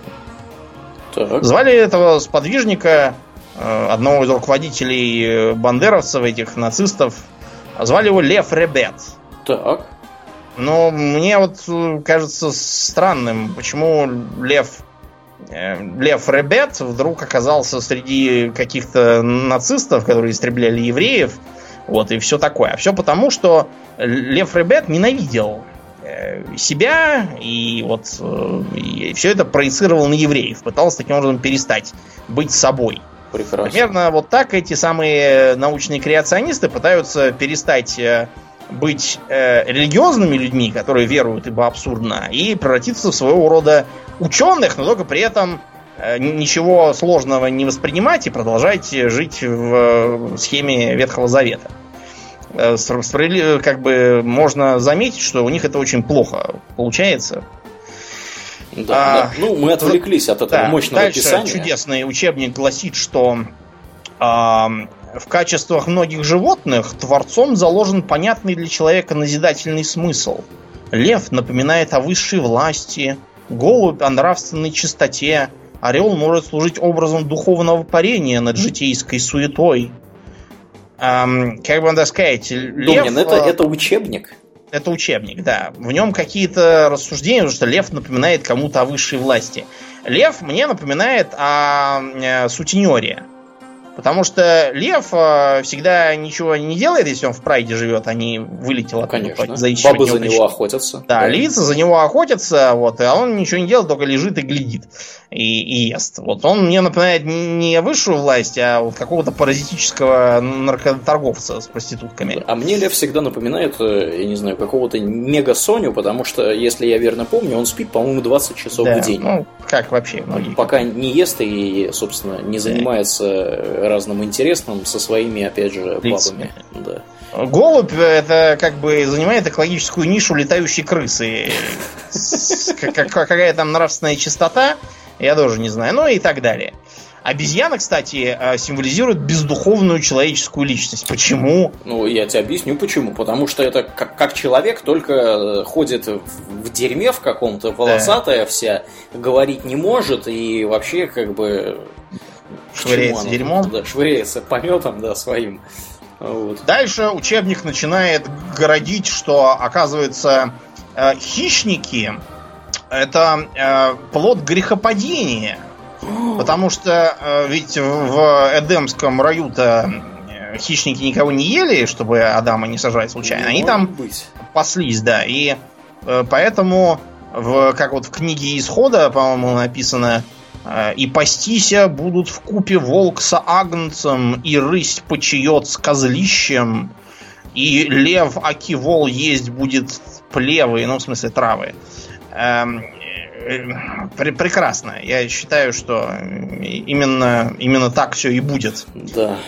Так. Звали этого сподвижника, э, одного из руководителей э, бандеровцев, этих нацистов, Звали его Лев Ребет. Так. Но мне вот э, кажется странным, почему Лев э, Лев Ребет вдруг оказался среди каких-то нацистов, которые истребляли евреев, вот, и все такое. А все потому, что Лев Ребет ненавидел э, себя и вот и все это проецировал на евреев, пытался таким образом перестать быть собой. Прекрасно. Примерно вот так эти самые научные креационисты пытаются перестать быть э, религиозными людьми, которые веруют, ибо абсурдно, и превратиться в своего рода ученых, но только при этом э, ничего сложного не воспринимать и продолжать жить в э, схеме Ветхого Завета. Э, как бы можно заметить, что у них это очень плохо получается. Да, а, да. Ну, мы отвлеклись от этого да, мощного дальше писания. Чудесный учебник гласит, что а, в качествах многих животных Творцом заложен понятный для человека назидательный смысл. Лев напоминает о высшей власти, голубь о нравственной чистоте, орел может служить образом духовного парения над житейской суетой. Эм, как бы надо сказать, лев... Думнин, это, это учебник. Это учебник, да. В нем какие-то рассуждения, потому что лев напоминает кому-то о высшей власти. Лев мне напоминает о э, сутенере. Потому что лев э, всегда ничего не делает, если он в прайде живет, а не вылетел ну, конечно. заищивать Бабы за него охотятся. Да, да, львицы за него охотятся, вот, а он ничего не делает, только лежит и глядит и, и ест. Вот он мне напоминает не высшую власть, а вот какого-то паразитического наркоторговца с проститутками. А мне лев всегда напоминает, э, я не знаю, какого-то мега Соню, потому что, если я верно помню, он спит, по-моему, 20 часов да, в день. Ну, как вообще многие. Пока не ест и, собственно, не занимается разным интересным со своими, опять же, бабами. Да. Голубь это как бы занимает экологическую нишу летающей крысы. Какая там нравственная чистота, я тоже не знаю. Ну и так далее. Обезьяна, кстати, э, символизирует бездуховную человеческую личность. Почему? Ну, я тебе объясню почему. Потому что это как, как человек только э, ходит в дерьме в каком-то, волосатая да. вся, говорить не может и вообще как бы... Швыряется дерьмом? Да, швыряется пометом, да, своим. Вот. Дальше учебник начинает городить, что, оказывается, э, хищники это э, плод грехопадения. Потому что э, ведь в Эдемском раю-то хищники никого не ели, чтобы Адама не сажать случайно. Они там быть. паслись, да. И э, поэтому, в, как вот в книге Исхода, по-моему, написано, э, и пастися будут в купе волк с агнцем, и рысь почает с козлищем, и лев аки-вол есть будет плевы, ну, в смысле, травы. Эм, э, пр прекрасно. Я считаю, что именно, именно так все и будет. Да.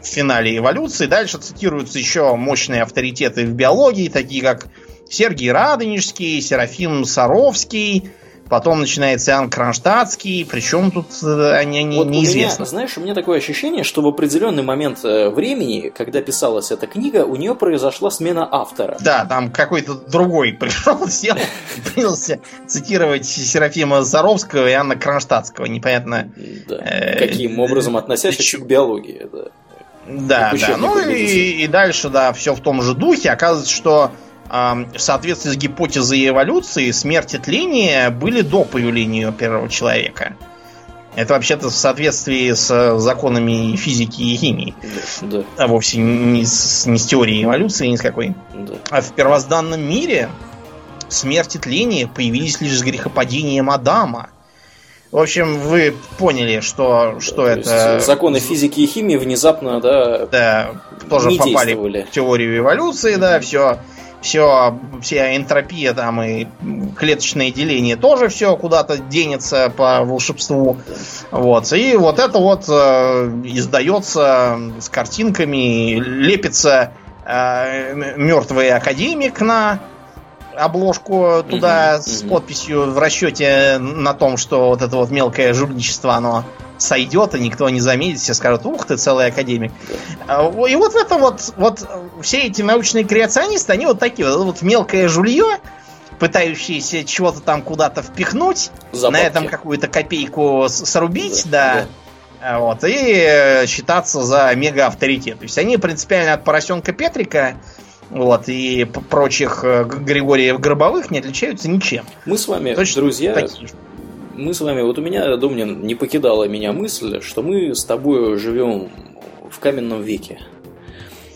В финале эволюции. Дальше цитируются еще мощные авторитеты в биологии, такие как Сергей Радонежский, Серафим Саровский, Потом начинается Иоанн Кронштадтский, причем тут э, они, они вот неизвестно. У меня, знаешь, у меня такое ощущение, что в определенный момент э, времени, когда писалась эта книга, у нее произошла смена автора. Да, там какой-то другой пришел, сел, принялся цитировать Серафима Заровского и Анна Кронштадтского, непонятно. Да. Э, Каким образом относящихся к биологии, да. Да, да. Ну и, и дальше, да, все в том же духе. Оказывается, что в соответствии с гипотезой эволюции, смерть и тление были до появления первого человека. Это вообще-то в соответствии с законами физики и химии. Да, да. А вовсе не с, не с теорией эволюции, ни с какой. Да. А в первозданном мире смерть и тление появились лишь с грехопадением Адама. В общем, вы поняли, что, да, что это... Законы физики и химии внезапно, да, да тоже попали в теорию эволюции, да, все все, вся энтропия там и клеточное деление тоже все куда-то денется по волшебству. Вот. И вот это вот э, издается с картинками, лепится э, мертвый академик на обложку туда угу, с угу. подписью в расчете на том, что вот это вот мелкое жульничество, оно сойдет, и никто не заметит, все скажут, ух ты, целый академик. А, и вот это вот, вот все эти научные креационисты, они вот такие, вот, вот мелкое жулье, пытающиеся чего-то там куда-то впихнуть, Забавки. на этом какую-то копейку срубить, да, да. да. Вот, и э, считаться за мега авторитет. То есть они принципиально от поросенка Петрика вот, и прочих э, Григориев Гробовых не отличаются ничем. Мы с вами, Точно друзья, такие мы с вами, вот у меня, Домнин, не покидала меня мысль, что мы с тобой живем в каменном веке.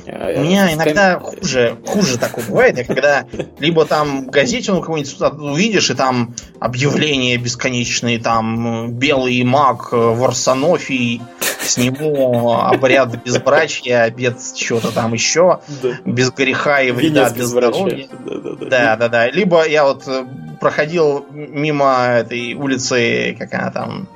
У меня иногда хуже, хуже такое бывает, когда либо там в газете ну, какой-нибудь увидишь, и там объявления бесконечные, там белый маг Варсонофий, сниму обряд безбрачия, обед чего-то там еще, без греха и вреда, без здоровья. Да, да, да. Либо я вот э, проходил мимо этой улицы, как она там,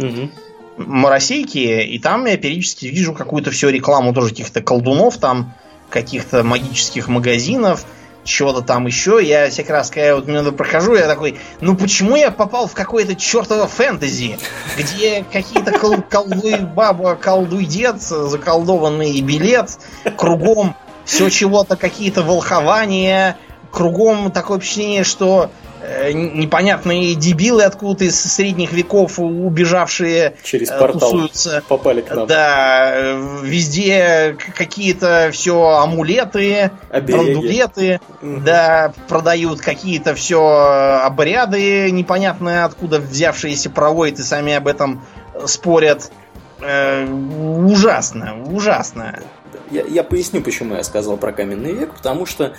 Моросейки, и там я периодически вижу какую-то всю рекламу тоже каких-то колдунов там, каких-то магических магазинов, чего-то там еще. Я всякий раз, когда я вот мимо прохожу, я такой, ну почему я попал в какое-то чертово фэнтези, где какие-то кол колдуй баба, колдуй дед, заколдованный билет, кругом все чего-то, какие-то волхования, кругом такое впечатление, что Э, непонятные дебилы откуда-то из средних веков убежавшие через э, портал тусуются. попали к нам. Да, э, везде какие-то все амулеты, брандулеты, угу. да, продают какие-то все обряды непонятные откуда взявшиеся проводят и сами об этом спорят. Э, ужасно, ужасно. Я, я поясню, почему я сказал про каменный век, потому что э,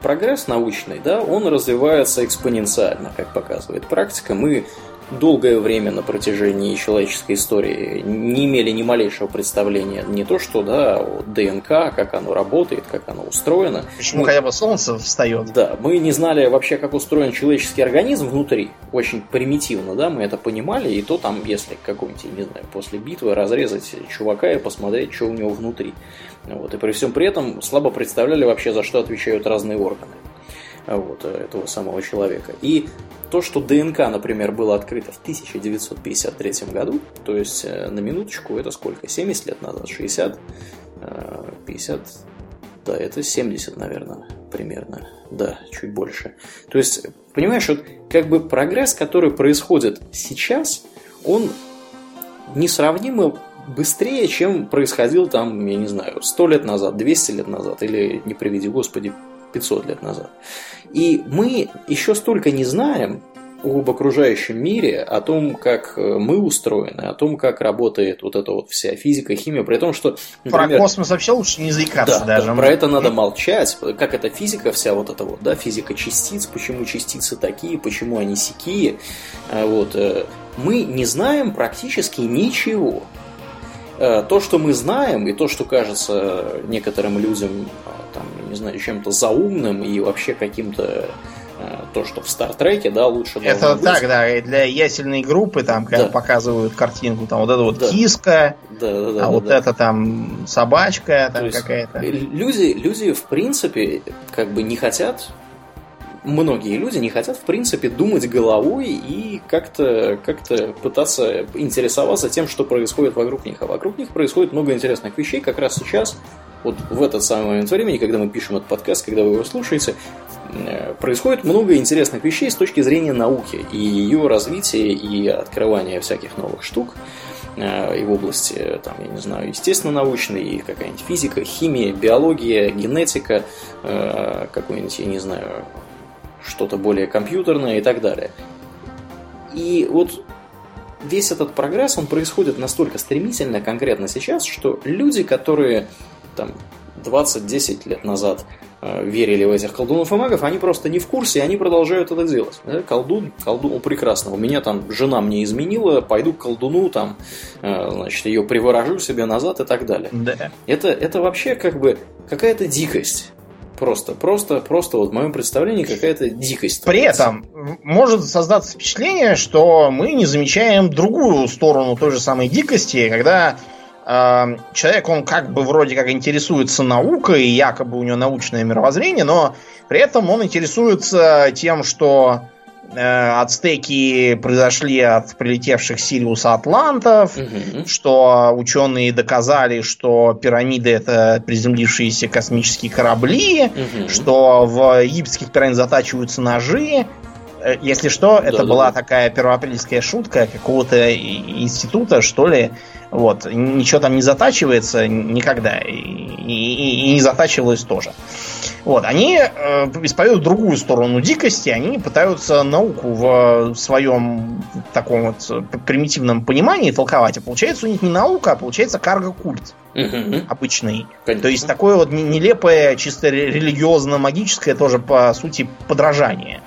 прогресс научный, да, он развивается экспоненциально, как показывает практика. Мы долгое время на протяжении человеческой истории не имели ни малейшего представления не то что да, о ДНК, как оно работает, как оно устроено. Почему мы, хотя бы солнце встает? Да, мы не знали вообще, как устроен человеческий организм внутри. Очень примитивно, да, мы это понимали, и то там, если какой-нибудь, не знаю, после битвы разрезать чувака и посмотреть, что у него внутри. Вот. И при всем при этом слабо представляли вообще, за что отвечают разные органы вот, этого самого человека. И то, что ДНК, например, было открыто в 1953 году, то есть э, на минуточку это сколько? 70 лет назад? 60? 50? Э, да, это 70, наверное, примерно. Да, чуть больше. То есть, понимаешь, вот как бы прогресс, который происходит сейчас, он несравнимо быстрее, чем происходил там, я не знаю, 100 лет назад, 200 лет назад, или, не приведи господи, 500 лет назад. И мы еще столько не знаем об окружающем мире, о том, как э, мы устроены, о том, как работает вот эта вот вся физика, химия, при том, что... Например, про космос вообще лучше не заикаться да, даже. Да, про это надо молчать, как эта физика вся вот эта вот, да, физика частиц, почему частицы такие, почему они сякие, а вот, э, мы не знаем практически ничего. Э, то, что мы знаем, и то, что кажется некоторым людям, там, не знаю, чем-то заумным и вообще каким-то э, то, что в Стартреке, да, лучше Это быть. так, да, и для ясельной группы, там, когда да. показывают картинку, там, вот это вот да. киска, да, да, да, а да, вот да. это там собачка там какая-то. Люди, люди, в принципе, как бы не хотят многие люди не хотят, в принципе, думать головой и как-то как пытаться интересоваться тем, что происходит вокруг них. А вокруг них происходит много интересных вещей как раз сейчас, вот в этот самый момент времени, когда мы пишем этот подкаст, когда вы его слушаете, э, происходит много интересных вещей с точки зрения науки и ее развития и открывания всяких новых штук э, и в области, там, я не знаю, естественно-научной, и какая-нибудь физика, химия, биология, генетика, э, какой-нибудь, я не знаю, что-то более компьютерное и так далее. И вот весь этот прогресс, он происходит настолько стремительно, конкретно сейчас, что люди, которые там 20-10 лет назад э, верили в этих колдунов и магов, они просто не в курсе, и они продолжают это делать. Да? Колдун, колдун, ну, прекрасно. У меня там жена мне изменила, пойду к колдуну, там, э, значит, ее приворожу себе назад и так далее. Да. Это, это вообще как бы какая-то дикость. Просто, просто, просто вот в моем представлении какая-то дикость. При этом может создаться впечатление, что мы не замечаем другую сторону той же самой дикости, когда человек, он как бы вроде как интересуется наукой, якобы у него научное мировоззрение, но при этом он интересуется тем, что э, ацтеки произошли от прилетевших Сириуса Атлантов, угу. что ученые доказали, что пирамиды это приземлившиеся космические корабли, угу. что в египетских пирамидах затачиваются ножи. Э, если что, это да, была да. такая первоапрельская шутка какого-то института, что ли. Вот. Ничего там не затачивается никогда. И, и, и не затачивалось тоже. Вот, они э, исповедуют другую сторону дикости, они пытаются науку в своем таком вот примитивном понимании толковать, а получается у них не наука, а получается карго-культ угу. обычный. Конечно. То есть такое вот нелепое, чисто религиозно-магическое тоже, по сути, подражание.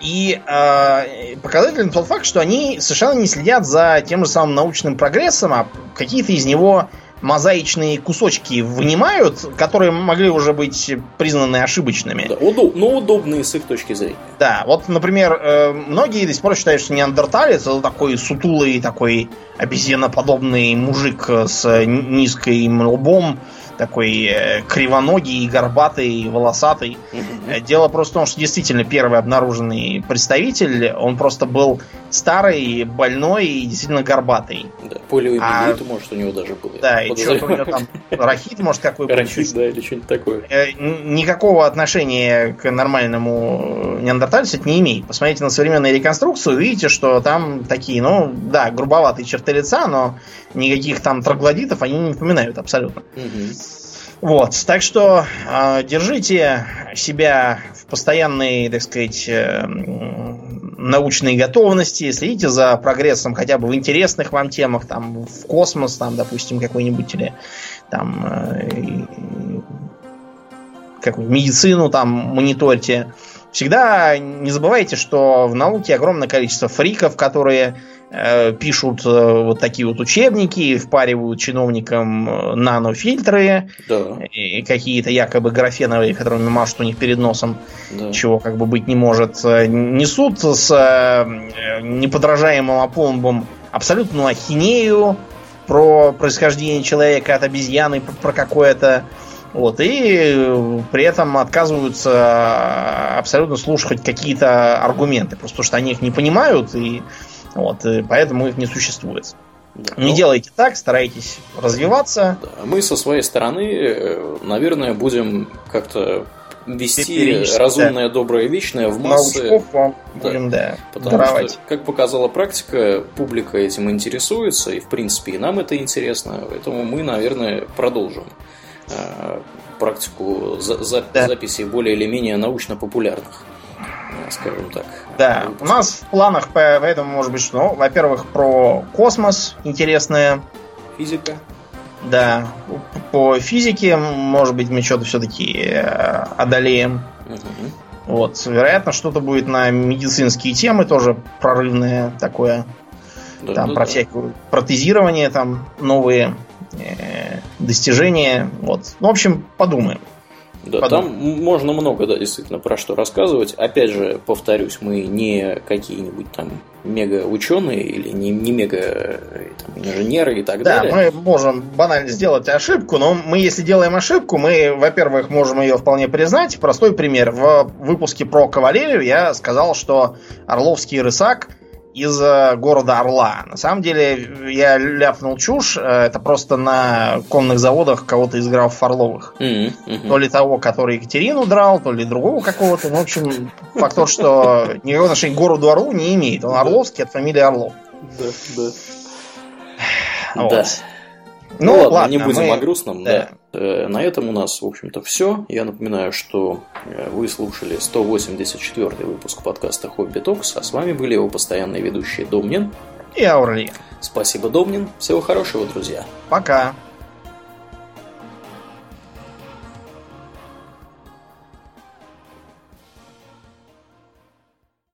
И э, показательный тот факт, что они совершенно не следят за тем же самым научным прогрессом, а какие-то из него мозаичные кусочки вынимают, которые могли уже быть признаны ошибочными. Да, удоб, но удобные с их точки зрения. Да, вот, например, э, многие до сих пор считают, что неандерталец это такой сутулый, такой обезьяноподобный мужик с низким лбом, такой э, кривоногий, горбатый, волосатый. Угу. Дело просто в том, что действительно первый обнаруженный представитель, он просто был старый, больной и действительно горбатый. Да, полиомиелит, а, может, у него даже был. Да, и что-то у него там рахит, может, какой был. Рахит, да, или что-нибудь такое. Э, никакого отношения к нормальному неандертальцу это не имеет. Посмотрите на современную реконструкцию, увидите, что там такие, ну, да, грубоватые черты лица, но никаких там троглодитов они не напоминают абсолютно. Угу. Вот, так что э, держите себя в постоянной, так сказать, э, научной готовности, следите за прогрессом хотя бы в интересных вам темах, там, в космос, там, допустим, какой-нибудь, или там, э, как медицину там мониторьте. Всегда не забывайте, что в науке огромное количество фриков, которые пишут э, вот такие вот учебники, впаривают чиновникам э, нанофильтры, да. и какие-то якобы графеновые, которыми машут у них перед носом, да. чего как бы быть не может, несут с неподражаемым опломбом абсолютную ахинею про происхождение человека от обезьяны, про какое-то вот, и при этом отказываются абсолютно слушать какие-то аргументы, просто потому что они их не понимают и вот, и поэтому их не существует. Да, не ну, делайте так, старайтесь развиваться. Да, мы со своей стороны, э, наверное, будем как-то вести разумное, да. доброе, вечное в массы. Научков вам да. будем, да, Потому даровать. что, как показала практика, публика этим интересуется, и в принципе и нам это интересно, поэтому мы, наверное, продолжим э, практику за, за, да. записей более или менее научно-популярных скажем так. Да, у нас в планах поэтому может быть что, ну, во-первых, про космос интересная. Физика. Да, по физике, может быть, мы что-то все-таки э, одолеем. Угу. Вот, вероятно, что-то будет на медицинские темы тоже прорывное такое. Да, там да, про да. всякое протезирование, там новые э, достижения. Вот. Ну, в общем, подумаем. Да, Подумай. там можно много, да, действительно, про что рассказывать. Опять же, повторюсь, мы не какие-нибудь там мега ученые или не, не мега там, инженеры и так да, далее. Да, мы можем банально сделать ошибку, но мы, если делаем ошибку, мы, во-первых, можем ее вполне признать. Простой пример. В выпуске про кавалерию я сказал, что Орловский рысак из города Орла. На самом деле, я ляпнул чушь. Э, это просто на конных заводах кого-то из графов Орловых. Mm-hmm. Mm-hmm. То ли того, который Екатерину драл, то ли другого какого-то. Ну, в общем, факт тот, что никакого отношения к городу Орлу не имеет. Он Орловский от фамилии Орлов. Да, да. Вот. Да. Ну, ну ладно, ладно, не будем мы... о грустном. Да. Да. Э, на этом у нас, в общем-то, все. Я напоминаю, что э, вы слушали 184 выпуск подкаста Хобби Токс, а с вами были его постоянные ведущие Домнин и Аурли. Спасибо, Домнин. Всего хорошего, друзья. Пока.